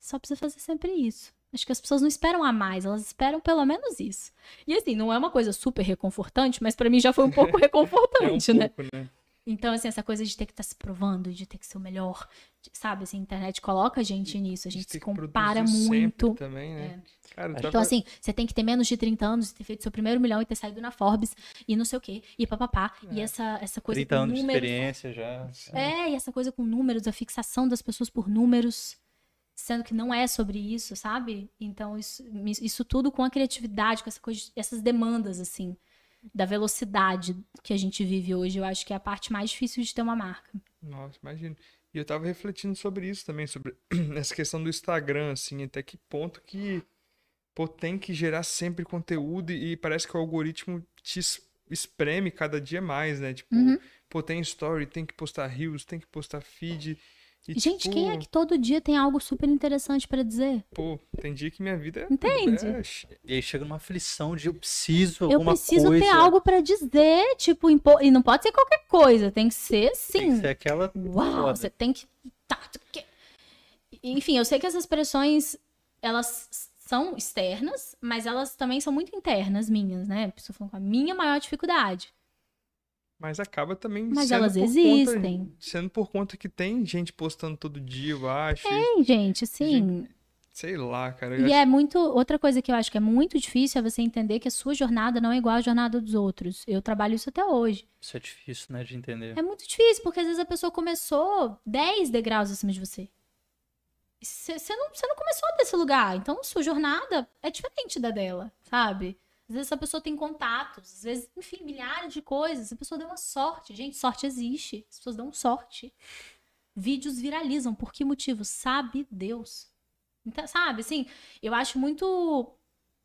Só precisa fazer sempre isso. Acho que as pessoas não esperam a mais, elas esperam pelo menos isso. E assim, não é uma coisa super reconfortante, mas para mim já foi um pouco reconfortante, é um né? pouco, né? Então, assim, essa coisa de ter que estar se provando, de ter que ser o melhor, de- sabe? Assim, a internet coloca a gente nisso, a gente se compara muito. Também, né? Cara, eu Então, assim, você tem que ter menos de 30 anos, ter feito seu primeiro milhão e ter saído na Forbes e não sei o quê, e papapá. E essa, essa coisa 30 com anos de números. experiência já. É, e essa coisa com números, a fixação das pessoas por números, sendo que não é sobre isso, sabe? Então, isso, isso tudo com a criatividade, com essa coisa, essas demandas, assim, da velocidade que a gente vive hoje, eu acho que é a parte mais difícil de ter uma marca. Nossa, imagino. E eu tava refletindo sobre isso também, sobre essa questão do Instagram, assim, até que ponto que, pô, tem que gerar sempre conteúdo e, parece que o algoritmo te es- espreme cada dia mais, né? Tipo, Uhum. pô, tem story, tem que postar reels, tem que postar feed. E, Gente, tipo, quem é que todo dia tem algo super interessante pra dizer? Pô, tem dia que minha vida é... Entende? é E aí chega numa aflição de eu preciso Eu alguma preciso coisa. ter algo pra dizer, tipo, impo- e não pode ser qualquer coisa, tem que ser Tem sim. que ser aquela. Uau, foda. você tem que. Tá, Enfim, eu sei que essas pressões, elas são externas, mas elas também são muito internas minhas, né? Estou falando com a minha maior dificuldade. Mas acaba também Mas sendo elas por existem. Conta, sendo por conta que tem gente postando todo dia, eu acho. Tem, gente, sim. Sei lá, cara. E acho- é muito. Outra coisa que eu acho que é muito difícil é você entender que a sua jornada não é igual à jornada dos outros. Eu trabalho isso até hoje. Isso é difícil, né, de entender. É muito difícil, porque às vezes a pessoa começou 10 degraus acima de você. Você não, você não começou desse lugar. Então, a sua jornada é diferente da dela, sabe? Às vezes a pessoa tem contatos, às vezes, enfim, milhares de coisas. A pessoa deu uma sorte. Gente, sorte existe. As pessoas dão sorte. Vídeos viralizam. Por que motivo? Sabe Deus. Então, sabe, assim, eu acho muito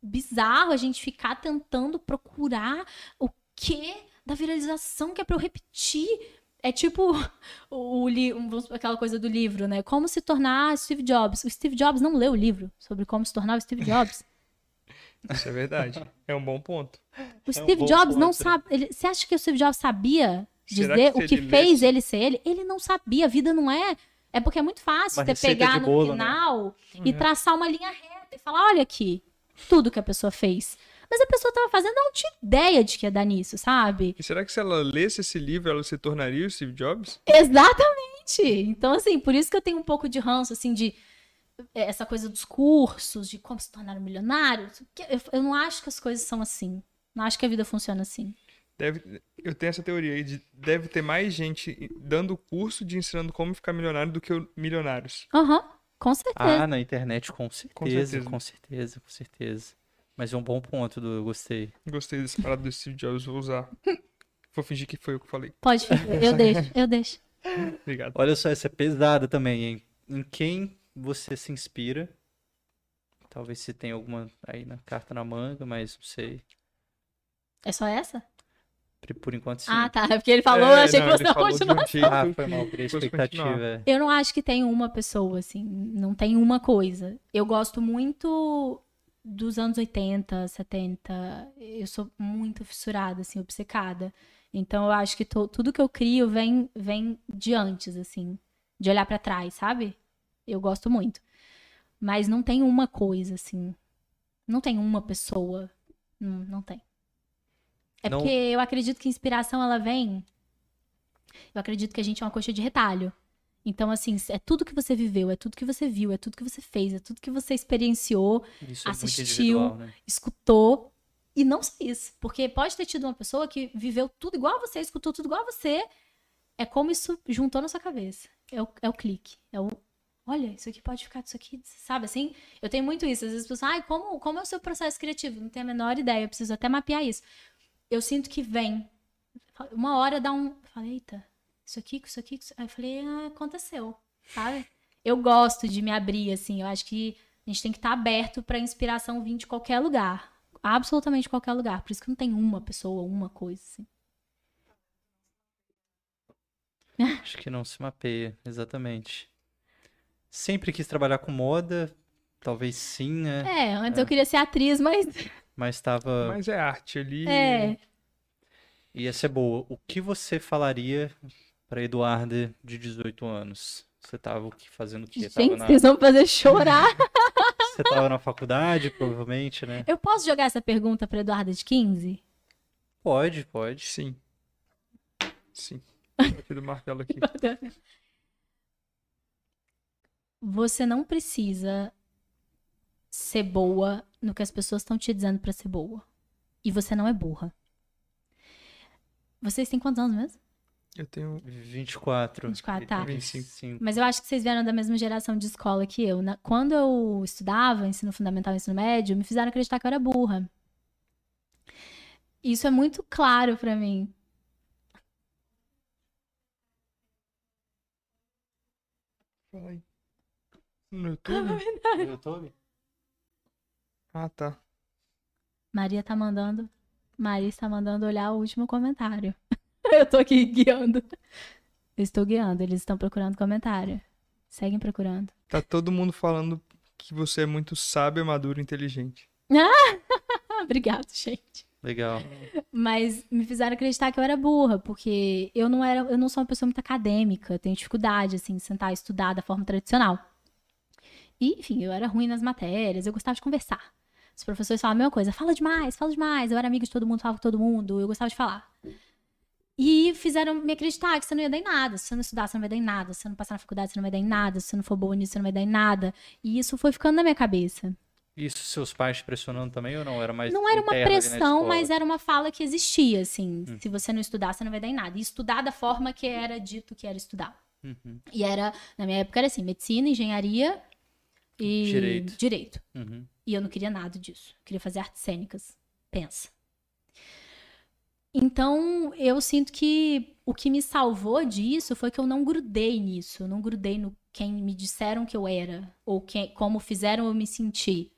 bizarro a gente ficar tentando procurar o que da viralização que é pra eu repetir. É tipo o, o aquela coisa do livro, né? Como se tornar Steve Jobs. O Steve Jobs não leu o livro sobre como se tornar o Steve Jobs. Isso é verdade. É um bom ponto. O um Steve bom Jobs não ponto, né? sabe. ele- você acha que o Steve Jobs sabia dizer que o que ele fez lesse- ele ser ele? Ele não sabia. A vida não é. É porque é muito fácil você pegar de no bolo, né? final e Uhum. traçar uma linha reta e falar: olha aqui, tudo que a pessoa fez. Mas a pessoa tava fazendo, não tinha ideia de que ia dar nisso, sabe? E será que se ela lesse esse livro, ela se tornaria o Steve Jobs? Exatamente! Então, assim, por isso que eu tenho um pouco de ranço, assim, de é, essa coisa dos cursos, de como se tornar um milionário. Eu, não acho que as coisas são assim. Não acho que a vida funciona assim. Deve, eu tenho essa teoria aí de deve ter mais gente dando curso de ensinando como ficar milionário do que milionários. Aham, com certeza. Ah, na internet, com certeza, certeza. com certeza, com certeza. Mas é um bom ponto, do eu gostei. Gostei desse parado do Steve Jobs, vou usar. Vou fingir que foi eu que falei. Pode, eu deixo, eu deixo. Obrigado. Olha só, essa é pesada também, hein? Em quem você se inspira? Talvez você tenha alguma aí na carta na manga, mas não sei. É só essa? Por- enquanto, sim. Ah, tá. É porque ele falou, É, eu achei não, que você um jeito Ah, foi mal, criei expectativa. é. Eu não acho que tem uma pessoa, assim, não tem uma coisa. Eu gosto muito dos anos 80, 70. Eu sou muito fissurada, assim, obcecada. Então eu acho que to- tudo que eu crio vem, vem de antes, assim, de olhar pra trás, sabe? Eu gosto muito. Mas não tem uma coisa, assim. Não tem uma pessoa. Não, não tem. É Não- porque eu acredito que inspiração ela vem. Eu acredito que a gente é uma coxa de retalho. Então, assim, é tudo que você viveu, é tudo que você viu, é tudo que você fez, é tudo que você experienciou, Isso é assistiu, individual, né? escutou. E não só isso. Porque pode ter tido uma pessoa que viveu tudo igual a você, escutou tudo igual a você. É como isso juntou na sua cabeça. É o, é o clique. É o. Olha, isso aqui pode ficar disso aqui, sabe assim? Eu tenho muito isso. Às vezes as pessoas, ai, como, como é o seu processo criativo? Não tenho a menor ideia, eu preciso até mapear isso. Eu sinto que vem. Uma hora dá um. Eu falei, eita, isso aqui, isso aqui. isso- Aí eu falei, ah, aconteceu, sabe? Eu gosto de me abrir, assim. Eu acho que A gente tem que estar aberto para inspiração vir de qualquer lugar. Absolutamente qualquer lugar. Por isso que não tem uma pessoa, uma coisa, assim. Acho que não se mapeia, exatamente. Sempre quis trabalhar com moda, talvez sim, né? É, antes é. eu queria ser atriz, mas. Mas estava. Mas é arte ali. É. Ia ser boa. O que você falaria para Eduarda de 18 anos? Você tava o que fazendo o quê? Gente, na... vocês vão fazer chorar. você tava na faculdade, provavelmente, né? Eu posso jogar essa pergunta para Eduarda de 15? Pode, pode. Sim. Sim. Aqui do martelo aqui. Você não precisa ser boa no que as pessoas estão te dizendo para ser boa. E você não é burra. Vocês têm quantos anos mesmo? Eu tenho 24. 24, tá. 25. Mas eu acho que vocês vieram da mesma geração de escola que eu. Quando eu estudava, ensino fundamental e ensino médio, me fizeram acreditar que eu era burra. Isso é muito claro para mim. Aí. No YouTube? no YouTube? Ah, tá. Maria tá mandando. Maria está mandando olhar o último comentário. eu tô aqui guiando. Eu estou guiando, eles estão procurando comentário. Seguem procurando. Tá todo mundo falando que você é muito sábio, maduro e inteligente. Obrigado, gente. Legal. Mas me fizeram acreditar que eu era burra, porque eu não era, eu não sou uma pessoa muito acadêmica, eu tenho dificuldade assim de sentar e estudar da forma tradicional. E, enfim, eu era ruim nas matérias, eu gostava de conversar. Os professores falavam a mesma coisa, fala demais, fala demais. Eu era amiga de todo mundo, falava com todo mundo, eu gostava de falar. E fizeram me acreditar que você não ia dar em nada. Se você não estudar, você não vai dar em nada. Se você não passar na faculdade, você não vai dar em nada. Se você não for boa nisso, você não vai dar em nada. E isso foi ficando na minha cabeça. Isso seus pais pressionando também ou não? Era mais Não era uma pressão, mas era uma fala que existia, assim. Hum. Se você não estudar, você não vai dar em nada. E estudar da forma que era dito que era estudar. Uhum. E era, na minha época, era assim, medicina, engenharia e direito. direito. Uhum. E eu não queria nada disso. Eu queria fazer artes cênicas. Pensa. Então, eu sinto que o que me salvou disso foi que eu não grudei nisso. Eu não grudei no quem me disseram que eu era. Ou quem, como fizeram eu me sentir.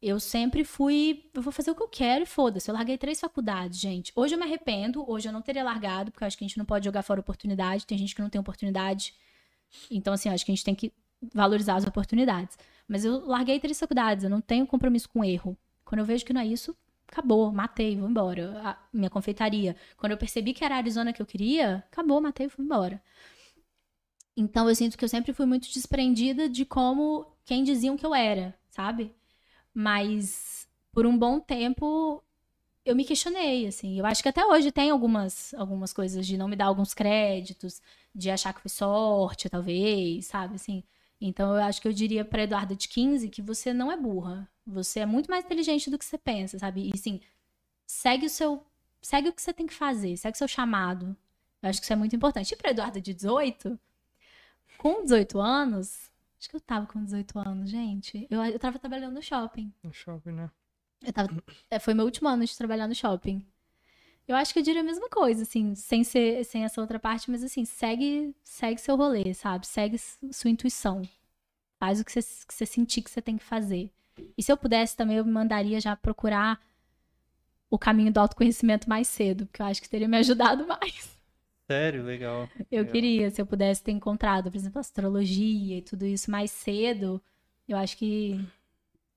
Eu sempre fui, eu vou fazer o que eu quero e foda-se. Eu larguei três faculdades, gente. Hoje eu me arrependo, hoje eu não teria largado, porque eu acho que a gente não pode jogar fora oportunidade. Tem gente que não tem oportunidade. Então, assim, eu acho que a gente tem que valorizar as oportunidades. Mas eu larguei três faculdades, eu não tenho compromisso com erro. Quando eu vejo que não é isso, acabou, matei, vou embora. A minha confeitaria. Quando eu percebi que era a Arizona que eu queria, acabou, matei, fui embora. Então eu sinto que eu sempre fui muito desprendida de como quem diziam que eu era, sabe? Mas por um bom tempo eu me questionei, assim. Eu acho que até hoje tem algumas, algumas coisas de não me dar alguns créditos, de achar que foi sorte, talvez, sabe? Assim, então eu acho que eu diria para Eduarda de 15 que você não é burra. Você é muito mais inteligente do que você pensa, sabe? E sim, segue o seu. Segue o que você tem que fazer, segue o seu chamado. Eu acho que isso é muito importante. E pra Eduarda de 18, com 18 anos. Acho que eu tava com 18 anos, gente. Eu, eu tava trabalhando no shopping. No shopping, né? Eu tava, é, foi meu último ano de trabalhar no shopping. Eu acho que eu diria a mesma coisa, assim, sem ser, sem essa outra parte, mas assim, segue, segue seu rolê, sabe? Segue sua intuição. Faz o que você, que você sentir que você tem que fazer. E se eu pudesse também, eu me mandaria já procurar o caminho do autoconhecimento mais cedo, porque eu acho que teria me ajudado mais. Sério, legal. Eu legal. queria, se eu pudesse ter encontrado, por exemplo, astrologia e tudo isso mais cedo, eu acho que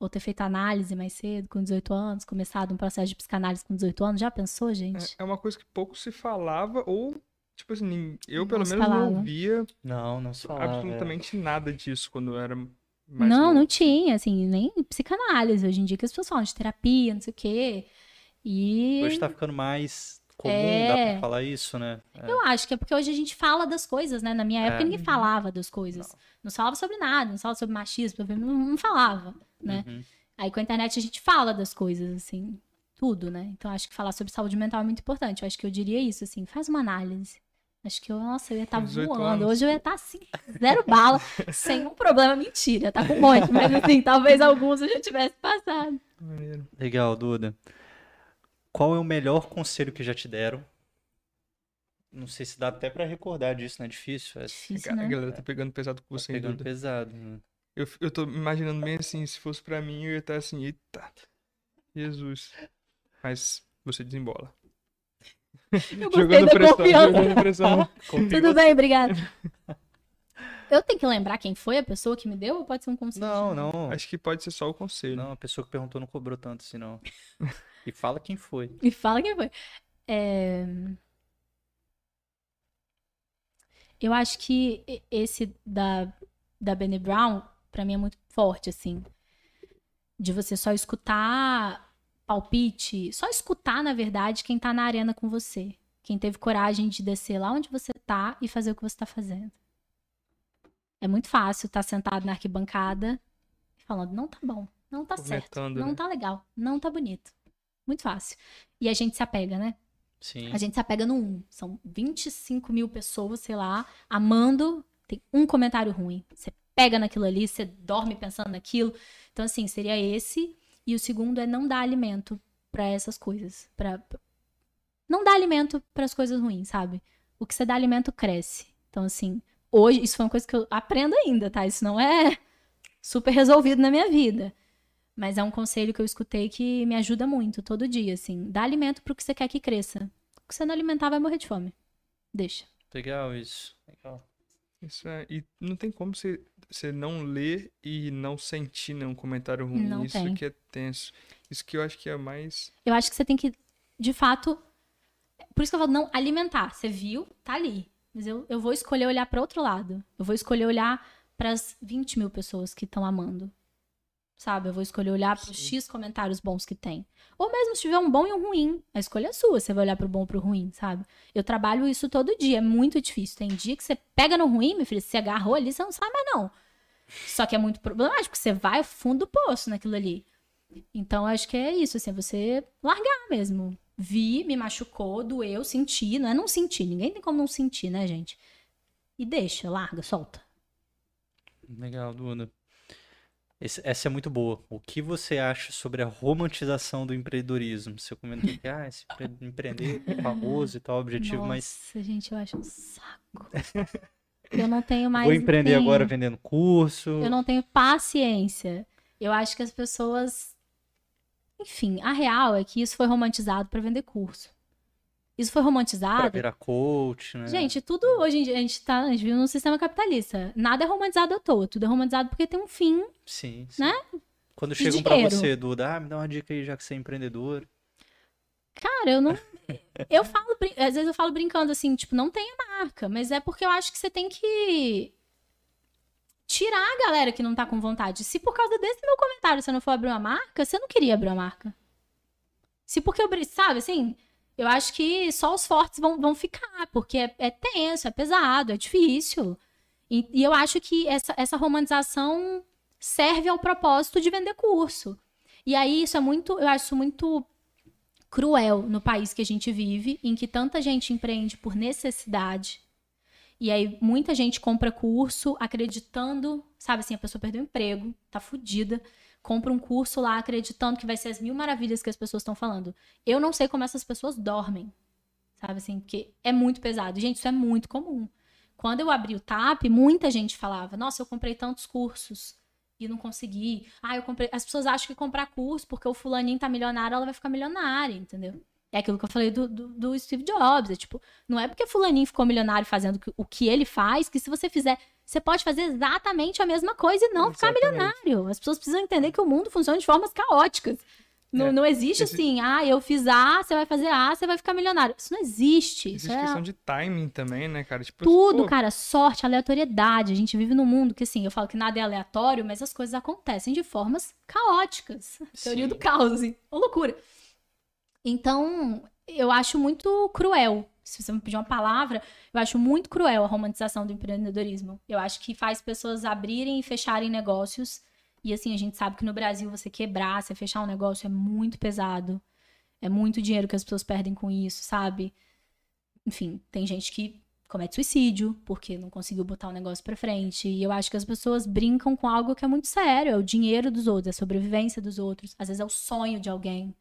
ou ter feito análise mais cedo, com 18 anos, começado um processo de psicanálise com 18 anos. Já pensou, gente? É, é uma coisa que pouco se falava, ou, tipo assim, eu pelo menos falava. não ouvia não, não se falava, absolutamente é. nada disso quando eu era mais Não, novo. não tinha, assim, nem psicanálise. Hoje em dia que as pessoas falam de terapia, não sei o quê. E... Hoje tá ficando mais comum, é... dá pra falar isso, né? É. Eu acho que é porque hoje a gente fala das coisas, né? Na minha época é. ninguém falava das coisas. Não. não falava sobre nada, não falava sobre machismo, não, não falava, né? Uhum. Aí com a internet a gente fala das coisas, assim, tudo, né? Então acho que falar sobre saúde mental é muito importante. Eu acho que eu diria isso, assim, faz uma análise. Acho que eu, nossa, eu ia estar tá voando. Anos. Hoje eu ia estar tá, assim, zero bala, sem um problema. Mentira, tá com um monte. Mas assim, talvez alguns eu já tivesse passado. Legal, Duda. Qual é o melhor conselho que já te deram? Não sei se dá até para recordar disso, não é difícil. É... difícil a, né? a galera tá pegando pesado com tá você, pegando Duda. pesado. Né? Eu, eu tô imaginando bem assim, se fosse pra mim, eu ia estar assim, eita, Jesus. Mas você desembola. Eu jogando pressão, jogando pressão. Tudo bem, obrigado. Eu tenho que lembrar quem foi a pessoa que me deu ou pode ser um conselho? Não, não. Acho que pode ser só o conselho. Não, a pessoa que perguntou não cobrou tanto assim, não. e fala quem foi. E fala quem foi. É... Eu acho que esse da, da Benny Brown, para mim, é muito forte, assim. De você só escutar palpite, só escutar, na verdade, quem tá na arena com você. Quem teve coragem de descer lá onde você tá e fazer o que você tá fazendo. É muito fácil estar tá sentado na arquibancada falando, não tá bom, não tá certo, não né? tá legal, não tá bonito. Muito fácil. E a gente se apega, né? Sim. A gente se apega no um. São 25 mil pessoas, sei lá, amando. Tem um comentário ruim. Você pega naquilo ali, você dorme pensando naquilo. Então, assim, seria esse. E o segundo é não dar alimento para essas coisas. Pra... Não dar alimento para as coisas ruins, sabe? O que você dá alimento cresce. Então, assim, hoje, isso foi uma coisa que eu aprendo ainda, tá? Isso não é super resolvido na minha vida. Mas é um conselho que eu escutei que me ajuda muito todo dia, assim. Dá alimento pro que você quer que cresça. O que você não alimentar vai morrer de fome. Deixa. Legal isso. Legal. Isso é, e não tem como você, você não ler e não sentir nenhum comentário ruim. Não isso tem. que é tenso. Isso que eu acho que é mais. Eu acho que você tem que, de fato. Por isso que eu falo, não alimentar. Você viu, tá ali. Mas eu, eu vou escolher olhar para outro lado. Eu vou escolher olhar para as 20 mil pessoas que estão amando sabe? Eu vou escolher olhar para os X comentários bons que tem. Ou mesmo se tiver um bom e um ruim, a escolha é sua, você vai olhar para o bom ou para o ruim, sabe? Eu trabalho isso todo dia, é muito difícil. Tem dia que você pega no ruim, meu filho, se agarrou ali, você não sai mais não. Só que é muito problemático, você vai fundo do poço naquilo ali. Então, acho que é isso, assim, é você largar mesmo. Vi, me machucou, doeu, senti, não é não sentir, ninguém tem como não sentir, né, gente? E deixa, larga, solta. Legal, Duda. Esse, essa é muito boa. O que você acha sobre a romantização do empreendedorismo? Você comentou que ah, esse empreender é famoso e tal, objetivo, Nossa, mas. Nossa, gente, eu acho um saco. Eu não tenho mais. Vou empreender tenho... agora vendendo curso. Eu não tenho paciência. Eu acho que as pessoas. Enfim, a real é que isso foi romantizado para vender curso. Isso foi romantizado. Pra virar coach, né? Gente, tudo hoje em dia, a gente, tá, a gente vive num sistema capitalista. Nada é romantizado à toa. Tudo é romantizado porque tem um fim. Sim. sim. Né? Quando chegam para você, Duda, ah, me dá uma dica aí já que você é empreendedor. Cara, eu não. eu falo, às vezes eu falo brincando assim, tipo, não tenha marca, mas é porque eu acho que você tem que tirar a galera que não tá com vontade. Se por causa desse meu comentário você não for abrir uma marca, você não queria abrir uma marca. Se porque eu, sabe, assim, eu acho que só os fortes vão, vão ficar, porque é, é tenso, é pesado, é difícil. E, e, eu acho que essa, essa romantização serve ao propósito de vender curso. E aí isso é muito, eu acho muito cruel no país que a gente vive, em que tanta gente empreende por necessidade. E aí muita gente compra curso acreditando, sabe assim, a pessoa perdeu o emprego, tá fudida compra um curso lá acreditando que vai ser as mil maravilhas que as pessoas estão falando. Eu não sei como essas pessoas dormem, sabe assim, porque é muito pesado. Gente, isso é muito comum. Quando eu abri o TAP, muita gente falava: Nossa, eu comprei tantos cursos e não consegui. Ah, eu comprei. As pessoas acham que comprar curso porque o fulaninho tá milionário, ela vai ficar milionária, entendeu? É aquilo que eu falei do, do, do Steve Jobs. É tipo, não é porque fulaninho ficou milionário fazendo o que ele faz que se você fizer você pode fazer exatamente a mesma coisa e não exatamente. ficar milionário. As pessoas precisam entender que o mundo funciona de formas caóticas. Não, é. não existe Esse... assim, ah, eu fiz A, você vai fazer A, você vai ficar milionário. Isso não existe. Existe isso é questão de timing também, né, cara? Tipo, Tudo, pô... cara, sorte, aleatoriedade. A gente vive num mundo que, assim, eu falo que nada é aleatório, mas as coisas acontecem de formas caóticas. Sim. Teoria do caos, assim, uma loucura. Então, eu acho muito cruel se você me pedir uma palavra, eu acho muito cruel a romantização do empreendedorismo. Eu acho que faz pessoas abrirem e fecharem negócios. E assim, a gente sabe que no Brasil você quebrar, você fechar um negócio é muito pesado. É muito dinheiro que as pessoas perdem com isso, sabe? Enfim, tem gente que comete suicídio porque não conseguiu botar o negócio para frente. E eu acho que as pessoas brincam com algo que é muito sério, é o dinheiro dos outros, é a sobrevivência dos outros, às vezes é o sonho de alguém.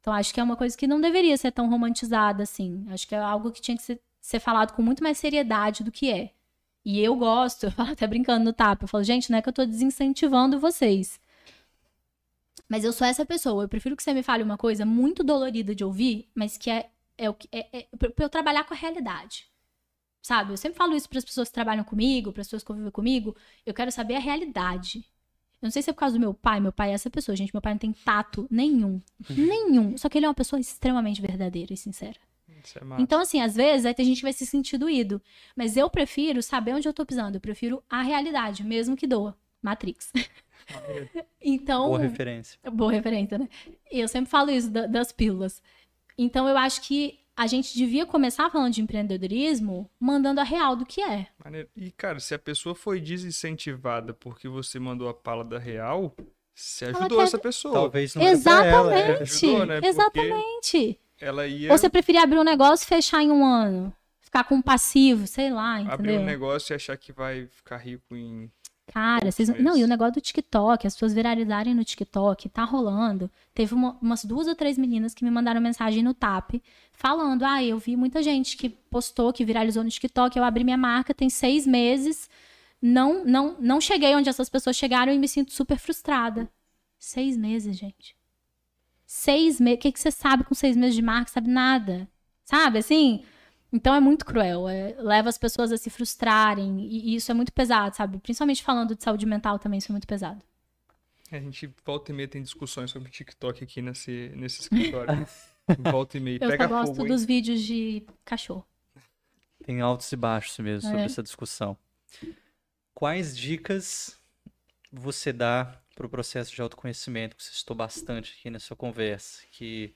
Então, acho que é uma coisa que não deveria ser tão romantizada assim. Acho que é algo que tinha que ser, ser falado com muito mais seriedade do que é. E eu gosto, eu falo até brincando no tapa, eu falo, gente, não é que eu tô desincentivando vocês. Mas eu sou essa pessoa. Eu prefiro que você me fale uma coisa muito dolorida de ouvir, mas que é, é o que é, é pra eu trabalhar com a realidade. Sabe? Eu sempre falo isso para as pessoas que trabalham comigo, para as pessoas que convivem comigo. Eu quero saber a realidade. Eu não sei se é por causa do meu pai. Meu pai é essa pessoa, gente. Meu pai não tem tato nenhum. nenhum. Só que ele é uma pessoa extremamente verdadeira e sincera. É então, assim, às vezes aí a gente vai se sentir doído. Mas eu prefiro saber onde eu tô pisando. Eu prefiro a realidade, mesmo que doa. Matrix. então. Boa referência. Boa referência, né? Eu sempre falo isso da, das pílulas. Então, eu acho que a gente devia começar falando de empreendedorismo mandando a real do que é. E, cara, se a pessoa foi desincentivada porque você mandou a pala da real, você ajudou essa pessoa. Talvez não Exatamente. Ela, é. ajudou, né? Exatamente. Ela ia... Ou você preferia abrir um negócio e fechar em um ano? Ficar com um passivo, sei lá, entendeu? Abrir um negócio e achar que vai ficar rico em Cara, vocês... não, e o negócio do TikTok, as pessoas viralizarem no TikTok, tá rolando. Teve uma, umas duas ou três meninas que me mandaram mensagem no TAP, falando: ah, eu vi muita gente que postou, que viralizou no TikTok, eu abri minha marca, tem seis meses, não, não, não cheguei onde essas pessoas chegaram e me sinto super frustrada. Seis meses, gente. Seis meses. O que, que você sabe com seis meses de marca? Sabe nada. Sabe, assim? Então é muito cruel, é, leva as pessoas a se frustrarem, e, e, isso é muito pesado, sabe? Principalmente falando de saúde mental também, isso é muito pesado. A gente volta e meia tem discussões sobre TikTok aqui nesse, nesse escritório. volta e meia. Eu Pega gosto fogo, dos vídeos de cachorro. Tem altos e baixos mesmo é. sobre essa discussão. Quais dicas você dá para o processo de autoconhecimento que você citou bastante aqui nessa conversa? Que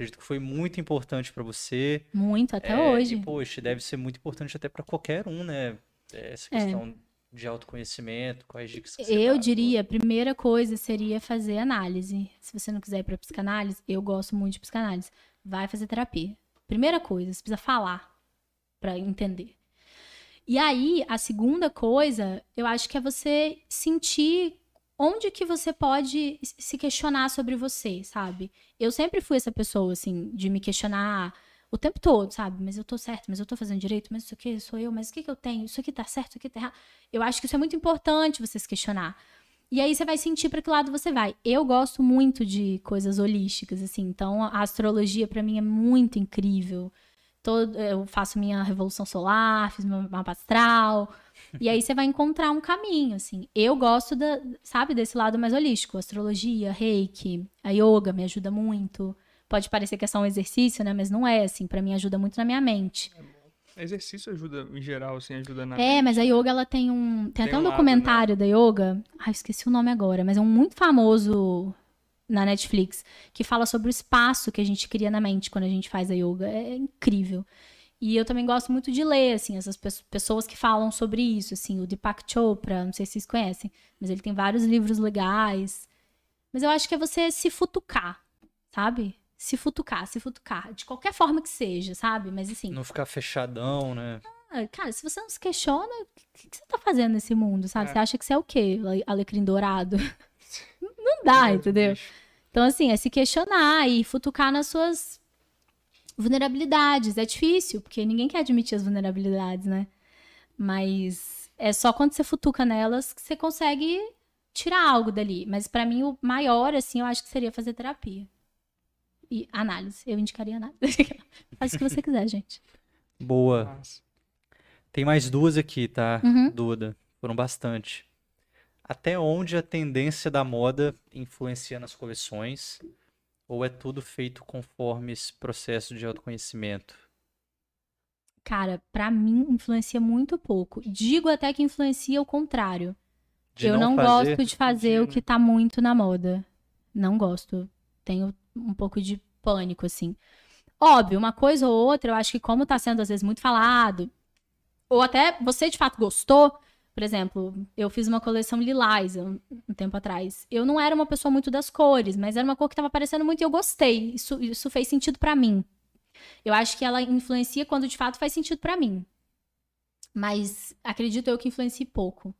Acredito que foi muito importante para você. Muito, até é, hoje. E, poxa, deve ser muito importante até para qualquer um, né? Essa é. questão é. de autoconhecimento, quais dicas que você Eu dá, diria, a primeira coisa seria fazer análise. Se você não quiser ir para psicanálise, eu gosto muito de psicanálise. Vai fazer terapia. Primeira coisa, você precisa falar para entender. E aí, a segunda coisa, eu acho que é você sentir onde que você pode se questionar sobre você, sabe? Eu sempre fui essa pessoa, assim, de me questionar o tempo todo, sabe? Mas eu tô certo, mas eu tô fazendo direito, mas isso aqui sou eu, mas o que que eu tenho? Isso aqui tá certo, isso aqui tá errado. Eu acho que isso é muito importante você se questionar. E aí você vai sentir para que lado você vai. Eu gosto muito de coisas holísticas, assim. Então a astrologia para mim é muito incrível. Todo, eu faço minha revolução solar, fiz meu mapa astral. E aí você vai encontrar um caminho, assim. Eu gosto, da, sabe, desse lado mais holístico. Astrologia, reiki, a yoga me ajuda muito. Pode parecer que é só um exercício, né? Mas não é, assim. para mim ajuda muito na minha mente. É exercício ajuda, em geral, assim, ajuda na. É, mas a yoga, ela tem um. Tem, tem até um, um documentário lado, né? da yoga. Ai, esqueci o nome agora, mas é um muito famoso na Netflix, que fala sobre o espaço que a gente cria na mente quando a gente faz a yoga. É incrível. E eu também gosto muito de ler, assim, essas pessoas que falam sobre isso, assim, o Deepak Chopra, não sei se vocês conhecem, mas ele tem vários livros legais. Mas eu acho que é você se futucar, sabe? Se futucar, se futucar, de qualquer forma que seja, sabe? Mas assim. Não ficar fechadão, né? Ah, cara, se você não se questiona, o que, que, você tá fazendo nesse mundo, sabe? É. Você acha que você é o quê? Alecrim dourado? não dá, entendeu? Então, assim, é se questionar e futucar nas suas vulnerabilidades. É difícil, porque ninguém quer admitir as vulnerabilidades, né? Mas é só quando você futuca nelas que você consegue tirar algo dali. Mas para mim, o maior, assim, eu acho que seria fazer terapia. E análise. Eu indicaria análise. Faz o que você quiser, gente. Boa. Tem mais duas aqui, tá, uhum. Duda? Foram bastante. Até onde a tendência da moda influencia nas coleções? Ou é tudo feito conforme esse processo de autoconhecimento? Cara, para mim influencia muito pouco. Digo até que influencia o contrário. De eu não, não gosto de fazer o que tá muito na moda. Não gosto. Tenho um pouco de pânico, assim. Óbvio, uma coisa ou outra, eu acho que como tá sendo às vezes muito falado, ou até você de fato gostou, por exemplo, eu fiz uma coleção lilás um, tempo atrás. Eu não era uma pessoa muito das cores, mas era uma cor que estava aparecendo muito e eu gostei. Isso, isso fez sentido para mim. Eu acho que ela influencia quando de fato faz sentido para mim. Mas acredito eu que influencie pouco.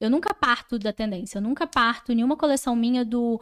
Eu nunca parto da tendência, eu nunca parto nenhuma coleção minha do o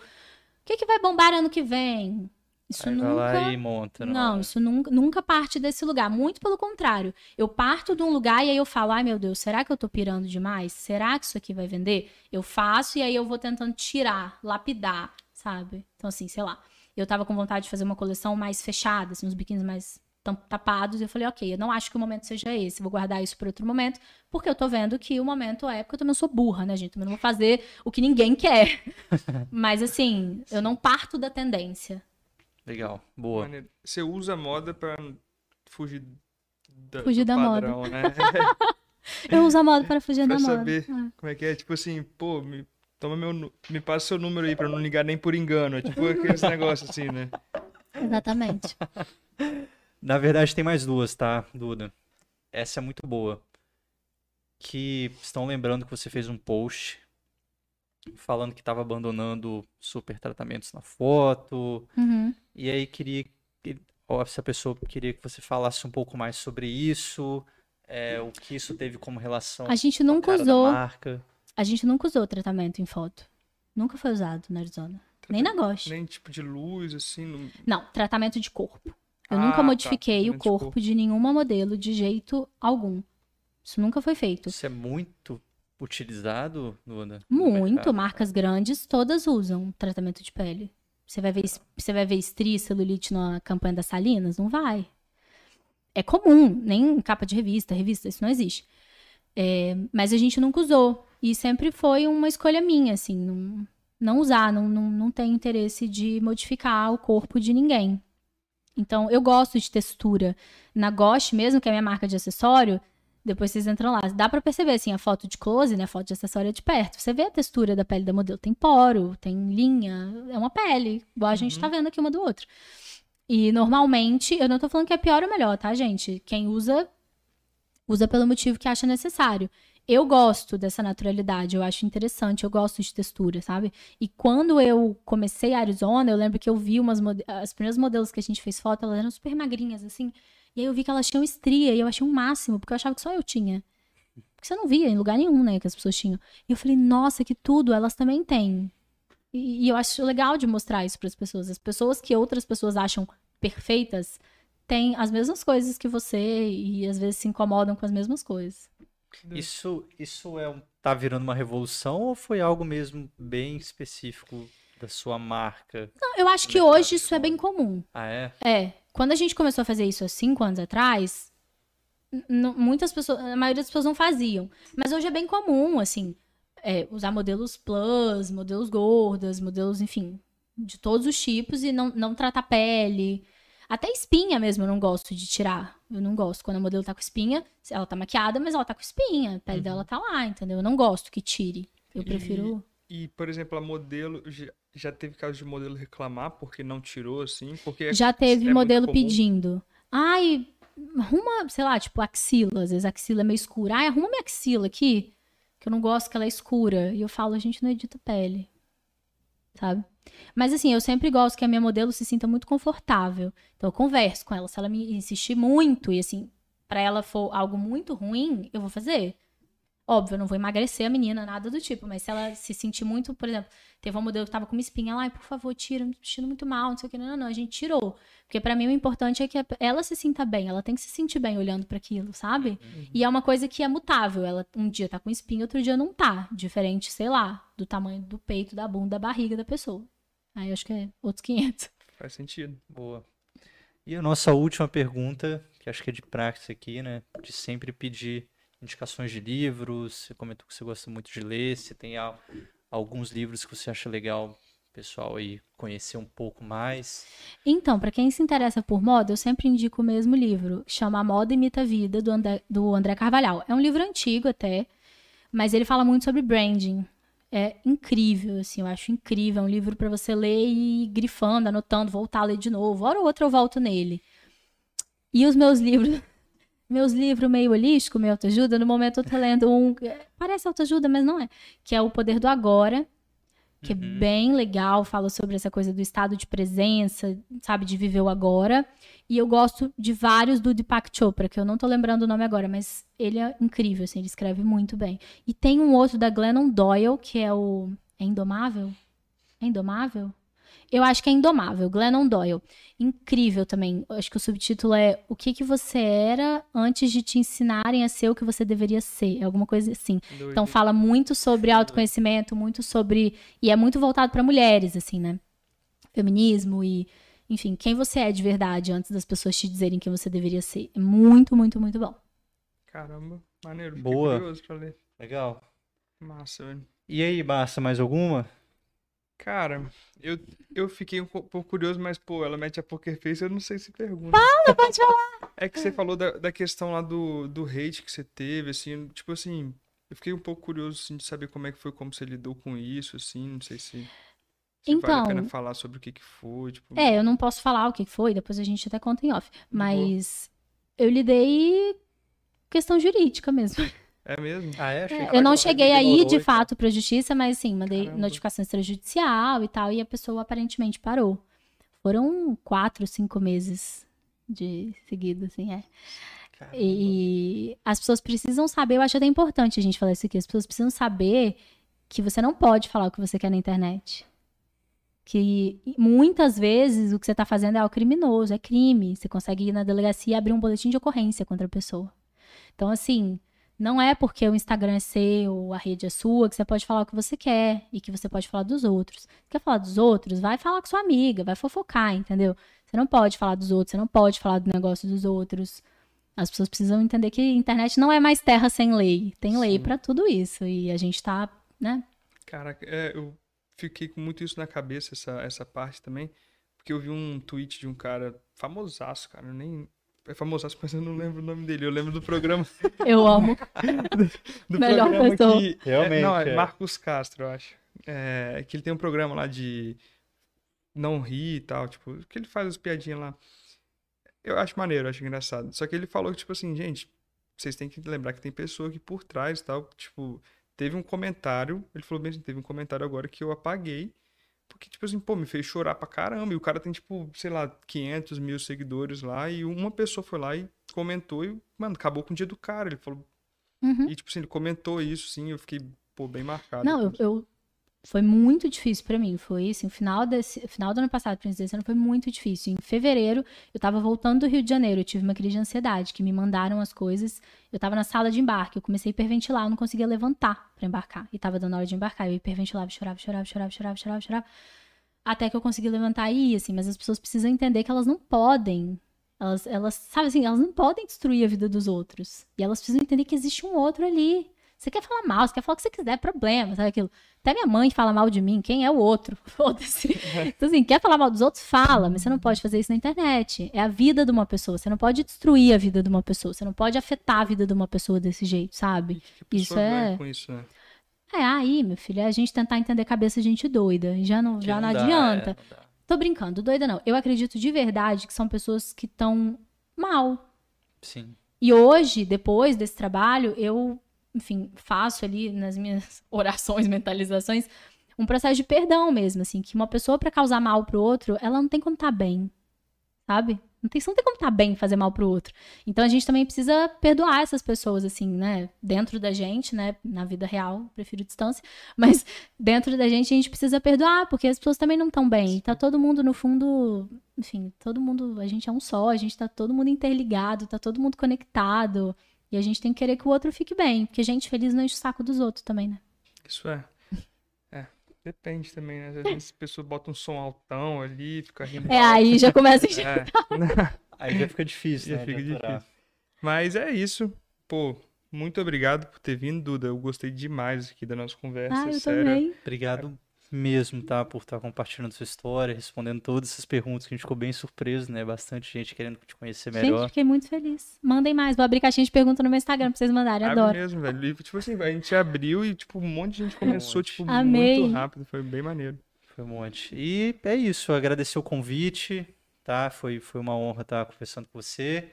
que, que vai bombar ano que vem? Isso Aí nunca. lá e monta. na Não, hora. isso nunca, nunca parte desse lugar. Muito pelo contrário. Eu parto de um lugar e aí eu falo, ai meu Deus, será que eu tô pirando demais? Será que isso aqui vai vender? Eu faço e aí eu vou tentando tirar, lapidar, sabe? Então, assim, sei lá. Eu tava com vontade de fazer uma coleção mais fechada, assim, uns biquínis mais tapados. E eu falei, ok, eu não acho que o momento seja esse. Vou guardar isso para outro momento, porque eu tô vendo que o momento é porque eu também sou burra, né, gente? Também não vou fazer o que ninguém quer. Mas, assim, eu não parto da tendência. Legal, boa. Maneiro. Você usa a moda pra fugir da, Fugir do da moda. padrão, né? Eu uso a moda para fugir pra da moda. saber É. como é que é. Tipo assim, pô, me, toma meu, me passa seu número aí pra não ligar nem por engano. É tipo aqueles negócios assim, né? Exatamente. Na verdade, tem mais duas, tá, Duda? Essa é muito boa. Que estão lembrando que você fez um post falando que estava abandonando super tratamentos na foto. Uhum. E aí queria que ó, essa pessoa queria que você falasse um pouco mais sobre isso, é, o que isso teve como relação A gente com a nunca usou. marca. A gente nunca usou tratamento em foto. Nunca foi usado na Arizona. Nem na Ghost. Nem tipo de luz, assim. Não... Não, tratamento de corpo. Eu Ah, nunca tá, modifiquei o tratamento de corpo, corpo. de nenhuma modelo de jeito algum. Isso nunca foi feito. Isso é muito utilizado, Duda? no Muito, marcas grandes todas usam tratamento de pele. Você vai ver, você vai ver estria, celulite na campanha das Salinas? Não vai. É comum, nem em capa de revista, revista, isso não existe. É, mas a gente nunca usou. E sempre foi uma escolha minha, assim, não, não usar, não, não, não tenho interesse de modificar o corpo de ninguém. Então, eu gosto de textura. Na Gosh mesmo, que é a minha marca de acessório, depois vocês entram lá. Dá pra perceber, assim, a foto de close, né? A foto de acessório é de perto. Você vê a textura da pele da modelo. Tem poro, tem linha. É uma pele. Igual a gente tá vendo aqui uma do outro. E normalmente, eu não tô falando que é pior ou melhor, tá, gente? Quem usa, usa pelo motivo que acha necessário. Eu gosto dessa naturalidade, eu acho interessante, eu gosto de textura, sabe? E quando eu comecei a Arizona, eu lembro que eu vi umas as primeiras modelos que a gente fez foto, elas eram super magrinhas, assim. E aí eu vi que elas tinham estria e eu achei um máximo, porque eu achava que só eu tinha. Porque você não via em lugar nenhum, né, que as pessoas tinham. E eu falei, nossa, que tudo, elas também têm. E, e eu acho legal de mostrar isso para as pessoas. As pessoas que outras pessoas acham perfeitas têm as mesmas coisas que você e às vezes se incomodam com as mesmas coisas. Isso, isso é um, tá virando uma revolução ou foi algo mesmo bem específico da sua marca? Não, eu acho que hoje isso é bem comum. Ah, é? É, quando a gente começou a fazer isso há cinco anos atrás, muitas pessoas, a maioria das pessoas não faziam. Mas hoje é bem comum, assim, é, usar modelos plus, modelos gordas, modelos, enfim, de todos os tipos e não, não tratar pele. Até espinha mesmo eu não gosto de tirar. Eu não gosto. Quando a modelo tá com espinha, ela tá maquiada, mas ela tá com espinha. A pele dela tá lá, entendeu? Eu não gosto que tire. Eu E- prefiro. E, por exemplo, a modelo. Já, teve caso de modelo reclamar porque não tirou, assim? Porque Já teve é modelo pedindo. Ai, arruma, sei lá, tipo, axila. Às vezes a axila é meio escura. Ai, arruma minha axila aqui, que eu não gosto que ela é escura. E eu falo, a gente não edita pele. Sabe? Mas assim, eu sempre gosto que a minha modelo se sinta muito confortável. Então eu converso com ela. Se ela me insistir muito e assim, pra ela for algo muito ruim, eu vou fazer. Óbvio, eu não vou emagrecer a menina, nada do tipo, mas se ela se sentir muito, por exemplo, teve uma modelo que tava com uma espinha lá, por favor, tira, me sentindo muito mal, não sei o que, não, não, não, a gente tirou. Porque pra mim o importante é que ela se sinta bem, ela tem que se sentir bem olhando pra aquilo, sabe? E é uma coisa que é mutável, ela um dia tá com espinha, outro dia não tá, diferente, sei lá, do tamanho do peito, da bunda, da barriga da pessoa. Aí eu acho que é outros 500. Faz sentido. Boa. E a nossa última pergunta, que acho que é de prática aqui, né? De sempre pedir indicações de livros. Você comentou que você gosta muito de ler. Se tem al- alguns livros que você acha legal, pessoal aí conhecer um pouco mais. Então, pra quem se interessa por moda, eu sempre indico o mesmo livro, chama Moda Imita a Vida, do André, do André Carvalhal. É um livro antigo até, mas ele fala muito sobre branding. É incrível, assim, eu acho incrível. É um livro pra você ler e ir grifando, anotando, voltar a ler de novo. Hora ou outra eu volto nele. E os meus livros, meus livros meio holístico, meio autoajuda, no momento eu tô lendo um, parece autoajuda, mas não é, que é O Poder do Agora, que é Uhum. bem legal, fala sobre essa coisa do estado de presença, sabe, de viver o agora. E eu gosto de vários do Deepak Chopra, que eu não tô lembrando o nome agora, mas ele é incrível, assim, ele escreve muito bem. E tem um outro da Glennon Doyle, que é o é Indomável? É Indomável? Eu acho que é Indomável, Glennon Doyle. Incrível também. Eu acho que o subtítulo é O que, que você era antes de te ensinarem a ser o que você deveria ser. É alguma coisa assim. Doido. Então fala muito sobre autoconhecimento, muito sobre. E é muito voltado para mulheres, assim, né? Feminismo e. Enfim, quem você é de verdade antes das pessoas te dizerem quem você deveria ser. É muito, muito, muito bom. Caramba, maneiro. Boa. curioso pra ler. Legal. Massa, velho. E aí, Barça, mais alguma? Cara, eu, eu fiquei um po- pouco curioso, mas, pô, ela mete a poker face, eu não sei se pergunta. Fala, pode falar. É que você falou da, da questão lá do, do hate que você teve, assim, tipo assim, eu fiquei um pouco curioso, assim, de saber como é que foi, como você lidou com isso, assim, não sei se, se vale a Então- pena falar sobre o que que foi, tipo... É, eu não posso falar o que foi, depois a gente até conta em off. Mas eu lidei questão jurídica mesmo. É mesmo? Ah, é? Achei que eu não cheguei aí de fato pra justiça, mas sim, mandei Caramba. notificação extrajudicial e tal, e a pessoa aparentemente parou. Foram quatro, cinco meses de seguido, assim, é. Caramba. E as pessoas precisam saber, eu acho até importante a gente falar isso aqui, as pessoas precisam saber que você não pode falar o que você quer na internet. Que muitas vezes o que você tá fazendo é algo criminoso, é crime. Você consegue ir na delegacia e abrir um boletim de ocorrência contra a pessoa. Então, assim, não é porque o Instagram é seu, a rede é sua, que você pode falar o que você quer e que você pode falar dos outros. Quer falar dos outros? Vai falar com sua amiga, vai fofocar, entendeu? Você não pode falar dos outros, você não pode falar do negócio dos outros. As pessoas precisam entender que a internet não é mais terra sem lei. Tem lei pra tudo isso. E a gente tá, né? Caraca, é, eu fiquei com muito isso na cabeça, essa, essa parte também, porque eu vi um tweet de um cara famosaço, cara, eu nem... É famosaço, mas eu não lembro o nome dele. Eu lembro do programa. Eu amo. Do Melhor programa pessoa. que. Realmente, É, não, é é. Marcos Castro, eu acho. É, que ele tem um programa lá de não rir e tal, tipo, que ele faz as piadinhas lá. Eu acho maneiro, eu acho engraçado. Só que ele falou que, tipo assim, gente, vocês têm que lembrar que tem pessoa aqui por trás e tal. Tipo, teve um comentário, ele falou bem assim, teve um comentário agora que eu apaguei. Porque, tipo assim, pô, me fez chorar pra caramba. E o cara tem, tipo, sei lá, 500 mil seguidores lá. E uma pessoa foi lá e comentou e, mano, acabou com o dia do cara. Ele falou. Uhum. E, tipo assim, ele comentou isso, sim. Eu fiquei, pô, bem marcado. Não, eu, eu- foi muito difícil pra mim. Foi assim, final desse, final do ano passado, pra desse ano, foi muito difícil. Em fevereiro, eu tava voltando do Rio de Janeiro, eu tive uma crise de ansiedade, que me mandaram as coisas. Eu tava na sala de embarque, eu comecei a hiperventilar, eu não conseguia levantar pra embarcar. E tava dando hora de embarcar, eu hiperventilava, chorava, chorava, chorava, chorava, chorava, chorava. Até que eu consegui levantar e ir, assim, mas as pessoas precisam entender que elas não podem. Elas, elas, sabe assim, elas não podem destruir a vida dos outros. E elas precisam entender que existe um outro ali. Você quer falar mal, você quer falar o que você quiser, é problema, sabe aquilo? Até minha mãe fala mal de mim, quem é o outro? Foda-se. Então, assim, quer falar mal dos outros? Fala, mas você não pode fazer isso na internet. É a vida de uma pessoa, você não pode destruir a vida de uma pessoa, você não pode afetar a vida de uma pessoa desse jeito, sabe? Isso é- com isso, né? É, aí, meu filho, é a gente tentar entender cabeça de gente doida. e Já não, já não, dá, adianta. é, não dá. Tô brincando, doida não. Eu acredito de verdade que são pessoas que estão mal. Sim. E hoje, depois desse trabalho, eu, enfim, faço ali nas minhas orações, mentalizações, um processo de perdão mesmo, assim, que uma pessoa pra causar mal pro outro, ela não tem como estar bem, sabe? Não tem, não tem como estar bem e fazer mal pro outro. Então a gente também precisa perdoar essas pessoas, assim, né? Dentro da gente, né? Na vida real, prefiro distância. Mas dentro da gente a gente precisa perdoar, porque as pessoas também não estão bem. Tá todo mundo, no fundo, enfim, todo mundo, a gente é um só, a gente tá todo mundo interligado, tá todo mundo conectado. E a gente tem que querer que o outro fique bem, porque gente feliz não enche o saco dos outros também, né? Isso é. É, depende também, né? Às vezes as pessoas botam um som altão ali, fica rindo. É, aí já começa a encher. É. Aí já fica difícil, Já né? fica aturar. Mas é isso. Pô, muito obrigado por ter vindo, Duda. Eu gostei demais aqui da nossa conversa. Ah, eu sério. também. Obrigado mesmo, tá? Por estar compartilhando sua história, respondendo todas essas perguntas que a gente ficou bem surpreso, né? Bastante gente querendo te conhecer Gente, melhor. fiquei muito feliz. Mandem mais. Vou abrir caixinha de pergunta no meu Instagram pra vocês mandarem. Abre Adoro. mesmo, velho. E, tipo assim, a gente abriu e, tipo, um monte de gente começou, tipo, Amei. muito rápido. Foi bem maneiro. Foi um monte. E é isso, agradecer o convite, tá? Foi, foi uma honra estar conversando com você.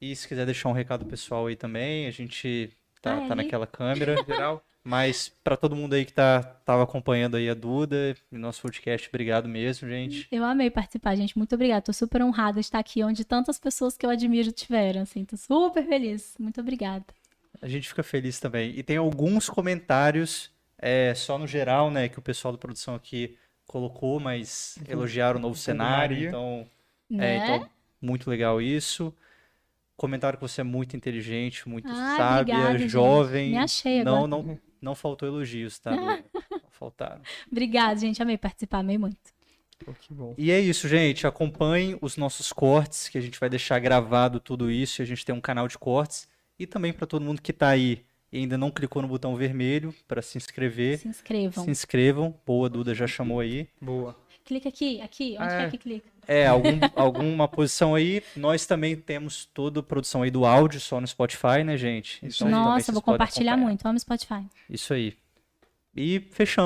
E se quiser deixar um recado pessoal aí também, a gente tá, Ah, tá é? naquela câmera. Geral, Mas para todo mundo aí que tá, tava acompanhando aí a Duda e nosso podcast, obrigado mesmo, gente. Eu amei participar, gente. Muito obrigada. Tô super honrada de estar aqui onde tantas pessoas que eu admiro tiveram, assim. Tô super feliz. Muito obrigada. A gente fica feliz também. E tem alguns comentários, é, só no geral, né, que o pessoal da produção aqui colocou, mas elogiaram o novo cenário, então, Né? é, então muito legal isso. Comentaram que você é muito inteligente, muito Ai, sábia, obrigada, gente. jovem. Me achei não, agora. não, não faltou elogios, tá? Não faltaram. Obrigada, gente. Amei participar, amei muito. Pô, que bom. E é isso, gente. Acompanhem os nossos cortes, que a gente vai deixar gravado tudo isso. E a gente tem um canal de cortes. E também para todo mundo que tá aí e ainda não clicou no botão vermelho para se inscrever, Se inscrevam. se inscrevam. Boa, Duda já chamou aí. Boa. Clica aqui, aqui. Onde Ah, que é é. que clica? É, algum, alguma posição aí. Nós também temos toda a produção aí do áudio só no Spotify, né, gente? Isso Então, Nossa, vou compartilhar muito. Amo Spotify. Isso aí. E fechamos.